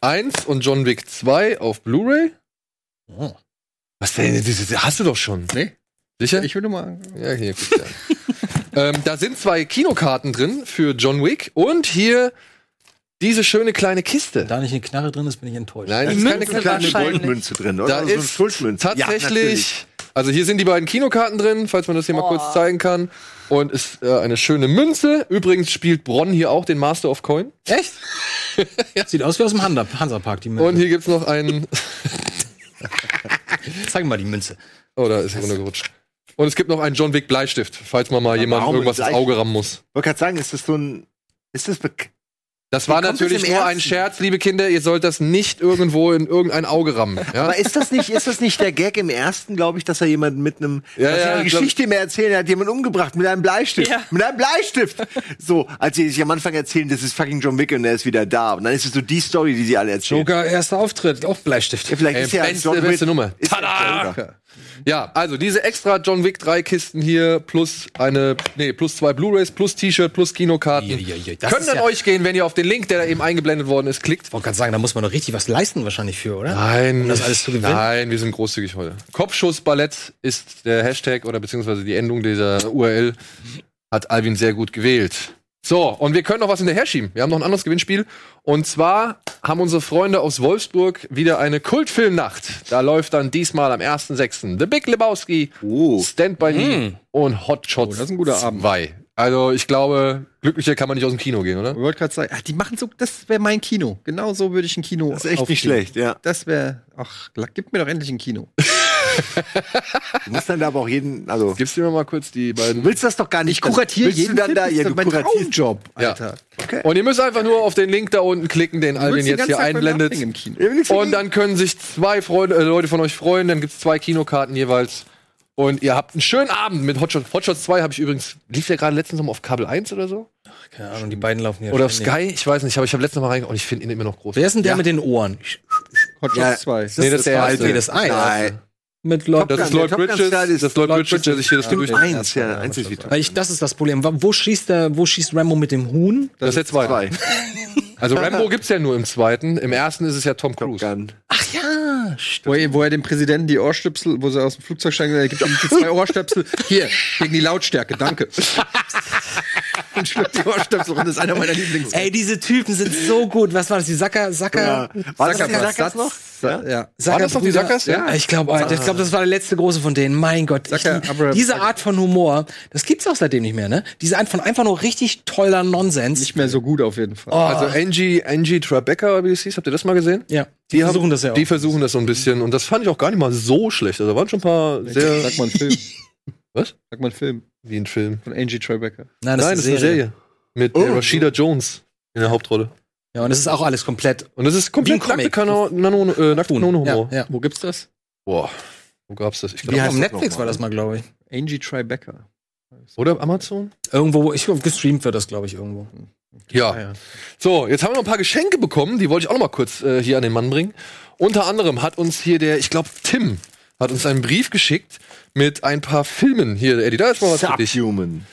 1 und John Wick 2 auf Blu-ray. Was denn? Diese- Hast du doch schon. Nee. Sicher? Ich würde mal. Ja, hier, guck da. ähm, da sind zwei Kinokarten drin für John Wick und hier diese schöne kleine Kiste. Da nicht eine Knarre drin ist, bin ich enttäuscht. Nein, das ist keine Münze kleine. Goldmünze drin, oder? Da Also so eine ist Schuldmünze. Ja, natürlich. tatsächlich, also hier sind die beiden Kinokarten drin, falls man das hier mal Oh. kurz zeigen kann. Und ist äh, eine schöne Münze. Übrigens spielt Bronn hier auch den Master of Coin. Echt? Sieht aus wie aus dem Hansa- Hansapark, die Und Münze. hier gibt's noch einen. Zeig mal die Münze. Oh, da ist er runtergerutscht. Und es gibt noch einen John Wick Bleistift, falls man mal jemandem warum irgendwas ins? Auge rammen muss. Ich wollte gerade sagen, ist das so ein. Ist das bek Das war natürlich nur ein? Scherz, liebe Kinder. Ihr sollt das nicht irgendwo in irgendein Auge rammen. Ja? Aber ist das nicht, ist das nicht der Gag im ersten, glaube ich, dass er jemanden mit einem, Ja, dass ja, glaub- Geschichte mir erzählen, er hat jemanden umgebracht mit einem Bleistift. Ja. Mit einem Bleistift! So, als sie sich am Anfang erzählen, das ist fucking John Wick und er ist wieder da. Und dann ist es so die Story, die sie alle erzählen. Joker, erster Auftritt, auch Bleistift. Ja, vielleicht Ey, ist ja beste- John Wick. beste Nummer. Ist Tada! Ja also diese extra John Wick 3 Kisten hier plus eine, nee, plus zwei Blu-rays, plus T-Shirt, plus Kinokarten. Ja, ja, ja, das Können an ja- euch gehen, wenn ihr auf den Link, der da eben eingeblendet worden ist, klickt. Ich wollte gerade sagen, da muss man doch richtig was leisten wahrscheinlich für, oder? Nein, Um das alles zu gewinnen? Nein, wir sind großzügig heute. Kopfschuss-Ballett ist der Hashtag oder beziehungsweise die Endung dieser URL. Hat Alvin sehr gut gewählt. So, und wir können noch was hinterher schieben. Wir haben noch ein anderes Gewinnspiel. Und zwar haben unsere Freunde aus Wolfsburg wieder eine Kultfilmnacht. Da läuft dann diesmal am 1.6. The Big Lebowski, Oh. Stand By Me und Hot Shots Oh, das ist ein guter Abend. 2. Also ich glaube, glücklicher kann man nicht aus dem Kino gehen, oder? Ich wollte gerade sagen, ach, die machen so, das wäre mein Kino. Genau so würde ich ein Kino. Das ist echt nicht aufziehen. schlecht, ja. Das wäre, ach, gib mir doch endlich ein Kino. Du musst dann da aber auch jeden, also. Gibst du mir mal kurz die beiden Du willst das doch gar nicht. Ich kuratiere du jeden dann da, ja, ist du mein kuratierst. Traumjob, Ja. Alter. Und ihr müsst einfach nur auf den Link da unten klicken, den Alvin jetzt hier beim einblendet. Ja, Und dann können sich zwei Freunde, äh, Leute von euch freuen. Dann gibt's zwei Kinokarten jeweils. Und ihr habt einen schönen Abend mit Hot Shots. Hot Shots 2 habe ich übrigens, lief der gerade letztens noch mal auf Kabel 1 oder so? Keine Ahnung, die beiden laufen hier. Oder auf. Sky? Ich weiß nicht, aber ich habe letztes Mal reingeguckt und ich finde ihn immer noch groß. Wer ist denn der mit den Ohren? Hot Shots Ja, 2. nee, das ist der erste. Nee, das eine. Nein. Mit Lloyd. Das ist Lloyd Bridges, ist das ist Lloyd Lloyd Bridges, der sich hier das Bridges. durch. Ja. Eins, ja, eins ist Weil ich, das ist das Problem. Wo schießt der, wo schießt Rambo mit dem Huhn? Das ist der zweite. zwei. Also Rambo gibt's ja nur im zweiten. Im ersten ist es ja Tom Cruise. Ach ja, Wo er, wo er dem Präsidenten die Ohrstöpsel, wo sie aus dem Flugzeug steigen, er gibt ihm die zwei Ohrstöpsel. Hier, gegen die Lautstärke, danke. Und schluckt die Ohrstöpsel und das ist einer meiner Lieblings. Ey, diese Typen sind so gut. Was war das? Die Sacker, Sacker, Ja. War das die Sackers, noch? Ja. ja. Sacker das noch die? Sackers? Ja. Ich glaube, ich glaube, das war der letzte große von denen. Mein Gott, ich, Sacker, Abraham diese Sacker. Art von Humor, das gibt's auch seitdem nicht mehr, ne? Diese Art von einfach nur richtig toller Nonsens. Nicht mehr so gut auf jeden Fall. Also Angie, Angie Tribeca, wie es hieß, habt ihr das mal gesehen? ja, die, haben- versuchen das ja auch. Die versuchen das so ein bisschen und das fand ich auch gar nicht mal so schlecht. Also waren schon ein paar sehr. Sag mal einen Film. Was? Sag mal einen Film Wie ein Film. von Angie Tribeca. Nein, Nein, das ist eine Serie. Mit Oh. äh, Rashida Jones in der Hauptrolle. Ja, und es ist auch alles komplett. Und das ist komplett Wie ein nackte Comic. Kano- Nano- äh, nackte Ja, Kanone-Humor. ja. Wo gibt's das? Boah, wo gab's das? Ich Wie glaub, auf heißt das Netflix noch war das mal, glaube ich. Angie Tribeca. Oder Amazon? Irgendwo, ich glaube, gestreamt wird das, glaube ich, irgendwo. Ja. ja. So, jetzt haben wir noch ein paar Geschenke bekommen, die wollte ich auch noch mal kurz äh, hier an den Mann bringen. Unter anderem hat uns hier der, ich glaube, Tim, hat uns einen Brief geschickt mit ein paar Filmen. Hier, Eddie, da ist mal was für dich. Subhuman.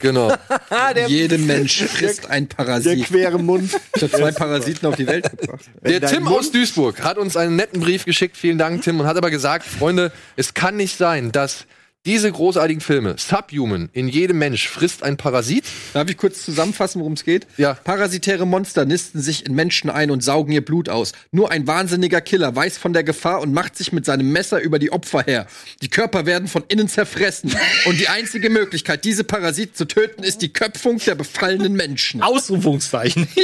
Genau. Jeder Mensch frisst ein Der Parasit. quere Mund. Ich habe zwei Parasiten auf die Welt gebracht. Der Tim Mund- aus Duisburg hat uns einen netten Brief geschickt. Vielen Dank, Tim. Und hat aber gesagt, Freunde, es kann nicht sein, dass diese großartigen Filme, Subhuman, in jedem Mensch frisst ein Parasit. Darf ich kurz zusammenfassen, worum es geht? Ja. Parasitäre Monster nisten sich in Menschen ein und saugen ihr Blut aus. Nur ein wahnsinniger Killer weiß von der Gefahr und macht sich mit seinem Messer über die Opfer her. Die Körper werden von innen zerfressen. Und die einzige Möglichkeit, diese Parasiten zu töten, ist die Köpfung der befallenen Menschen. Ausrufungszeichen.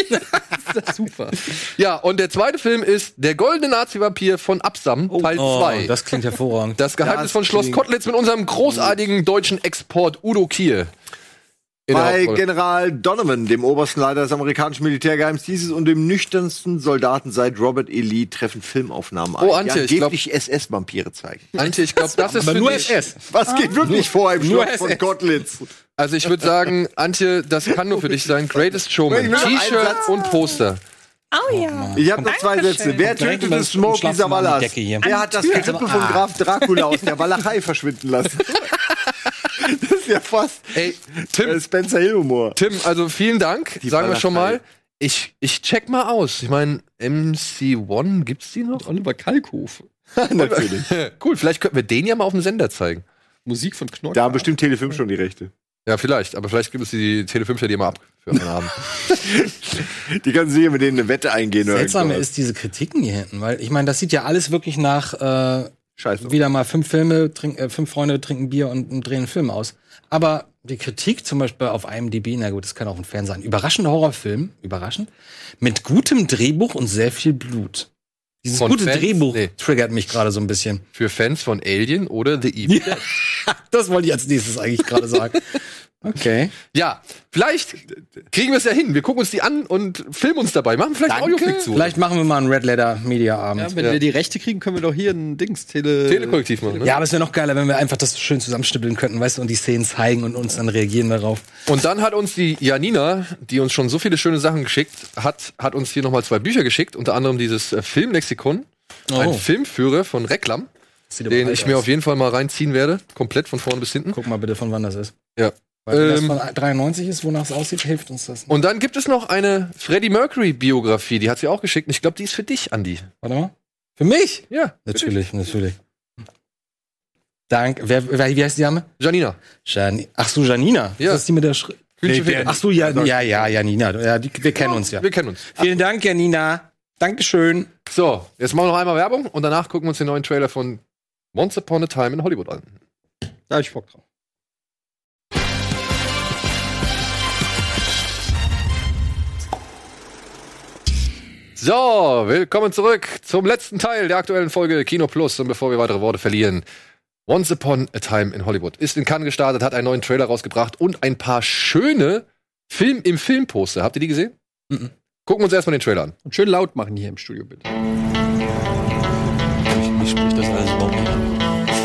Das ist super. Ja, und der zweite Film ist Der goldene Nazi-Vampir von Absam, Teil 2. Oh, das klingt hervorragend. Das Geheimnis Das von Schloss klingt- Kotlitz mit unserem großartigen deutschen Export Udo der Bei. General Donovan, dem obersten Leiter des amerikanischen Militärgeheimdienstes und dem nüchternsten Soldaten seit Robert E. Lee, treffen Filmaufnahmen ein, Oh, Antje, die angeblich SS-Vampire zeigen. Antje, ich glaube, das ist Aber für nur dich. SS. Was geht wirklich vor im nur Schloss von SS. Kotlitz? Also ich würde sagen, Antje, das kann nur für dich sein. Greatest Showman. T-Shirt und Poster. Oh ja. Ich habe noch zwei Dankeschön. Sätze. Wer Direkt tötete über- Smokey Schlafzimmer an die Savalas? Wer hat das. Gerippe von Ah. Graf Dracula aus der Walachei verschwinden lassen? das ist ja fast Ey, Tim, Spencer Hill-Humor. Tim, also vielen Dank. Die sagen wir schon Walachei. mal. Ich, ich check mal aus. Ich meine, MC1, gibt's die noch? Oliver Kalkofe. Natürlich. cool, vielleicht könnten wir den ja mal auf dem Sender zeigen. Musik von Knorr. Da haben bestimmt Telefilm schon die Rechte. Ja, vielleicht. Aber vielleicht gibt es die Telefilmster, die immer ab für einen Abend. Die können sicher mit denen eine Wette eingehen. oder Seltsame ist diese Kritiken hier hinten, weil ich meine, das sieht ja alles wirklich nach äh, Scheiße. wieder mal fünf Filme, trink, äh, fünf Freunde trinken Bier und, und drehen einen Film aus. Aber die Kritik zum Beispiel auf IMDb, na gut, das kann auch ein Fan sein. Überraschender Horrorfilm, überraschend, mit gutem Drehbuch und sehr viel Blut. Dieses Von gute Fans? Drehbuch Nee. triggert mich gerade so ein bisschen. für Fans von Alien oder The Evil Dead. Das wollte ich als nächstes eigentlich gerade sagen. Okay. Ja, vielleicht kriegen wir es ja hin. Wir gucken uns die an und filmen uns dabei. Machen vielleicht Danke. Audioflick zu. Vielleicht machen wir mal einen Red Letter Media Abend. Ja, wenn Ja. wir die Rechte kriegen, können wir doch hier ein Dings, Tele Telekollektiv machen. Ne? Ja, aber es wäre noch geiler, wenn wir einfach das schön zusammenschnippeln könnten, weißt du, und die Szenen zeigen und uns dann reagieren darauf. Und dann hat uns die Janina, die uns schon so viele schöne Sachen geschickt hat, hat uns hier nochmal zwei Bücher geschickt, unter anderem dieses äh, Filmlexikon, ein Oh. Filmführer von Reklam, den ich mir aus. auf jeden Fall mal reinziehen werde, komplett von vorne bis hinten. Guck mal bitte, von wann das ist. Ja. Weil wenn Ähm, das von 93 ist, wonach es aussieht, hilft uns das. nicht. Und dann gibt es noch eine Freddie Mercury Biografie, die hat sie auch geschickt. Und ich glaube, die ist für dich, Andi. Warte mal. Für mich? Ja, Natürlich, natürlich. Dank. Wer, wer, wie heißt die Dame? Janina. Jani Ach so, Janina. Ja. Das ist die mit der Schri Hühnchen Nee, für- Ach so, ja, ja, ja, Janina. Ja, die, wir kennen uns ja. Wir kennen uns. Vielen Dank, Janina. Dankeschön. So, jetzt machen wir noch einmal Werbung und danach gucken wir uns den neuen Trailer von Once Upon a Time in Hollywood an. Da hab ich Bock drauf. So, willkommen zurück zum letzten Teil der aktuellen Folge Kino Plus. Und bevor wir weitere Worte verlieren, Once Upon a Time in Hollywood ist in Cannes gestartet, hat einen neuen Trailer rausgebracht und ein paar schöne Film im Filmposter. Habt ihr die gesehen? Mhm. Gucken wir uns erstmal den Trailer an. Und schön laut machen hier im Studio, bitte. Wie spricht das alles überhaupt nicht an?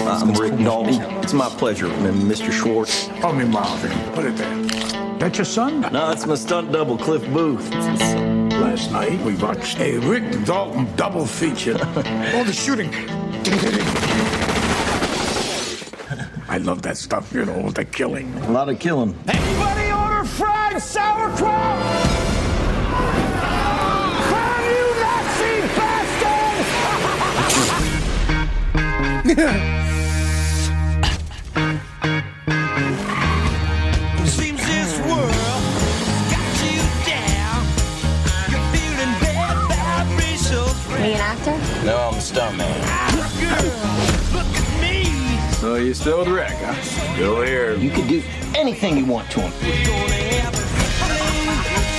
I'm Rick Dalton. It's my pleasure, Mr. Schwartz. Call me Marvin. Put it there. That your son? No, it's my stunt double, Cliff Booth. Last night we watched a Rick Dalton double feature. All the shooting. I love that stuff, you know, the killing. A lot of killing. Anybody order fried sauerkraut? Fry you Nazi bastards! No, I'm a stuntman. Look at me. So oh, you still with Rick, huh? Still here. You could do anything you want to him.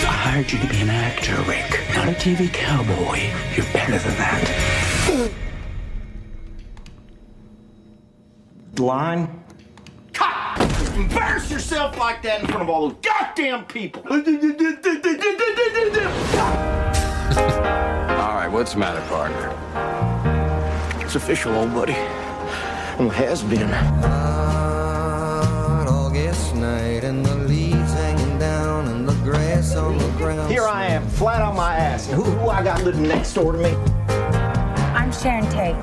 I hired you to be an actor, Rick, not a TV cowboy. You're better than that. Line? Cut! Embarrass yourself like that in front of all those goddamn people. All right, what's the matter, partner? It's official, old buddy. Well, has been. August night and the leaves hanging down and the grass on the ground. Here I am, flat on my ass. And who, who I got living next door to me? I'm Sharon Tate.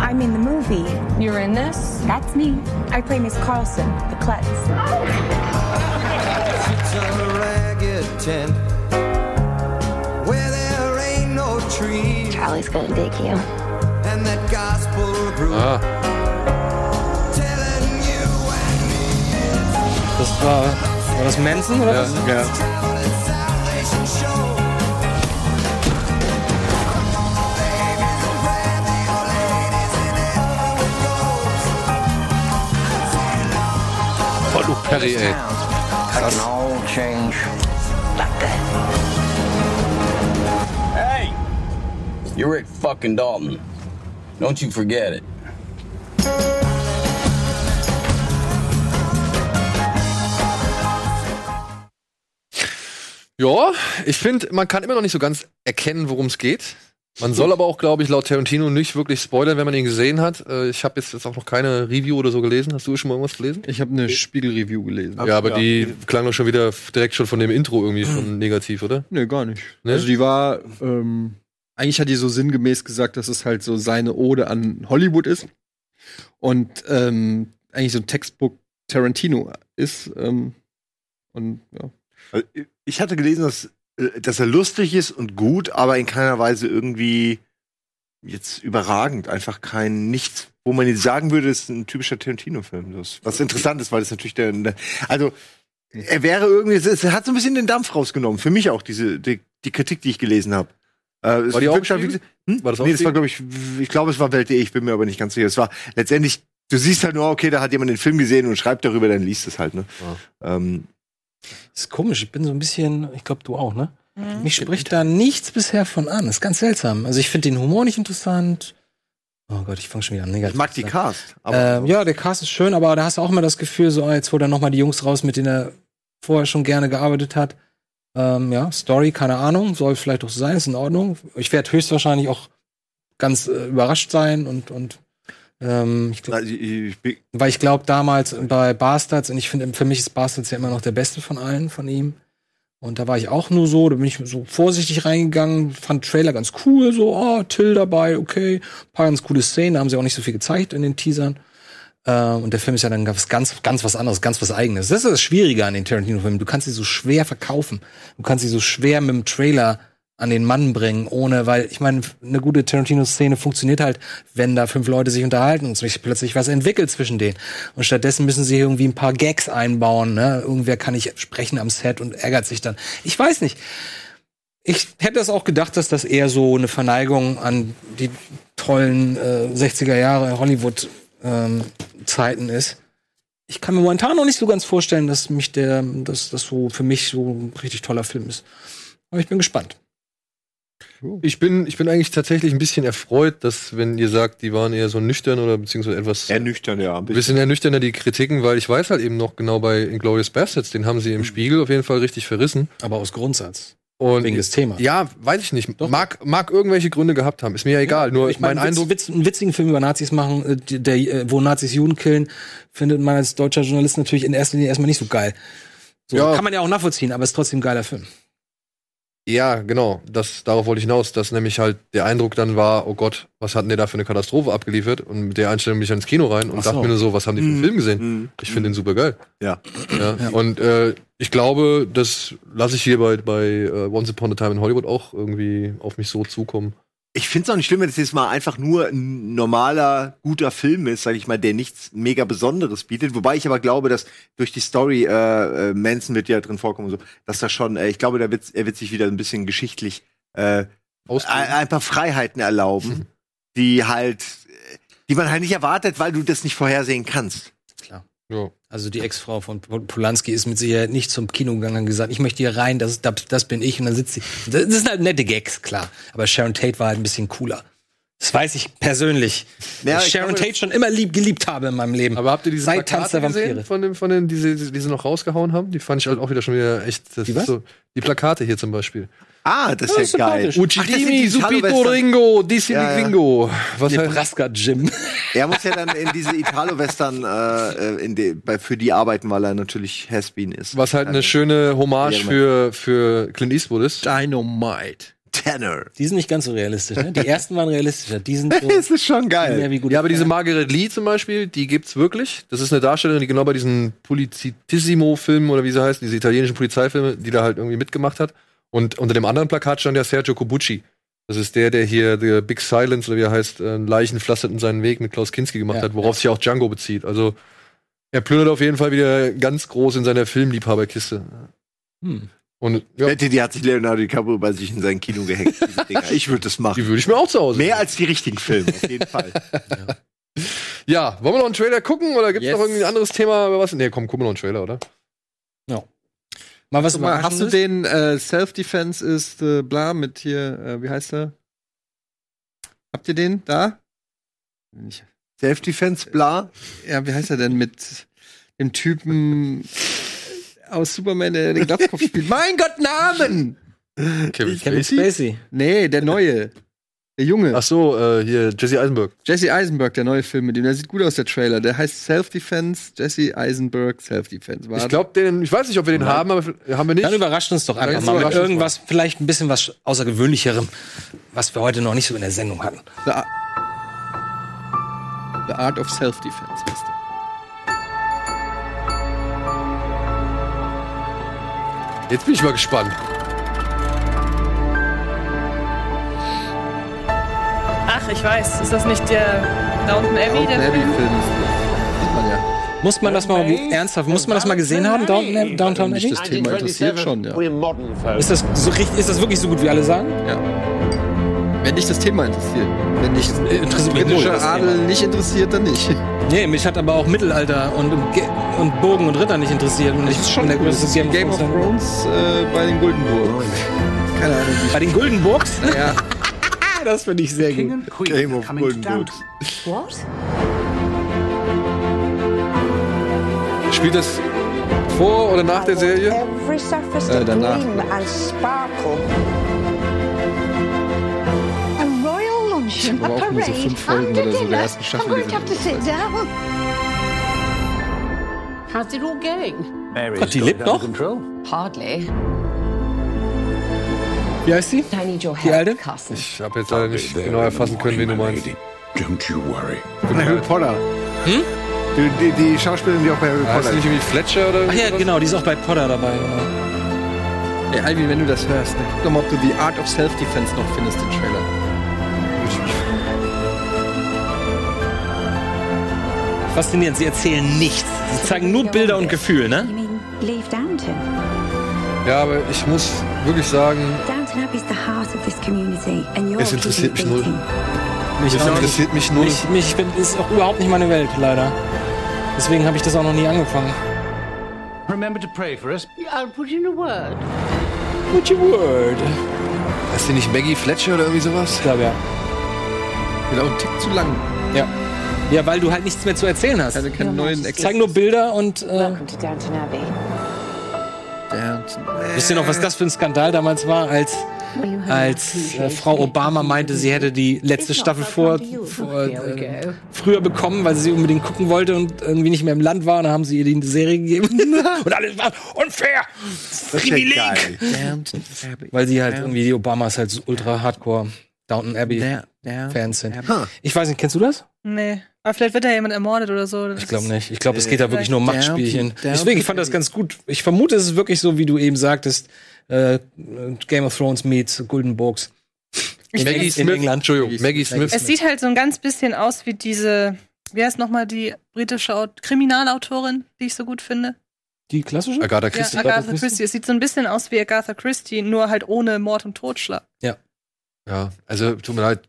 I'm in the movie. You're in this? That's me. I play Miss Carlson, the klutz. Sits ain't no trees. Charlie's gonna dig you. And that gospel group Ah, telling you and me Das war, war das Manson oder was? ja. it's salvation show. Babies You're Rick fucking Dalton. Don't you forget it. Ja, ich finde, man kann immer noch nicht so ganz erkennen, worum es geht. Man soll aber auch, glaube ich, laut Tarantino nicht wirklich spoilern, wenn man ihn gesehen hat. Äh, ich habe jetzt, jetzt auch noch keine Review oder so gelesen. Hast du schon mal irgendwas gelesen? Ich habe eine Spiegel-Review gelesen. Ja, aber die klang doch schon wieder direkt schon von dem Intro irgendwie schon negativ, oder? Nee, gar nicht. Ne? Also die war, ähm, eigentlich hat die so sinngemäß gesagt, dass es halt so seine Ode an Hollywood ist. Und ähm, eigentlich so ein Textbook Tarantino ist. Ähm, und ja. Also, Ich hatte gelesen, dass, äh, dass er lustig ist und gut, aber in keiner Weise irgendwie jetzt überragend. Einfach kein nichts, wo man jetzt sagen würde, es ist ein typischer Tarantino-Film. Was interessant ist, weil es natürlich der, der also er wäre irgendwie, es, es hat so ein bisschen den Dampf rausgenommen. Für mich auch diese die, die Kritik, die ich gelesen habe. Äh, es War die auch wie- hm? War das auch nee, das war glaube ich, ich glaube, es war Welt.de, ich bin mir aber nicht ganz sicher. Es war letztendlich, du siehst halt nur, okay, da hat jemand den Film gesehen und schreibt darüber, dann liest es halt, ne? Ähm, ist komisch, ich bin so ein bisschen, ich glaube, du auch, ne? Mhm. Mich spricht da nichts bisher von an. ist ganz seltsam. Also ich finde den Humor nicht interessant. Oh Gott, ich fange schon wieder an. Negativ ich mag die. Cast. Ähm, ja, der Cast ist schön, aber da hast du auch immer das Gefühl, so ah, jetzt holt er noch mal die Jungs raus, mit denen er vorher schon gerne gearbeitet hat. Ähm, ja, Story, keine Ahnung, soll vielleicht auch so sein, ist in Ordnung. Ich werde höchstwahrscheinlich auch ganz äh, überrascht sein und und ähm, ich glaub, weil ich glaube damals bei Bastards und ich finde für mich ist Bastards ja immer noch der beste von allen von ihm. Und da war ich auch nur so, da bin ich so vorsichtig reingegangen, fand Trailer ganz cool, so, oh, Till dabei, okay, paar ganz coole Szenen, da haben sie auch nicht so viel gezeigt in den Teasern. Äh, und der Film ist ja dann ganz, ganz, ganz was anderes, ganz was eigenes. Das ist das Schwierige an den Tarantino-Filmen. Du kannst sie so schwer verkaufen. Du kannst sie so schwer mit dem Trailer an den Mann bringen, ohne, weil ich meine, eine gute Tarantino-Szene funktioniert halt, wenn da fünf Leute sich unterhalten und sich plötzlich was entwickelt zwischen denen. Und stattdessen müssen sie irgendwie ein paar Gags einbauen. Ne? Irgendwer kann nicht sprechen am Set und ärgert sich dann. Ich weiß nicht. Ich hätte das auch gedacht, dass das eher so eine Verneigung an die tollen äh, 60er Jahre Hollywood ähm, Zeiten ist. Ich kann mir momentan noch nicht so ganz vorstellen, dass mich der, dass das so für mich so ein richtig toller Film ist. Aber ich bin gespannt. Ich bin, ich bin eigentlich tatsächlich ein bisschen erfreut, dass, wenn ihr sagt, die waren eher so nüchtern oder beziehungsweise etwas. Ernüchtern, ja. Ein Ein bisschen ernüchterner, die Kritiken, weil ich weiß halt eben noch genau bei Inglourious Bastards, den haben sie im Spiegel auf jeden Fall richtig verrissen. Aber aus Grundsatz. Und Wegen des Themas. Ja, weiß ich nicht. Mag, mag irgendwelche Gründe gehabt haben. Ist mir ja egal. Nur ich mein, mein Eindruck. Witz, einen witzigen Film über Nazis machen, äh, der, äh, wo Nazis Juden killen, findet man als deutscher Journalist natürlich in erster Linie erstmal nicht so geil. So, Ja. Kann man ja auch nachvollziehen, aber ist trotzdem ein geiler Film. Ja, genau. Das, darauf wollte ich hinaus, dass nämlich halt der Eindruck dann war, oh Gott, was hat denn der da für eine Katastrophe abgeliefert? Und mit der Einstellung bin ich ins Kino rein und Ach so. dachte mir nur so, was haben die für einen Mhm. Film gesehen? Mhm. Ich finde den super geil. Ja. Ja. Und äh, ich glaube, das lasse ich hier bei, bei äh, Once Upon a Time in Hollywood auch irgendwie auf mich so zukommen. Ich finde es auch nicht schlimm, wenn es jetzt mal einfach nur ein normaler, guter Film ist, sag ich mal, der nichts mega Besonderes bietet. Wobei ich aber glaube, dass durch die Story, äh, äh, Manson wird ja drin vorkommen und so, dass da schon, äh, ich glaube, da wird, er wird sich wieder ein bisschen geschichtlich äh, ein, ein paar Freiheiten erlauben, die halt, äh, die man halt nicht erwartet, weil du das nicht vorhersehen kannst. Klar. Ja. Also die Ex-Frau von Pol- Polanski ist mit Sicherheit nicht zum Kino gegangen und gesagt, ich möchte hier rein, das, das, das bin ich. Und dann sitzt sie. Das sind halt nette Gags, klar. Aber Sharon Tate war halt ein bisschen cooler. Das weiß ich persönlich. Ja, dass ich Sharon Tate schon immer lieb geliebt habe in meinem Leben. Aber habt ihr diese Seit Tanz Plakate der gesehen Vampire. von dem, von den, die, sie- die sie noch rausgehauen haben? Die fand ich halt auch wieder schon wieder echt. Das Die was? So, die Plakate hier zum Beispiel. Ah, das Ja, ist ja geil. Subito Italo-Western. Ringo, Dissi Ja, ja. Vingo. Was Nebraska Jim. Er muss ja dann in diese Italo-Western äh, in die, bei, für die arbeiten, weil er natürlich Has-Been ist. was halt eine schöne Hommage Ja, für, für Clint Eastwood ist. Dynamite. Tanner. Die sind nicht ganz so realistisch, ne? Die ersten waren realistischer. Die sind so. Das ist schon geil. Mehr wie gut Ja, aber diese Margaret Lee zum Beispiel, die gibt's wirklich. Das ist eine Darstellerin, die genau bei diesen Polizitissimo-Filmen oder wie sie heißen, diese italienischen Polizeifilme, die da halt irgendwie mitgemacht hat. Und unter dem anderen Plakat stand ja Sergio Cobucci. Das ist der, der hier The Big Silence oder wie er heißt, äh, Leichen pflasterten seinen Weg mit Klaus Kinski gemacht Ja, hat, worauf sich auch Django bezieht. Also er plündert auf jeden Fall wieder ganz groß in seiner Filmliebhaberkiste. Hm. Und ja, wette, die hat sich Leonardo DiCaprio bei sich in sein Kino gehängt. Ich würde das machen. die würde ich mir auch zu Hause. Mehr als die richtigen Filme, auf jeden Fall. Ja, wollen wir noch einen Trailer gucken oder gibt's Yes. noch irgendwie ein anderes Thema? Was? Nee, komm, gucken wir noch einen Trailer, oder? Mal was mal, hast du den äh, Self-Defense ist äh, bla mit hier, äh, wie heißt er? Habt ihr den da? Self-Defense, bla. ja, wie heißt er denn mit dem Typen aus Superman, der den Glatzkopf spielt? Mein Gott, Namen! Kevin Kevin Spacey. Nee, der neue. Der Junge. Ach so, äh, hier Jesse Eisenberg. Jesse Eisenberg, der neue Film mit ihm. Der sieht gut aus, der Trailer. Der heißt Self-Defense. Jesse Eisenberg Self-Defense. Ich glaube, den, ich weiß nicht, ob wir den haben, aber haben wir nicht. Dann überrascht uns doch einfach mal mit irgendwas, vielleicht ein bisschen was Außergewöhnlicherem, was wir heute noch nicht so in der Sendung hatten. The, The Art of Self-Defense heißt der. Jetzt bin ich mal gespannt. Ach ich weiß. Ist das nicht der Downton Abbey? Downton der Abbey Film? Film sieht man ja. Muss man das mal ernsthaft, muss man das mal gesehen haben, Downton, Downtown Wenn Abbey? das Thema interessiert schon, ja. Ist das, so, ist das wirklich so gut, wie alle sagen? ja. Wenn dich das Thema interessiert. Wenn dich interessiert britischer das Adel nicht interessiert, dann nicht. Nee, mich hat aber auch Mittelalter und, und, Ge- und Bogen und Ritter nicht interessiert. Und ich Das ist schon der cool. Das größte ist Game of Thrones äh, bei den Guldenburg. Keine Ahnung. Bei den Guldenburgs? Ja. das finde ich sehr King gut. Game of Downton. What? Spielt das vor oder nach der Serie? Every surface Äh, danach. gleam and sparkle. A royal luncheon, a Aber auch nur so parade, fünf Folgen oder so der dinner. ersten Staffel I'm going to gesehen. have to sit down. How's it all going? Mary's Gott, die lebt noch? Hardly. Wie heißt sie? Die alte? Ich habe jetzt leider nicht genau erfassen können, wen du meinst. Don't you worry. Harry Potter. Hm? Die, die, die Schauspielerin, die auch bei Harry Potter die nicht irgendwie Fletcher oder Ach ja, sowas? genau, die ist auch bei Potter dabei. Genau. Ey, Alvin, wenn du das hörst, dann guck doch mal, ob du The Art of Self-Defense noch findest, den Trailer. Faszinierend, sie erzählen nichts. Sie zeigen nur Bilder und Gefühl, ne? Ja, aber ich muss wirklich sagen, Es interessiert mich null. Mich nicht. interessiert mich null. Mich, mich find, ist auch überhaupt nicht meine Welt, leider. Deswegen habe ich das auch noch nie angefangen. Remember to pray for us. I'll put in a word. What's your word? Heißt die nicht Maggie Fletcher oder irgendwie sowas? Ich glaube ja. Auch ein Tick zu lang. Ja. Ja, weil du halt nichts mehr zu erzählen hast. Also keine neuen Zeig nur Bilder und äh, Welcome to Downton Abbey. Wisst ihr noch, was das für ein Skandal damals war, als als äh, Frau Obama meinte, sie hätte die letzte Staffel vor, vor äh, früher bekommen, weil sie sie unbedingt gucken wollte und irgendwie nicht mehr im Land war. Und dann haben sie ihr die Serie gegeben. und alles war unfair. Das ist ja Privileg. Weil sie halt irgendwie, die Obamas halt so ultra hardcore Downton Abbey Da- Downton Fans sind. Ich weiß nicht, kennst du das? Nee. Aber vielleicht wird da jemand ermordet oder so. Ich glaube nicht. Ich glaube, es geht da wirklich nur um Machtspielchen. Deswegen, ich fand das ganz gut. Ich vermute, es ist wirklich so, wie du eben sagtest, äh, Game of Thrones meets Golden Books. In, Maggie in Smith, England. Entschuldigung, Maggie Smith. Es sieht halt so ein ganz bisschen aus wie diese, wie heißt nochmal die britische Aut Kriminalautorin, die ich so gut finde? Die klassische? Agatha Ja, Christie. Agatha Christie. Es sieht so ein bisschen aus wie Agatha Christie, nur halt ohne Mord und Totschlag. Ja, also tut mir leid.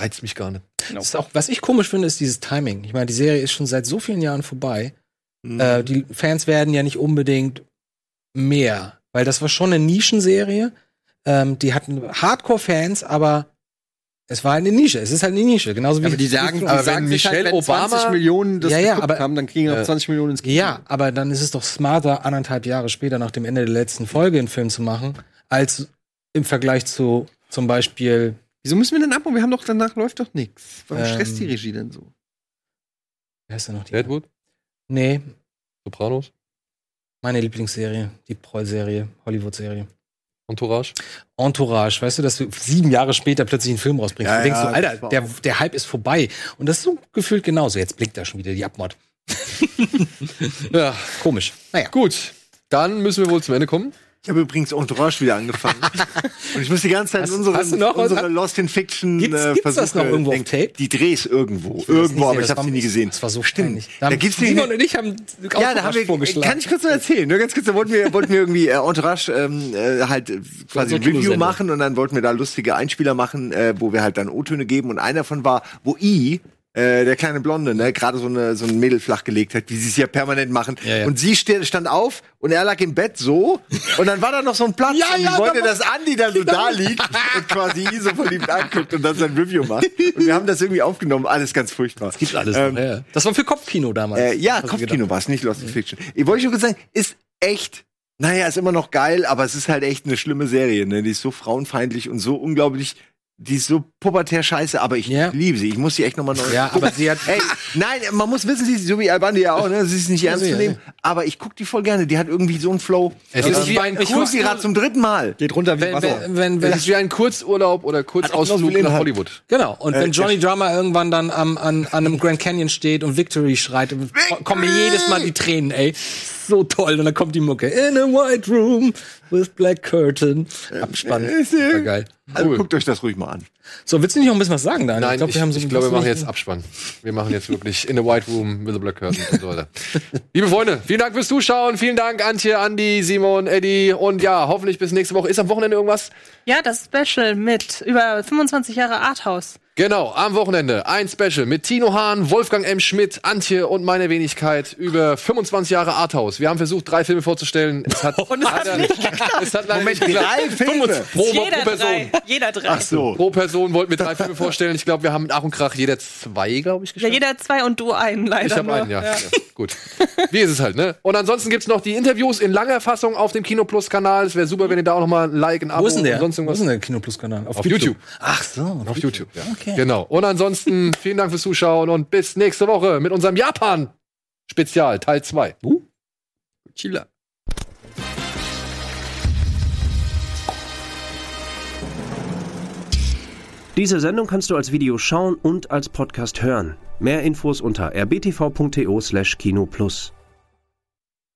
Reizt mich gar nicht. Das ist auch, was ich komisch finde, ist dieses Timing. Ich meine, die Serie ist schon seit so vielen Jahren vorbei. Mhm. Äh, die Fans werden ja nicht unbedingt mehr, weil das war schon eine Nischenserie. Ähm, die hatten Hardcore-Fans, aber es war eine Nische. Es ist halt eine Nische, genauso wie Aber die sagen, die Aber wenn sagen sich halt, Michelle wenn 20 Obama- Millionen das Ja, ja, aber- haben, dann kriegen wir Äh, auch 20 Millionen ins Kino. Ja, aber dann ist es doch smarter, anderthalb Jahre später nach dem Ende der letzten Folge einen Film zu machen, als im Vergleich zu zum Beispiel. Wieso müssen wir denn abbauen? Wir haben doch, danach läuft doch nichts. Warum Ähm, stresst die Regie denn so? Wie heißt der noch? Die? Deadwood? Nee, Sopranos? meine Lieblingsserie, die Proll-Serie, Hollywood-Serie. Entourage? Entourage, weißt du, dass du sieben Jahre später plötzlich einen Film rausbringst. Ja, du denkst ja, so, Alter, der, der Hype ist vorbei. Und das ist so gefühlt genauso. Jetzt blinkt da schon wieder die Abmord. Ja, Komisch. Naja. gut. Dann müssen wir wohl zum Ende kommen. Ich habe übrigens Entourage wieder angefangen. Und ich muss die ganze Zeit Hast- an unsere, hast du noch unsere Lost in Fiction Gibt's- äh, gibt's das noch irgendwo auf denken. Tape? Die Drehs irgendwo. Irgendwo, aber ich habe sie nie gesehen. Das war so Stimmt. peinlich. Da gibt's Simon und ich haben Ja, da haben wir, vorgeschlagen. kann ich kurz noch erzählen, nur ganz kurz, da wollten wir, wollten wir irgendwie äh, Entourage ähm, äh, halt äh, quasi ein Review machen und dann wollten wir da lustige Einspieler machen, äh, wo wir halt dann O-Töne geben und einer davon war, wo I äh, der kleine Blonde, ne, gerade so eine so ein Mädel flachgelegt hat, wie sie es ja permanent machen. Ja, ja. Und sie ste stand auf und er lag im Bett so und dann war da noch so ein Platz Ja, und ja, ich wollte, dass Andi da so da liegt und quasi I so verliebt anguckt und dann sein Review macht. Und wir haben das irgendwie aufgenommen, alles ganz furchtbar. Das Gibt alles ähm, noch, ja. Das war für Kopfkino damals. äh, ja, Kopfkino war es, nicht Lost in Fiction. Ich wollte schon kurz sagen, ist echt, naja, ist immer noch geil, aber es ist halt echt eine schlimme Serie, ne? Die ist so frauenfeindlich und so unglaublich, die ist so pubertär scheiße, aber ich Ja. liebe sie. Ich muss sie echt nochmal neu Ja, aber sie hat. Ey, nein, man muss wissen, sie ist so wie Albandi ja auch, ne? Sie ist nicht ernst ja, zu nehmen. Aber ich guck die voll gerne. Die hat irgendwie so einen Flow. Es ist wie ein ich guck sie gerade zum dritten Mal. Geht runter wie Wenn, Wasser. wenn, wenn, wenn, Es ist wie ein Kurzurlaub oder Kurzausflug nach. Hollywood. Genau, und wenn Äh, Johnny Drummer irgendwann dann am, an, an einem Grand Canyon steht und Victory schreit, kommen mir jedes Mal die Tränen, ey. So toll. Und dann kommt die Mucke. In a white room with black curtain. Abspann. War geil. Also Cool. guckt euch das ruhig mal an. So, willst du nicht noch ein bisschen was sagen, Daniel? Nein, ich, glaub, ich, wir haben so glaube, wir machen jetzt Abspann. Wir machen jetzt wirklich in the White Room with the Black Curtain und so weiter. Liebe Freunde, vielen Dank fürs Zuschauen. Vielen Dank, Antje, Andi, Simon, Eddie. Und ja, hoffentlich bis nächste Woche. Ist am Wochenende irgendwas? Ja, das Special mit über 25 Jahre Arthouse. Genau, am Wochenende ein Special mit Tino Hahn, Wolfgang M. Schmidt, Antje und meine Wenigkeit über 25 Jahre Arthouse. Wir haben versucht, drei Filme vorzustellen. Es hat, Und es hat leider nicht Es hat leider Moment, nicht geklappt. drei Filme? Pro, pro Jeder Person. drei. Jeder drei. Ach so. Pro Person wollten wir drei Filme vorstellen. Ich glaube, wir haben mit Ach und Krach jeder zwei, glaube ich, Ja, geschafft. jeder zwei und du einen leider Ich habe einen, ja. ja. Gut. Wie ist es halt, ne? Und ansonsten gibt's noch die Interviews in langer Fassung auf dem Kino Plus Kanal. Es wäre super, wenn ihr da auch noch mal ein Like, ein Abo Wo ist denn der? und sonst Wo irgendwas. ist denn der Kino Plus Kanal? Auf YouTube. Ach so, Auf YouTube, ja. Okay. Genau. Und ansonsten vielen Dank fürs Zuschauen und bis nächste Woche mit unserem Japan-Spezial, Teil 2. Uh. Chila. Diese Sendung kannst du als Video schauen und als Podcast hören. Mehr Infos unter rbtv.to/kinoplus.